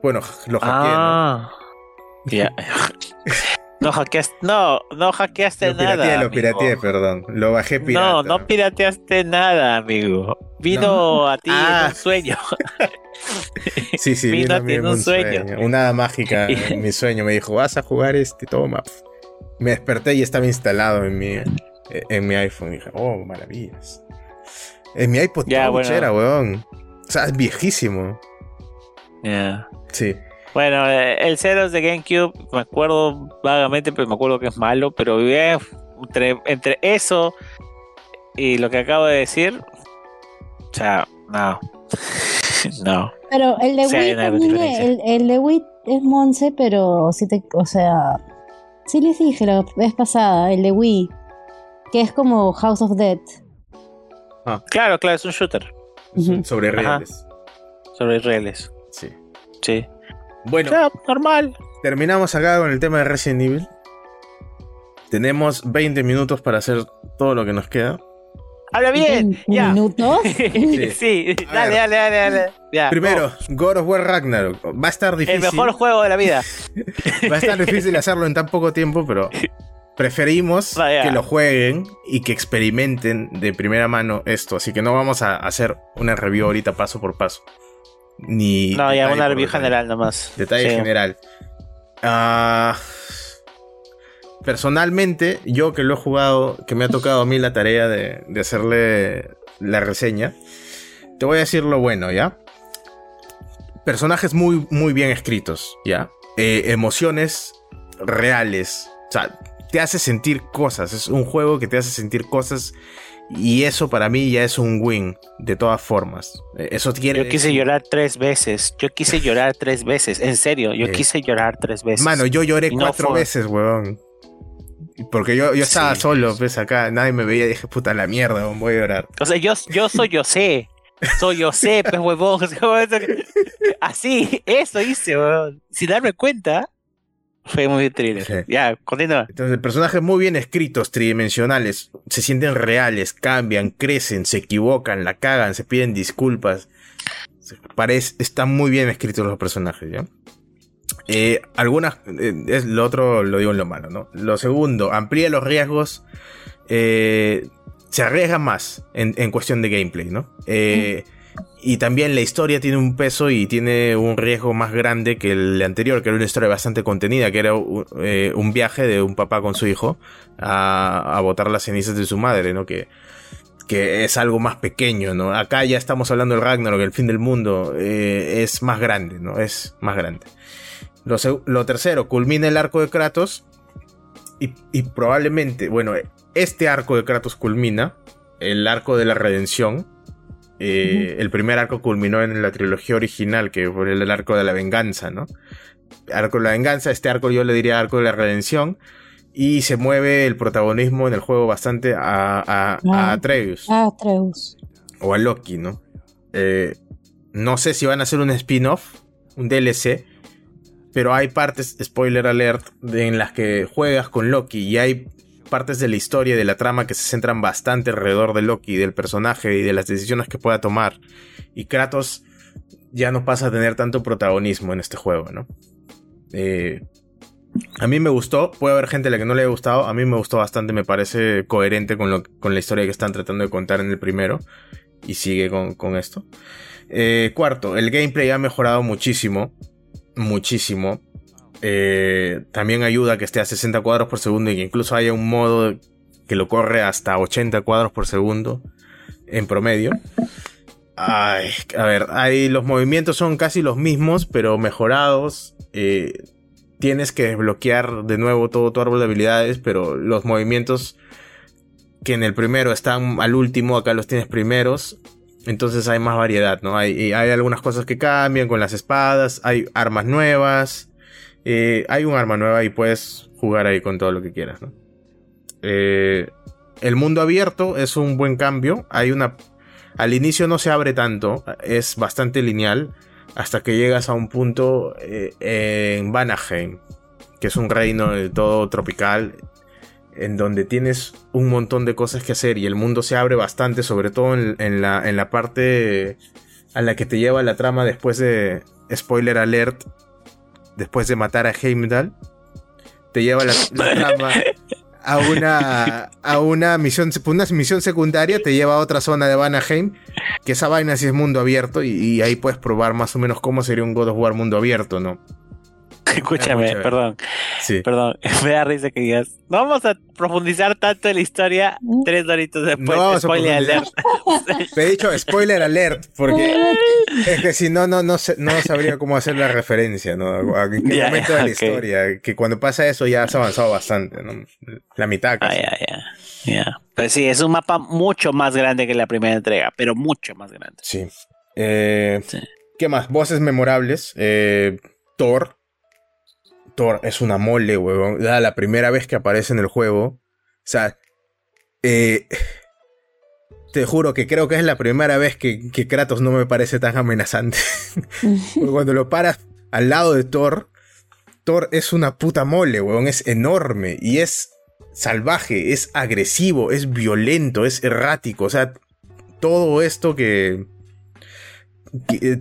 Bueno, lo hackeé, ¿no? Ah. No hackeaste, no, no hackeaste Lo pirateé, nada. lo pirateé, amigo. perdón. Lo bajé pirata. No, no pirateaste nada, amigo. Vino a ti Ah. en un sueño. Sí, sí, Vino vino a ti en un sueño. sueño. Una mágica en mi sueño me dijo, vas a jugar este, toma. Me desperté y estaba instalado en mi, en mi iPhone. Y dije, oh, maravillas. En mi iPod Ya, bueno. era, weón. O sea, es viejísimo. Ya. Sí. Bueno, eh, el Zero es de GameCube, me acuerdo vagamente, pero me acuerdo que es malo, pero bien, entre, entre eso y lo que acabo de decir, o sea, no. no. Pero el de Wii también, el, el de Wii es Monse, pero sí te, o sea, sí les dije la vez pasada, el de Wii, que es como House of Dead. Claro, claro, es un shooter. Sobre Ajá. reales. sobre reales. Sí. Bueno, sea, normal. terminamos acá con el tema de Resident Evil. Tenemos 20 minutos para hacer todo lo que nos queda. Habla bien, ¿Un ya. minuto? sí, dale, ver. dale, dale, dale. Ya, Primero, God of War Ragnarok. Va a estar difícil. el mejor juego de la vida. Va a estar difícil hacerlo en tan poco tiempo, pero preferimos Vaya. que lo jueguen y que experimenten de primera mano esto. Así que no vamos a hacer una review ahorita paso por paso. Ni No, ya una review detalle. general nomás. Detalle Sí. general. Ah, personalmente, yo que lo he jugado, que me ha tocado a mí la tarea de, de hacerle la reseña, te voy a decir lo bueno, ¿ya? Personajes muy, muy bien escritos, ¿ya? Eh, emociones reales. O sea, te hace sentir cosas. Es un juego que te hace sentir cosas. Y eso para mí ya es un win, de todas formas. Eh, Eso quiere Yo quise llorar tres veces. Yo quise llorar tres veces. En serio, yo Eh. quise llorar tres veces. Mano, yo lloré no cuatro fue- veces, weón. Porque yo, yo estaba Sí. solo, pues acá, nadie me veía y dije, puta la mierda, weón, voy a llorar. O sea, yo, yo soy José. Soy José, pues huevón. Así, eso hice, weón. Sin darme cuenta, fue muy thriller. Sí. Ya, continúa. Entonces, personajes muy bien escritos, tridimensionales, se sienten reales, cambian, crecen, se equivocan, la cagan, se piden disculpas. Parece, están muy bien escritos los personajes, ¿ya? Eh, algunas, eh, es lo otro lo digo en lo malo, ¿no? Lo segundo, amplía los riesgos, eh, se arriesga más en, en cuestión de gameplay, ¿no? Eh, Y también la historia tiene un peso y tiene un riesgo más grande que el anterior, que era una historia bastante contenida, que era eh, un viaje de un papá con su hijo a, a botar las cenizas de su madre, ¿no? Que, que es algo más pequeño, ¿no? Acá ya estamos hablando del Ragnarok, el fin del mundo, eh, es más grande, ¿no? Es más grande. Lo, tercero, culmina el arco de Kratos y, y, probablemente, bueno, este arco de Kratos culmina, el arco de la redención, eh, el primer arco culminó en la trilogía original, que fue el arco de la venganza, ¿no? Arco de la venganza, este arco yo le diría arco de la redención. Y se mueve el protagonismo en el juego bastante a, a, Ah. Atreus. Ah, Atreus. O a Loki, ¿no? Eh, no sé si van a hacer un spin-off, un DLC. Pero hay partes, spoiler alert, de, en las que juegas con Loki. Y hay partes de la historia y de la trama que se centran bastante alrededor de Loki, del personaje y de las decisiones que pueda tomar. Y Kratos ya no pasa a tener tanto protagonismo en este juego, ¿no? Eh, a mí me gustó, puede haber gente a la que no le haya gustado, a mí me gustó bastante, me parece coherente con, lo, con la historia que están tratando de contar en el primero. Y sigue con, con esto. Eh, cuarto, el gameplay ha mejorado muchísimo. Muchísimo. Eh, también ayuda a que esté a 60 cuadros por segundo y que incluso haya un modo que lo corre hasta 80 cuadros por segundo en promedio. A ver, ahí los movimientos son casi los mismos, pero mejorados. Eh, tienes que desbloquear de nuevo todo tu árbol de habilidades, pero los movimientos que en el primero están al último, acá los tienes primeros. Entonces hay más variedad, ¿no? Hay, hay algunas cosas que cambian con las espadas, hay armas nuevas. Eh, hay un arma nueva y puedes jugar ahí con todo lo que quieras. Eh, el mundo abierto es un buen cambio. Hay una. Al inicio no se abre tanto, es bastante lineal. Hasta que llegas a un punto eh, en Vanaheim, que es un reino de todo tropical, en donde tienes un montón de cosas que hacer y el mundo se abre bastante, sobre todo en, la, en la parte a la que te lleva la trama después de. Spoiler alert, después de matar a Heimdall, te lleva la, la trama a una, a una misión, una misión secundaria, te lleva a otra zona de Vanaheim, que esa vaina sí es mundo abierto y, y, ahí puedes probar más o menos cómo sería un God of War mundo abierto, ¿no? Escúchame, perdón. Sí. Perdón, me da risa que digas. No vamos a profundizar tanto en la historia tres doritos después. No spoiler alert. Te he dicho spoiler alert, porque es que si no, no, no, no sabría cómo hacer la referencia, ¿no? ¿A qué yeah, momento de la okay. historia? Que cuando pasa eso ya has avanzado bastante, ¿no? La mitad casi. Ah, ya, ya. Ya. Pues sí, es un mapa mucho más grande que la primera entrega, pero mucho más grande. Sí. Eh, sí. ¿Qué más? Voces memorables. Eh, Thor, Thor es una mole, huevón. La primera vez que aparece en el juego. O sea, eh, te juro que creo que es la primera vez que, que Kratos no me parece tan amenazante. Cuando lo paras al lado de Thor, Thor es una puta mole, huevón. Es enorme y es salvaje, es agresivo, es violento, es errático. O sea, todo esto que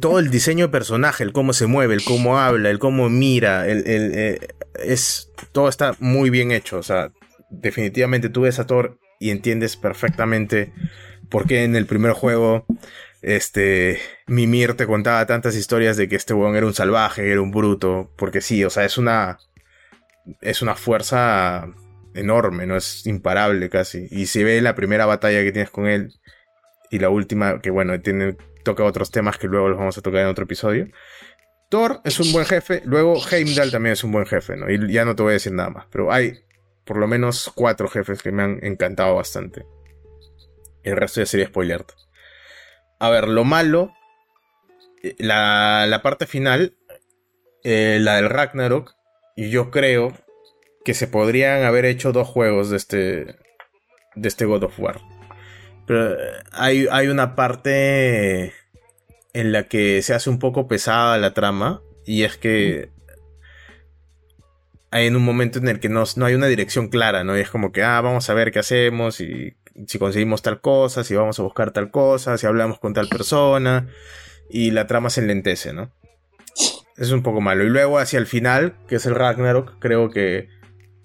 todo el diseño de personaje, el cómo se mueve, el cómo habla, el cómo mira, el, el, eh, es todo está muy bien hecho. O sea, definitivamente tú ves a Thor y entiendes perfectamente por qué en el primer juego este Mimir te contaba tantas historias de que este weón era un salvaje, era un bruto, porque sí, o sea, es una es una fuerza enorme, no es imparable casi. Y se ve la primera batalla que tienes con él y la última que bueno, tiene toca otros temas que luego los vamos a tocar en otro episodio. Thor es un buen jefe, luego Heimdall también es un buen jefe, ¿no? Y ya no te voy a decir nada más, pero hay por lo menos cuatro jefes que me han encantado bastante. El resto ya sería spoiler. A ver, lo malo, la, la parte final, eh, la del Ragnarok, y yo creo que se podrían haber hecho dos juegos de este, de este God of War. Pero hay, hay una parte en la que se hace un poco pesada la trama. Y es que hay en un momento en el que no, no, hay una dirección clara, ¿no? Y es como que, ah, vamos a ver qué hacemos y si conseguimos tal cosa, si vamos a buscar tal cosa, si hablamos con tal persona. Y la trama se enlentece, ¿no? Es un poco malo. Y luego hacia el final, que es el Ragnarok, creo que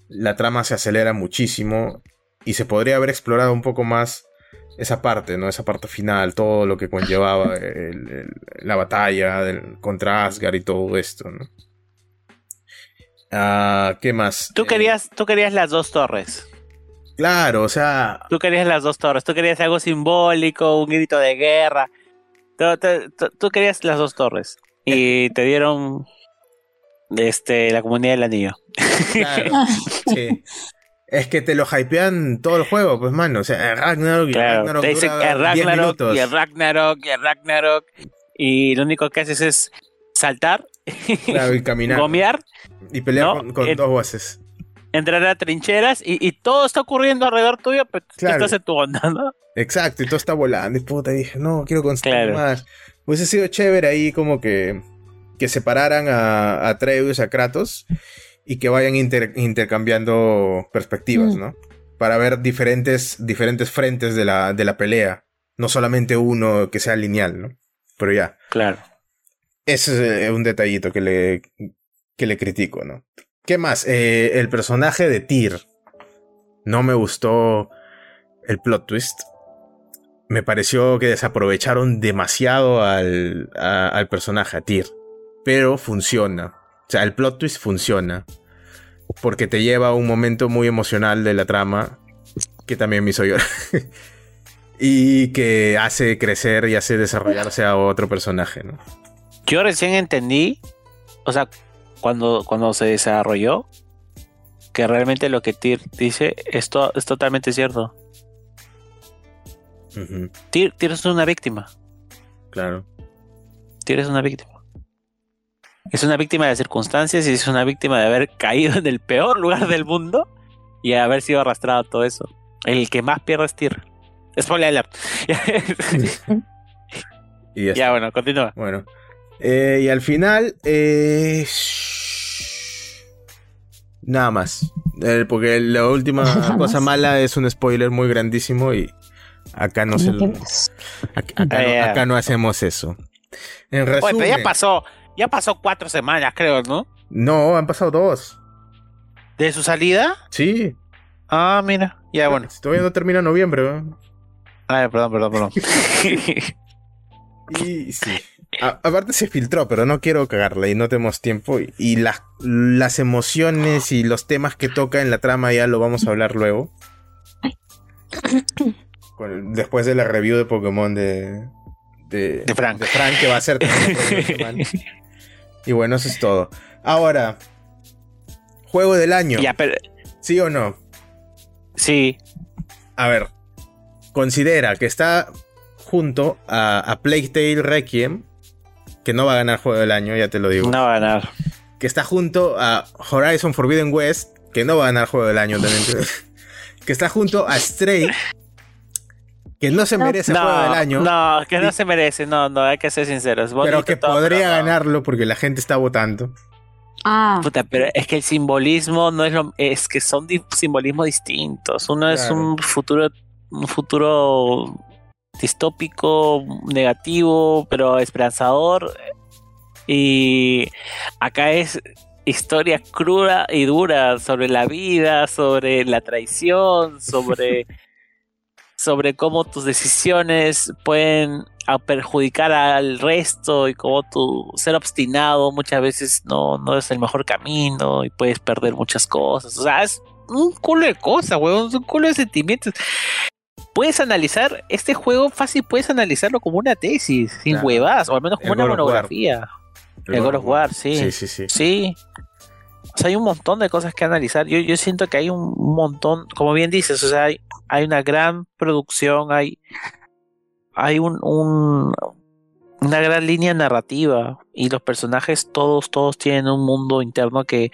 la trama se acelera muchísimo y se podría haber explorado un poco más esa parte, ¿no? Esa parte final, todo lo que conllevaba el- el- la batalla del, contra Asgard y todo esto, ¿no? Ah, ¿Qué más? Tú Eh, querías, tú querías las dos torres. claro, o sea, Tú querías las dos torres. Tú querías algo simbólico, un grito de guerra. Tú, tú- querías las dos torres. Y te dieron este, la comunidad del anillo. claro, sí. Es que te lo hypean todo el juego, pues, mano. O sea, Ragnarok y Claro, Ragnarok te dicen dura el 10 Ragnarok y el Ragnarok y el Ragnarok. Y lo único que haces es saltar, Claro, y caminar. gomear, Y pelear No, con, dos voces. entrar a trincheras y, y todo está ocurriendo alrededor tuyo, pero tú Claro. estás en tu onda, ¿no? Exacto, y todo está volando. Y puta, dije, no, quiero construir Claro. más. Hubiese sido chévere ahí como que, que separaran a, a Atreus, a Kratos, y que vayan inter- intercambiando perspectivas, Mm. ¿no? Para ver diferentes, diferentes frentes de la, de la pelea. No solamente uno que sea lineal, ¿no? Pero ya. Claro. Ese es eh, un detallito que le, que le critico, ¿no? ¿Qué más? Eh, el personaje de Tyr. No me gustó el plot twist. Me pareció que desaprovecharon demasiado al, a- al personaje, a Tyr. Pero funciona. O sea, el plot twist funciona. Porque te lleva a un momento muy emocional de la trama que también me hizo llorar. y que hace crecer y hace desarrollarse a otro personaje, ¿no? Yo recién entendí, o sea, cuando, cuando se desarrolló, que realmente lo que Tyr dice es, to- es totalmente cierto. Ujú, Tyr, Tyr es una víctima. claro. Tyr es una víctima. Es una víctima de circunstancias y es una víctima de haber caído en el peor lugar del mundo y haber sido arrastrado a todo eso. El que más pierde es Tyr. Spoiler alert. Y ya, bueno, continúa. Bueno. Eh, y al final. eh, Nada más. Eh, porque la última cosa más. mala es un spoiler muy grandísimo y acá no se lo- ac- acá, Ah, no, ya. acá no hacemos eso. En Oye, resumen, pero ya pasó, ya pasó cuatro semanas, creo, ¿no? no, han pasado dos. De su salida. Sí. Ah, mira. Ya, bueno. Todavía no termina noviembre. ¿no? Ay, perdón, perdón, perdón. Y sí. A- aparte se filtró, pero no quiero cagarla y no tenemos tiempo. Y, y las, las emociones y los temas que toca en la trama ya lo vamos a hablar luego. Con- después de la review de Pokémon de, de, De Frank. que va a ser Y bueno, eso es todo. Ahora, juego del año. ya, pero ¿Sí o no? sí. A ver, considera que está junto a, a Plague Tale Requiem, que no va a ganar juego del año, ya te lo digo. No va a ganar. Que está junto a Horizon Forbidden West, que no va a ganar juego del año también. que está junto a Stray, que no se No. merece juego del No, año, no, que no se merece. No, no, hay que ser sinceros. pero que todo, podría pero no. ganarlo porque la gente está votando. Ah, Puta, pero es que el simbolismo no es lo es que son di- simbolismos distintos. Uno es un futuro un futuro distópico, negativo, pero esperanzador. Y acá es historia cruda y dura sobre la vida, sobre la traición, sobre sobre cómo tus decisiones pueden a perjudicar al resto y cómo tu ser obstinado muchas veces no, no es el mejor camino y puedes perder muchas cosas. O sea, es un culo de cosas, weón, es un culo de sentimientos. Puedes analizar este juego fácil, puedes analizarlo como una tesis, sin Claro. huevadas, o al menos como El una War. monografía. El God of War, sí. Sí, sí, sí. Sí. O sea, hay un montón de cosas que analizar. Yo, yo siento que hay un montón, como bien dices, o sea, hay, hay una gran producción, hay, hay un, un- una gran línea narrativa y los personajes todos, todos tienen un mundo interno que,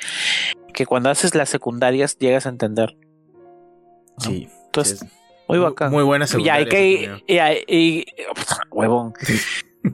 que cuando haces las secundarias llegas a entender. Sí. Entonces, sí, muy bacán. Muy buena Ya, secundaria. y que, y, y- y- huevón.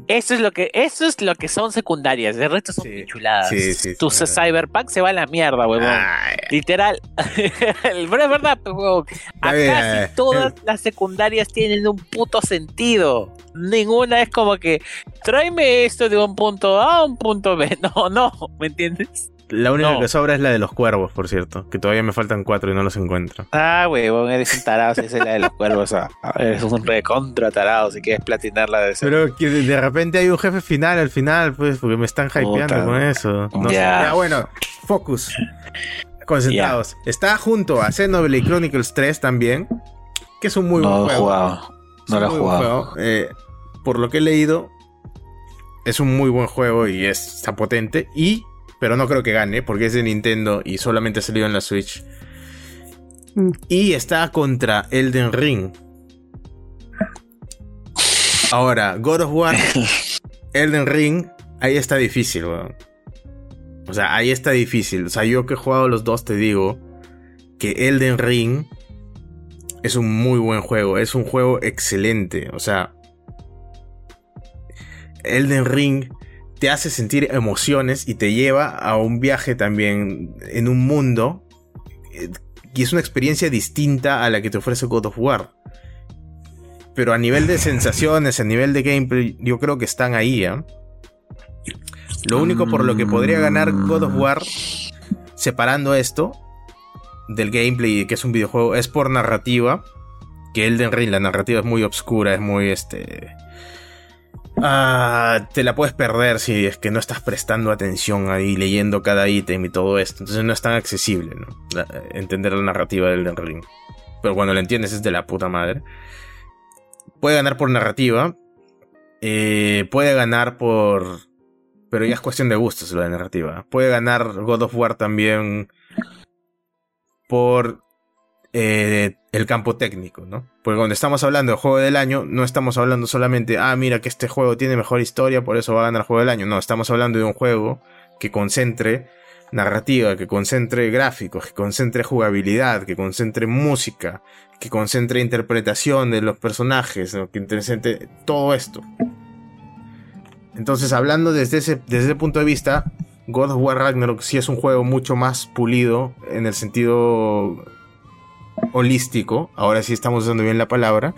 Eso es lo que, eso es lo que son secundarias. El resto son Sí. pichuladas. Sí, Tu. Cyberpunk se va a la mierda, huevón. Ay, Literal. Pero es verdad, pues, huevón. Acá bien, eh. todas las secundarias tienen un puto sentido. Ninguna es como que tráeme esto de un punto A a un punto B. No, no, ¿me entiendes? La única No. que sobra es la de los cuervos, por cierto. Que todavía me faltan cuatro y no los encuentro. Ah, huevón, eres un tarado si esa es la de los cuervos. ah. Eres un recontra tarado si quieres platinarla de ese. Pero que de repente hay un jefe final al final, pues, porque me están hypeando Puta. con eso. No sé. Ya. Bueno, focus. Concentrados. Está junto a Xenoblade Chronicles 3 también, que es un muy no buen lo he juego. jugado. No lo he jugado. Eh, por lo que he leído, es un muy buen juego y es, está potente. Y, pero no creo que gane, porque es de Nintendo y solamente ha salido en la Switch. Mm. Y está contra Elden Ring. Ahora, God of War, Elden Ring, ahí está difícil, weón. O sea, ahí está difícil. O sea, yo que he jugado los dos te digo que Elden Ring es un muy buen juego. Es un juego excelente. O sea, Elden Ring te hace sentir emociones y te lleva a un viaje también en un mundo. eh, Y es una experiencia distinta a la que te ofrece God of War. Pero a nivel de sensaciones, a nivel de gameplay, yo creo que están ahí, ¿ah? Lo único por lo que podría ganar God of War, separando esto del gameplay que es un videojuego, es por narrativa. Que Elden Ring, la narrativa es muy obscura, es muy este. Ah, te la puedes perder si es que no estás prestando atención ahí, leyendo cada ítem y todo esto. Entonces no es tan accesible, ¿no? La- entender la narrativa del Elden Ring. Pero cuando la entiendes es de la puta madre. Puede ganar por narrativa. eh, puede ganar por. Pero ya es cuestión de gustos lo de narrativa. Puede ganar God of War también por eh, el campo técnico, ¿no? Porque cuando estamos hablando de juego del año, no estamos hablando solamente, ah, mira que este juego tiene mejor historia, por eso va a ganar juego del año. No, estamos hablando de un juego que concentre narrativa, que concentre gráficos, que concentre jugabilidad, que concentre música, que concentre interpretación de los personajes, ¿no? que concentre todo esto. Entonces, hablando desde ese, desde ese punto de vista, God of War Ragnarok sí es un juego mucho más pulido en el sentido holístico. Ahora sí estamos usando bien la palabra.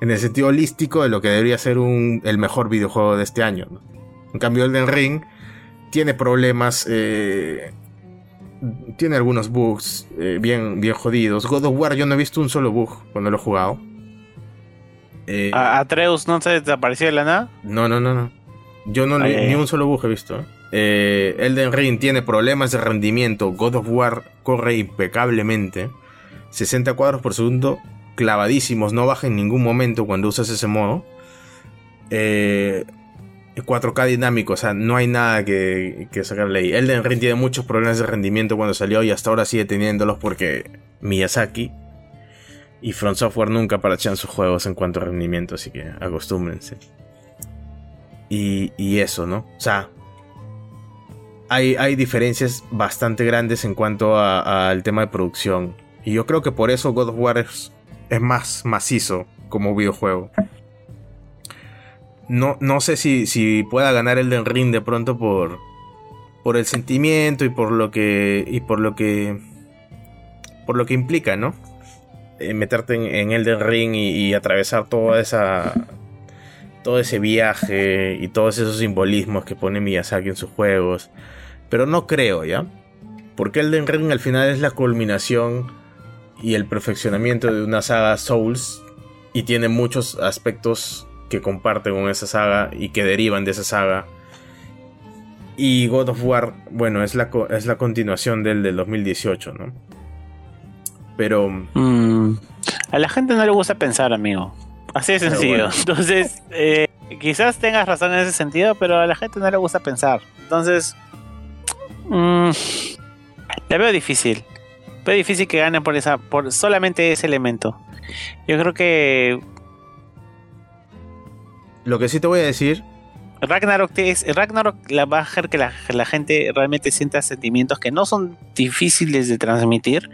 En el sentido holístico de lo que debería ser un, el mejor videojuego de este año. ¿no? En cambio, Elden Ring tiene problemas. eh, tiene algunos bugs eh, bien, bien jodidos. God of War yo no he visto un solo bug cuando lo he jugado. Eh, ¿A- ¿Atreus no se desapareció de la nada? no, no, no, no. Yo no Ay, ni un solo bug he visto. Elden Ring tiene problemas de rendimiento. God of War corre impecablemente. 60 cuadros por segundo clavadísimos. No baja en ningún momento cuando usas ese modo. Eh, 4K dinámico. O sea, no hay nada que, que sacarle ahí. Elden Ring tiene muchos problemas de rendimiento cuando salió y hasta ahora sigue teniéndolos porque Miyazaki y From Software nunca parachan sus juegos en cuanto a rendimiento. Así que acostúmbrense. Y, y eso, ¿no? O sea, hay, hay diferencias bastante grandes en cuanto al tema de producción. Y yo creo que por eso God of War es, es más macizo como videojuego. No, no sé si, si pueda ganar Elden Ring de pronto por, por el sentimiento y por lo que. y por lo que. por lo que implica, ¿no? Eh, meterte en, en Elden Ring y, y atravesar toda esa todo ese viaje y todos esos simbolismos que pone Miyazaki en sus juegos. Pero no creo, ¿ya? Porque Elden Ring al final es la culminación y el perfeccionamiento de una saga Souls y tiene muchos aspectos que comparte con esa saga y que derivan de esa saga. Y God of War, bueno, es la, es la continuación del del 2018, ¿no? Pero Mm, a la gente no le gusta pensar, amigo. Así de sencillo. bueno. Entonces, eh, quizás tengas razón en ese sentido, pero a la gente no le gusta pensar. Entonces, mm, la veo difícil. Veo difícil que gane por esa, por solamente ese elemento. Yo creo que lo que sí te voy a decir Ragnarok, es- Ragnarok la va a hacer que la, gente realmente sienta sentimientos que no son difíciles de transmitir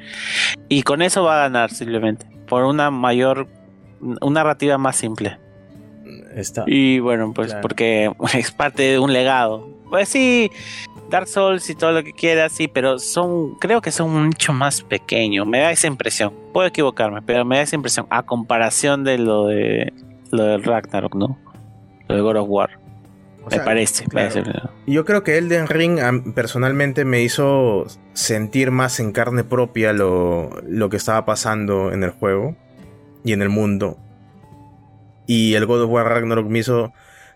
y con eso va a ganar simplemente por una mayor una narrativa más simple está y bueno pues Claro. porque es parte de un legado pues sí Dark Souls y todo lo que quieras sí pero son creo que son mucho más pequeños. Me da esa impresión. Puedo equivocarme pero me da esa impresión a comparación de lo de lo del Ragnarok no lo de God of War. Me parece, Yo creo que Elden Ring personalmente me hizo sentir más en carne propia lo, lo que estaba pasando en el juego y en el mundo. Y el God of War Ragnarok me hizo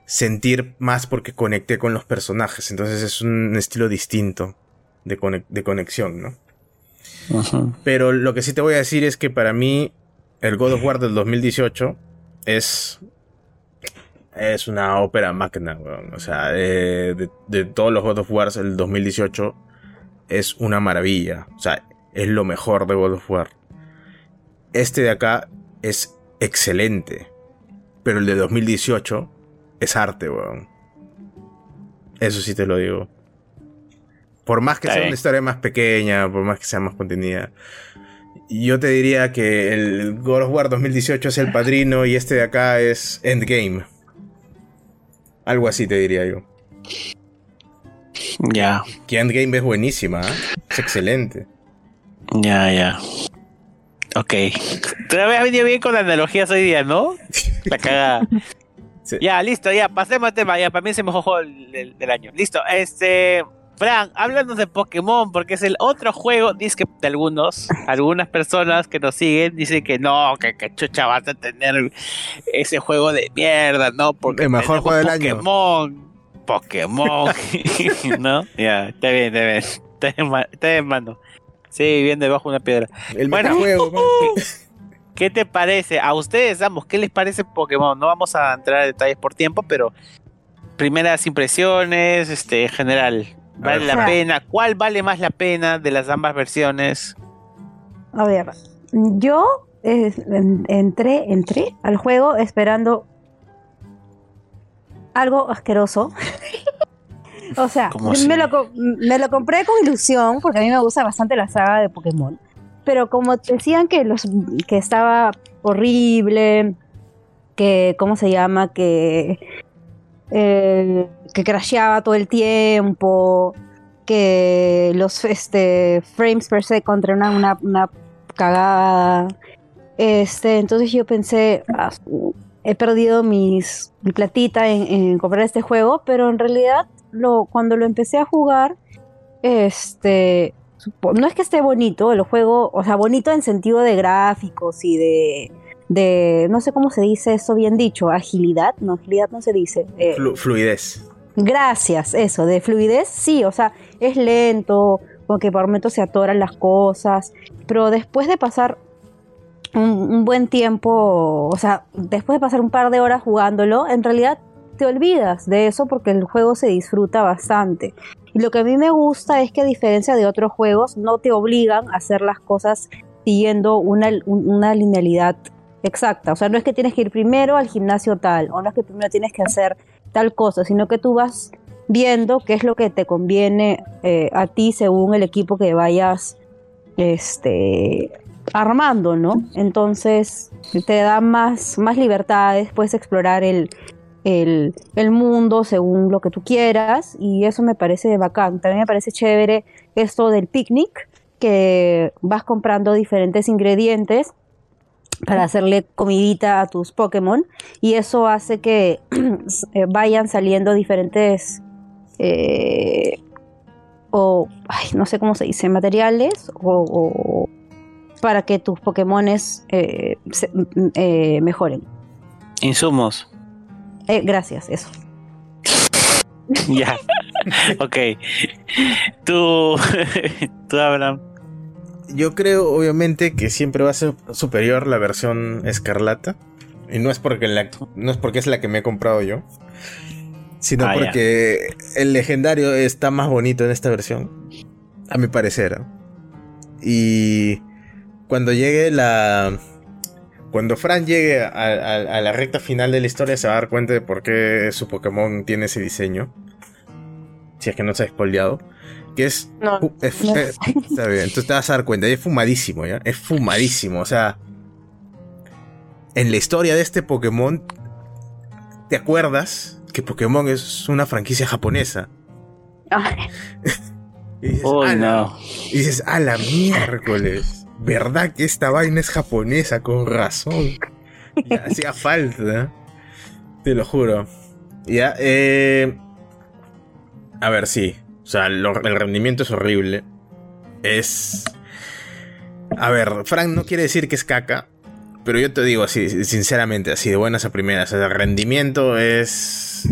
sentir más porque conecté con los personajes. Entonces es un estilo distinto de, de conexión, ¿no? Pero lo que sí te voy a decir es que para mí el God of War del 2018 es es una ópera magna, O sea, de, de, todos los God of War el 2018 es una maravilla. O sea, es lo mejor de God of War. Este de acá es excelente. Pero el de 2018 es arte, weón. Eso sí te lo digo. Por más que sea una historia más pequeña, por más que sea más contenida. Yo te diría que el God of War 2018 es el padrino y este de acá es Endgame. Algo así te diría yo. Ya. Que Endgame es buenísima, ¿eh? es excelente. Ya, ya. Ok. Te habías venido bien con analogías hoy día, ¿no? La Ya, listo, ya, pasemos al tema. Ya, para mí es el mejor juego del, año. Listo, este. Fran, háblanos de Pokémon, porque es el otro juego, dice que de algunos, algunas personas que nos siguen dicen que no, que, que chucha vas a tener ese juego de mierda, ¿no? Porque el mejor juego del año. Pokémon, Pokémon, ¿no? Ya, está bien, está bien, está bien. Sí, viviendo debajo de una piedra. El bueno, juego, ¿qué te parece? A ustedes, vamos, ¿qué les parece Pokémon? No vamos a entrar a detalles por tiempo, pero primeras impresiones, este, en general, ¿Vale la pena? ¿Cuál vale más la pena de las ambas versiones? A ver, yo entré, entré al juego esperando algo asqueroso. o sea, me lo, me lo, compré con ilusión porque a mí me gusta bastante la saga de Pokémon. Pero como decían que, los, que estaba horrible, que, ¿cómo se llama? Que eh, que crasheaba todo el tiempo, que los este, frames per second eran una, una, cagada. Este, entonces yo pensé, ah, he perdido mis, mi platita en, comprar este juego, pero en realidad lo, cuando lo empecé a jugar, este, no es que esté bonito el juego, o sea, bonito en sentido de gráficos y de de, no sé cómo se dice eso bien dicho, agilidad, no, agilidad no se dice. Eh, fluidez. Gracias, eso, de fluidez, sí, o sea, es lento, porque por momentos se atoran las cosas, pero después de pasar un, buen tiempo, o sea, después de pasar un par de horas jugándolo, en realidad te olvidas de eso porque el juego se disfruta bastante. Y lo que a mí me gusta es que a diferencia de otros juegos, no te obligan a hacer las cosas siguiendo una, una linealidad exacta. O sea, no es que tienes que ir primero al gimnasio tal, o no es que primero tienes que hacer tal cosa, sino que tú vas viendo qué es lo que te conviene eh, a ti según el equipo que vayas este, armando, ¿no? Entonces te da más, más libertades, puedes explorar el, el, mundo según lo que tú quieras y eso me parece bacán. También me parece chévere esto del picnic, que vas comprando diferentes ingredientes para hacerle comidita a tus Pokémon y eso hace que eh, vayan saliendo diferentes eh, o no sé cómo se dice materiales o, para que tus Pokémones eh, mejoren insumos gracias eso ya ok tú tú Abraham yo creo, obviamente, que siempre va a ser superior la versión escarlata. Y no es porque, la, no es, porque es la que me he comprado yo. Sino ah, porque el legendario está más bonito en esta versión. A mi parecer. Y cuando llegue la. Cuando Fran llegue a, la recta final de la historia, se va a dar cuenta de por qué su Pokémon tiene ese diseño. Si es que no se ha spoileado. Que es. No, está bien, entonces te vas a dar cuenta. Es fumadísimo, ¿ya? Es fumadísimo. O sea. En la historia de este Pokémon. ¿Te acuerdas que Pokémon es una franquicia japonesa? y dices, oh, no. Y dices, a la miércoles. ¿Verdad que esta vaina es japonesa? Con razón. hacía falta. Te lo juro. Ya, eh, a ver, sí. O sea, lo- el rendimiento es horrible. Es. A ver, Frank no quiere decir que es caca. Pero yo te digo así, sinceramente, así de buenas a primeras. El rendimiento es.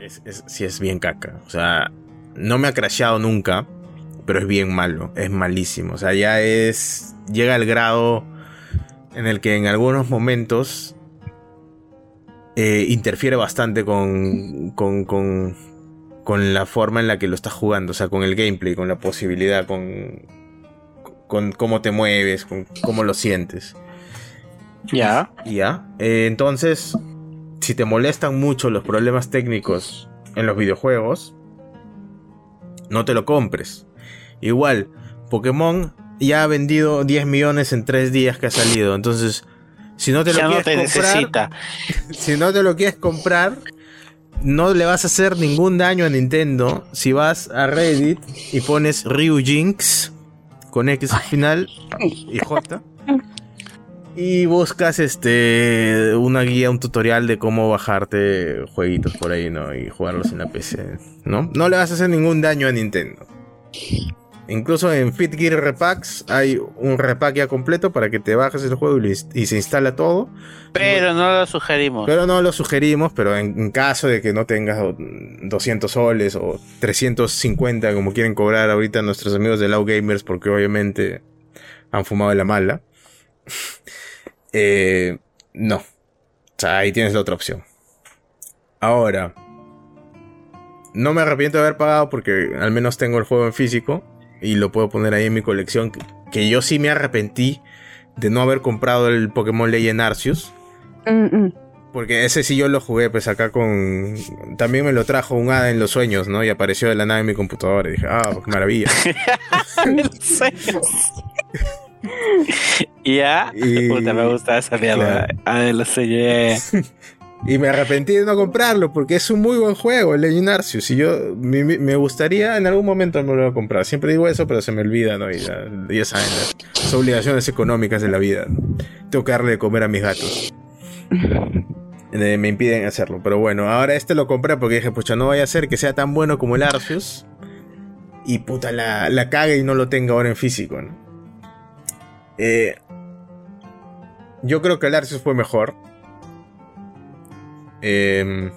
es, es- sí, es bien caca. O sea, no me ha crasheado nunca. Pero es bien malo. Es malísimo. O sea, ya es. Llega al grado en el que en algunos momentos eh, interfiere bastante con, con, con, con la forma en la que lo estás jugando, o sea, con el gameplay, con la posibilidad, con, con cómo te mueves, con cómo lo sientes. Ya. Ya. Eh, entonces, si te molestan mucho los problemas técnicos en los videojuegos, no te lo compres. Igual, Pokémon ya ha vendido 10 millones en 3 días que ha salido. Entonces, si no te lo Ya no quieres te comprar, necesita. si no te lo quieres comprar, no le vas a hacer ningún daño a Nintendo si vas a Reddit y pones Ryu Jinx con X al final y J y buscas este una guía, un tutorial de cómo bajarte jueguitos por ahí, ¿no? Y jugarlos en la PC, ¿no? No le vas a hacer ningún daño a Nintendo. Incluso en Fit Gear Repacks hay un repack ya completo para que te bajes el juego y, se instala todo. Pero no lo sugerimos. Pero no lo sugerimos, pero en, en caso de que no tengas o, 200 soles o 350 como quieren cobrar ahorita nuestros amigos de Low Gamers porque obviamente han fumado de la mala. eh, no. O sea, ahí tienes la otra opción. Ahora, no me arrepiento de haber pagado porque al menos tengo el juego en físico y lo puedo poner ahí en mi colección. Que, yo sí me arrepentí de no haber comprado el Pokémon Legend Arceus. Mm, mm. Porque ese sí yo lo jugué, pues acá con. También me lo trajo un hada en los sueños, ¿no? Y apareció de la nada en mi computadora. Y dije, ah, qué maravilla. ya. Y- Puta, me gusta esa mierda. Claro. A ver, lo sé yo. Y me arrepentí de no comprarlo, porque es un muy buen juego, el Legend Arceus. Y yo mi- me gustaría en algún momento me lo comprar. Siempre digo eso, pero se me olvida, ¿no? Y ya, ya saben, las obligaciones económicas de la vida. ¿no? Tengo que darle de comer a mis gatos. Eh, Me impiden hacerlo. Pero bueno, ahora este lo compré porque dije, pucha, no vaya a ser que sea tan bueno como el Arceus. Y puta, la, la cague y no lo tenga ahora en físico, ¿no? Eh, yo creo que el Arceus fue mejor. Eh,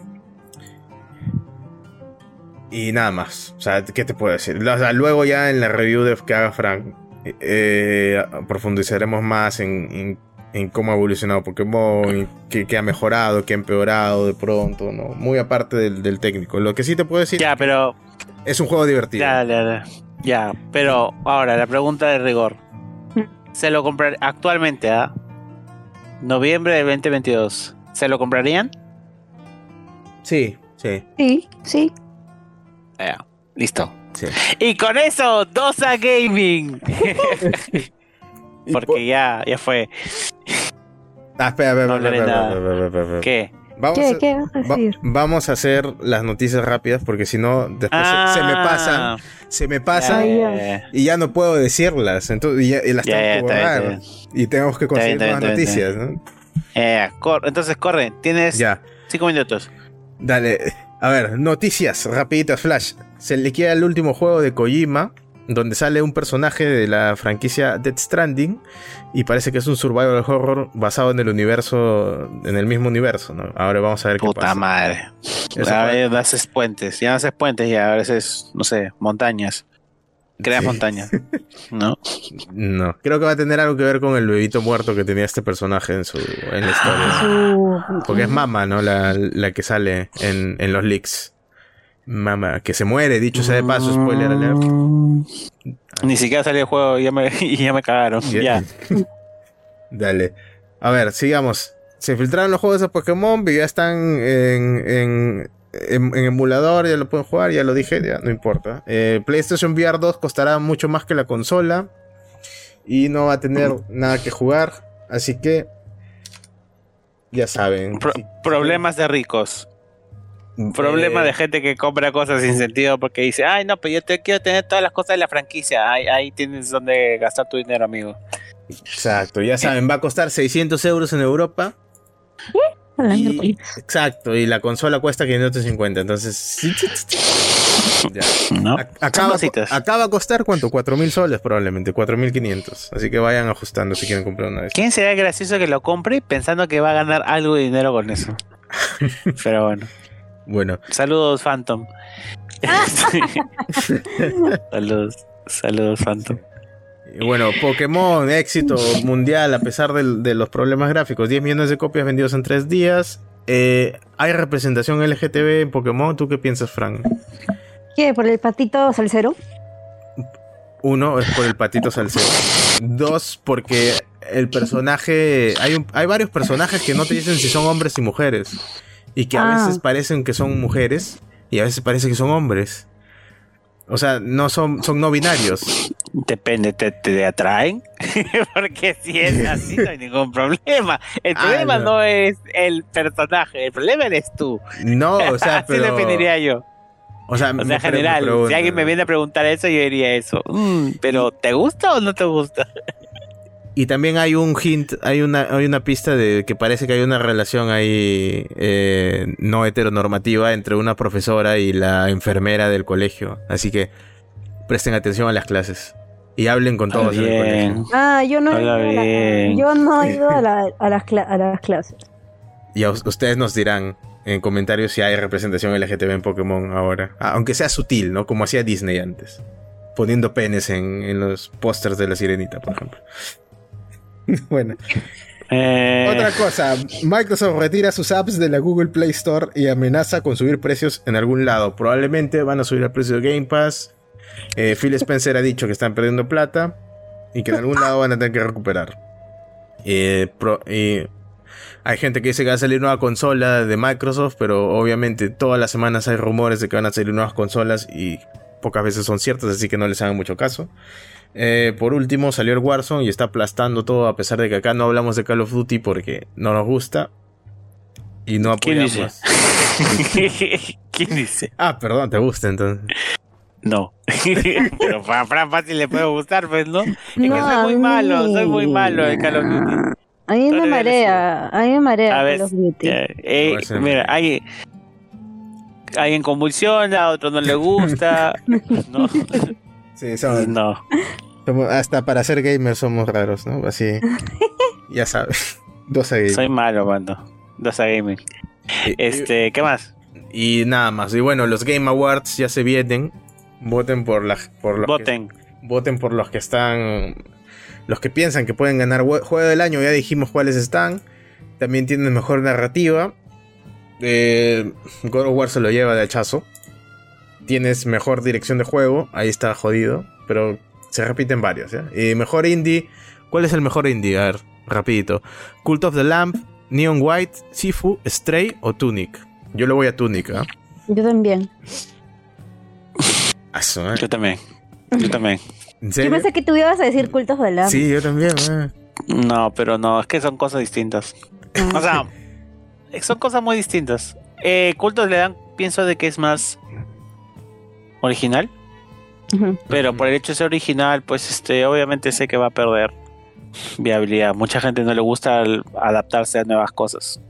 y nada más. O sea, ¿qué te puedo decir? O sea, luego ya en la review de que haga Frank, eh, profundizaremos más en, en- en cómo ha evolucionado Pokémon, qué, qué ha mejorado, qué ha empeorado de pronto, ¿no? Muy aparte del, del técnico. Lo que sí te puedo decir Ya, pero. es un juego divertido. Ya, ya, ya. Pero ahora la pregunta de rigor. ¿Se lo comprar actualmente, ah? Noviembre de 2022. ¿Se lo comprarían? Sí, sí, Sí, sí. Ya, listo. sí. Y con eso, Dosa Gaming. Porque ya, ya fue. Ah, espera, espera, No espera, espera, nada. espera, espera, espera, espera. ¿Qué? Vamos ¿Qué, a- ¿Qué vas a Va- decir? vamos a hacer las noticias rápidas porque si no después se- se, me pasan, se me pasan Ah, y ya no puedo decirlas, entonces y, ya- y las tengo que bien, borrar y tenemos que conseguir está noticias, ¿no? Eh, cor- entonces corre, tienes Ya, cinco minutos. Dale. A ver, noticias rapiditas, Flash. Se le queda el último juego de Kojima donde sale un personaje de la franquicia Death Stranding y parece que es un survival horror basado en el universo, en el mismo universo, ¿no? Ahora vamos a ver qué Puta pasa. madre. Eso A fue- ver, haces puentes. Ya no haces puentes, ya a veces, no sé, montañas. Creas Sí. montañas. ¿No? No, creo que va a tener algo que ver con el bebito muerto que tenía este personaje en su en la historia. Su- Porque es Mama, ¿no? La, la que sale en, en los leaks. Mama, que se muere, dicho sea de paso, spoiler alert. Mm. Ni siquiera salió el juego y ya me, y ya me cagaron. Ya. Ya. Dale. A ver, sigamos. Se filtraron los juegos de Pokémon, pero ya están en, en, en- en emulador, ya lo pueden jugar, ya lo dije, ya no importa. Eh, PlayStation VR 2 costará mucho más que la consola y no va a tener nada que jugar, así que ya saben. Pro- problemas de ricos. Problema Eh, de gente que compra cosas sin sentido porque dice, ay no, pero yo te quiero tener todas las cosas de la franquicia. Ahí, ahí tienes donde gastar tu dinero, amigo. Exacto, ya saben, va a costar 600 euros en Europa. la Y- miércoles. exacto, y la consola cuesta 550, entonces... sí, sí, sí, sí. Ya. ¿no? A- Son Acaba, acaba a costar cuánto? 4.000 soles probablemente, 4.500. Así que vayan ajustando si quieren comprar una esas. ¿Quién será gracioso que lo compre pensando que va a ganar algo de dinero con eso? Pero bueno. Bueno, Saludos, Phantom. saludos, saludos, Phantom. Y bueno, Pokémon, éxito mundial a pesar de los problemas gráficos. 10 millones de copias vendidos en 3 días. Eh, ¿Hay representación LGTB en Pokémon? ¿Tú qué piensas, Frank? ¿Qué? ¿Por el patito salsero? Uno, es por el patito salsero. Dos, porque el personaje. Hay, un- hay varios personajes que no te dicen si son hombres y mujeres. Y que a Ah. veces parecen que son mujeres y a veces parece que son hombres. O sea, no son, son no binarios. Depende, ¿te, te atraen? Porque si es así no hay ningún problema. El Ah, problema no. no. es el personaje, el problema eres tú. No, o sea, así pero. definiría yo. O sea, O sea, general, si alguien me viene a preguntar eso, yo diría eso. Mm, pero ¿te gusta o no te gusta? Y también hay un hint, hay una, hay una pista de que parece que hay una relación ahí eh, no heteronormativa entre una profesora y la enfermera del colegio. Así que presten atención a las clases. Y hablen con todos en el colegio. Ah, yo no he ido a, la- bien. yo no he ido a, la- a las, a las clases. Y a us- ustedes nos dirán en comentarios si hay representación LGTB en Pokémon ahora. Ah, aunque sea sutil, ¿no? Como hacía Disney antes. Poniendo penes en, en los pósters de la sirenita, por ejemplo. bueno. Eh, Otra cosa, Microsoft retira sus apps de la Google Play Store y amenaza con subir precios en algún lado. Probablemente van a subir el precio de Game Pass. Eh, Phil Spencer ha dicho que están perdiendo plata y que en algún lado van a tener que recuperar. Eh, pro- hay gente que dice que va a salir nueva consola de Microsoft, pero obviamente todas las semanas hay rumores de que van a salir nuevas consolas y pocas veces son ciertas, así que no les hagan mucho caso. Eh, por último, salió el Warzone y está aplastando todo, a pesar de que acá no hablamos de Call of Duty porque no nos gusta y no ¿Quién apoyamos. dice? ¿Quién dice? Ah, perdón, te gusta entonces. No. Pero para Fran fácil le puede gustar, pues, ¿no? Es que No, soy muy malo, soy muy malo en Call of Duty. A mí me marea, a mí me marea A ver, Call of Duty. Eh, mira, hay alguien convulsiona, a otro no le gusta. No, Sí, somos- no. somos- hasta para ser gamers somos raros, ¿no? Así, ya sabes. Dos a. Soy malo, mano. Dos a gaming. Y- Este, ¿qué más? Y nada más. Y bueno, los Game Awards ya se vienen. Voten por la por los que- Voten. voten por los que están los que piensan que pueden ganar juego del año. Ya dijimos cuáles están. También tienen mejor narrativa. Eh, God of War se lo lleva de hachazo. Tienes mejor dirección de juego. Ahí está jodido. Pero se repiten varios. ¿ya? Y mejor indie. ¿Cuál es el mejor indie? A ver, rapidito. Cult of the Lamp, Neon White, Sifu, Stray o Tunic. Yo le voy a Tunic, ¿ah? Yo también. Ah. Yo también. Yo también. ¿En Yo pensé que tú ibas a decir cultos de la. Sí, yo también. ah. No, pero no, es que son cosas distintas. O sea, son cosas muy distintas. Eh, Cultos le dan, pienso de que es más original, pero por el hecho de ser original, pues este, obviamente sé que va a perder viabilidad. Mucha gente no le gusta adaptarse a nuevas cosas.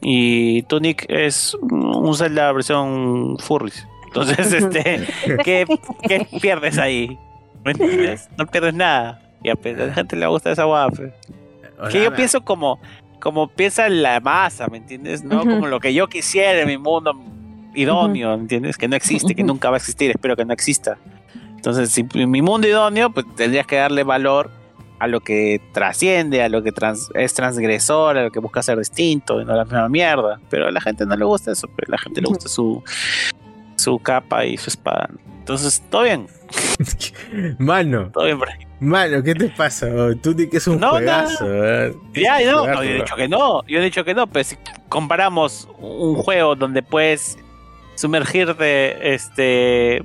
Y Tunic es un Zelda versión furries. Entonces, este, ¿qué, qué pierdes ahí? ¿Me entiendes? No pierdes nada. Y a la gente le gusta esa guapa. Que yo pienso como, como piensa la masa, ¿me entiendes? ¿No? Como lo que yo quisiera en mi mundo idóneo, ¿me entiendes? Que no existe, que nunca va a existir, espero que no exista. Entonces, si mi mundo idóneo, pues tendrías que darle valor a lo que trasciende, a lo que trans- es transgresor, a lo que busca ser distinto, y no la misma mierda. Pero a la gente no le gusta eso, pero a la gente le gusta su, su capa y su espada. Entonces, todo bien, Mano, todo bien por ahí. mano, ¿qué te pasa? Tú di que es un No, juegazo. Ya, no, no, yo he dicho que no, yo he dicho que no, pero si comparamos un juego donde puedes sumergirte, este,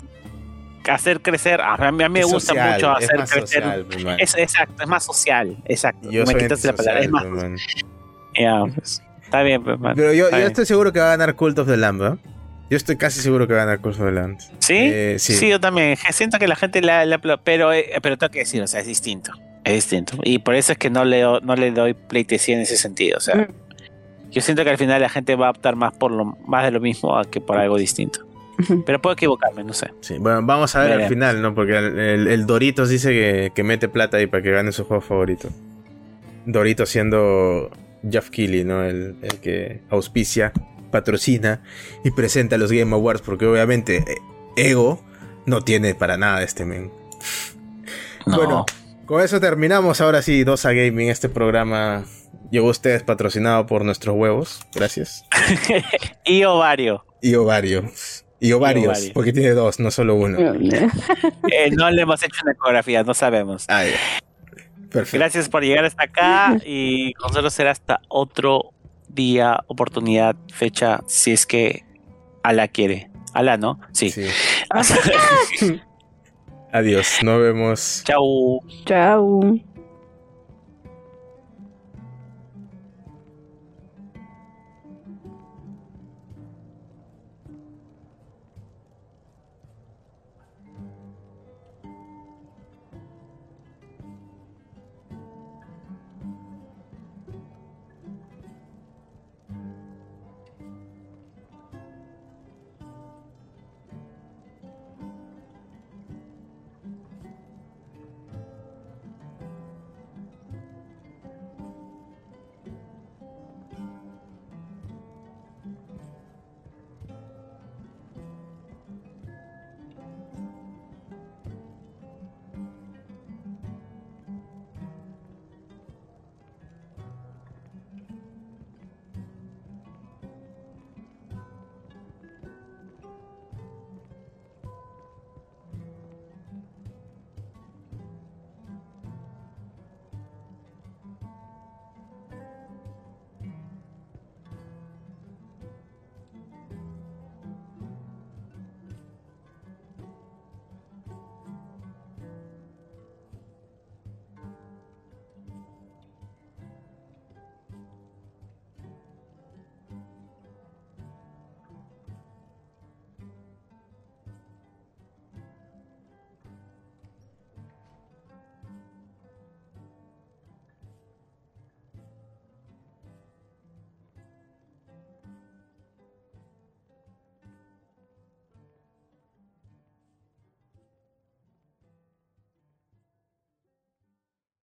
hacer crecer, a mí, a mí me gusta social, mucho es hacer más crecer. social. Es, exacto, es más social, exacto. Yo me quitas la palabra, es más. pues, pues, está bien, pues, man. Pero yo, yo bien. estoy seguro que va a ganar Cult of the Lamb, ¿eh? Yo estoy casi seguro que va a ganar Cult of the Lamb. ¿Sí? Eh, sí. sí. yo también. Siento que la gente la, la- pero, eh, pero tengo que decir, o sea, es distinto. Es distinto. Y por eso es que no le, no le doy pleitesía en ese sentido. O sea, Mm. Yo siento que al final la gente va a optar más por lo más de lo mismo a que por algo distinto. Pero puedo equivocarme, no sé. Sí, bueno, vamos a ver al final, ¿no? Porque el, el- el Doritos dice que, que mete plata ahí para que gane su juego favorito. Doritos siendo Jeff Keighley, ¿no? El, el que auspicia, patrocina y presenta los Game Awards, porque obviamente eh, Ego no tiene para nada este men. No. Bueno, con eso terminamos. Ahora sí, Dosa Gaming, este programa llegó a ustedes patrocinado por nuestros huevos. Gracias. y ovario. Y ovario. Y ovarios, ovario. porque tiene dos, no solo uno. Eh, no le hemos hecho una ecografía, no sabemos. Ah, ya. Perfecto. Gracias por llegar hasta acá y con nosotros será hasta otro día, oportunidad, fecha, si es que Ala quiere. Ala, ¿no? Sí. Sí. Adiós, nos vemos. Chau. Chao.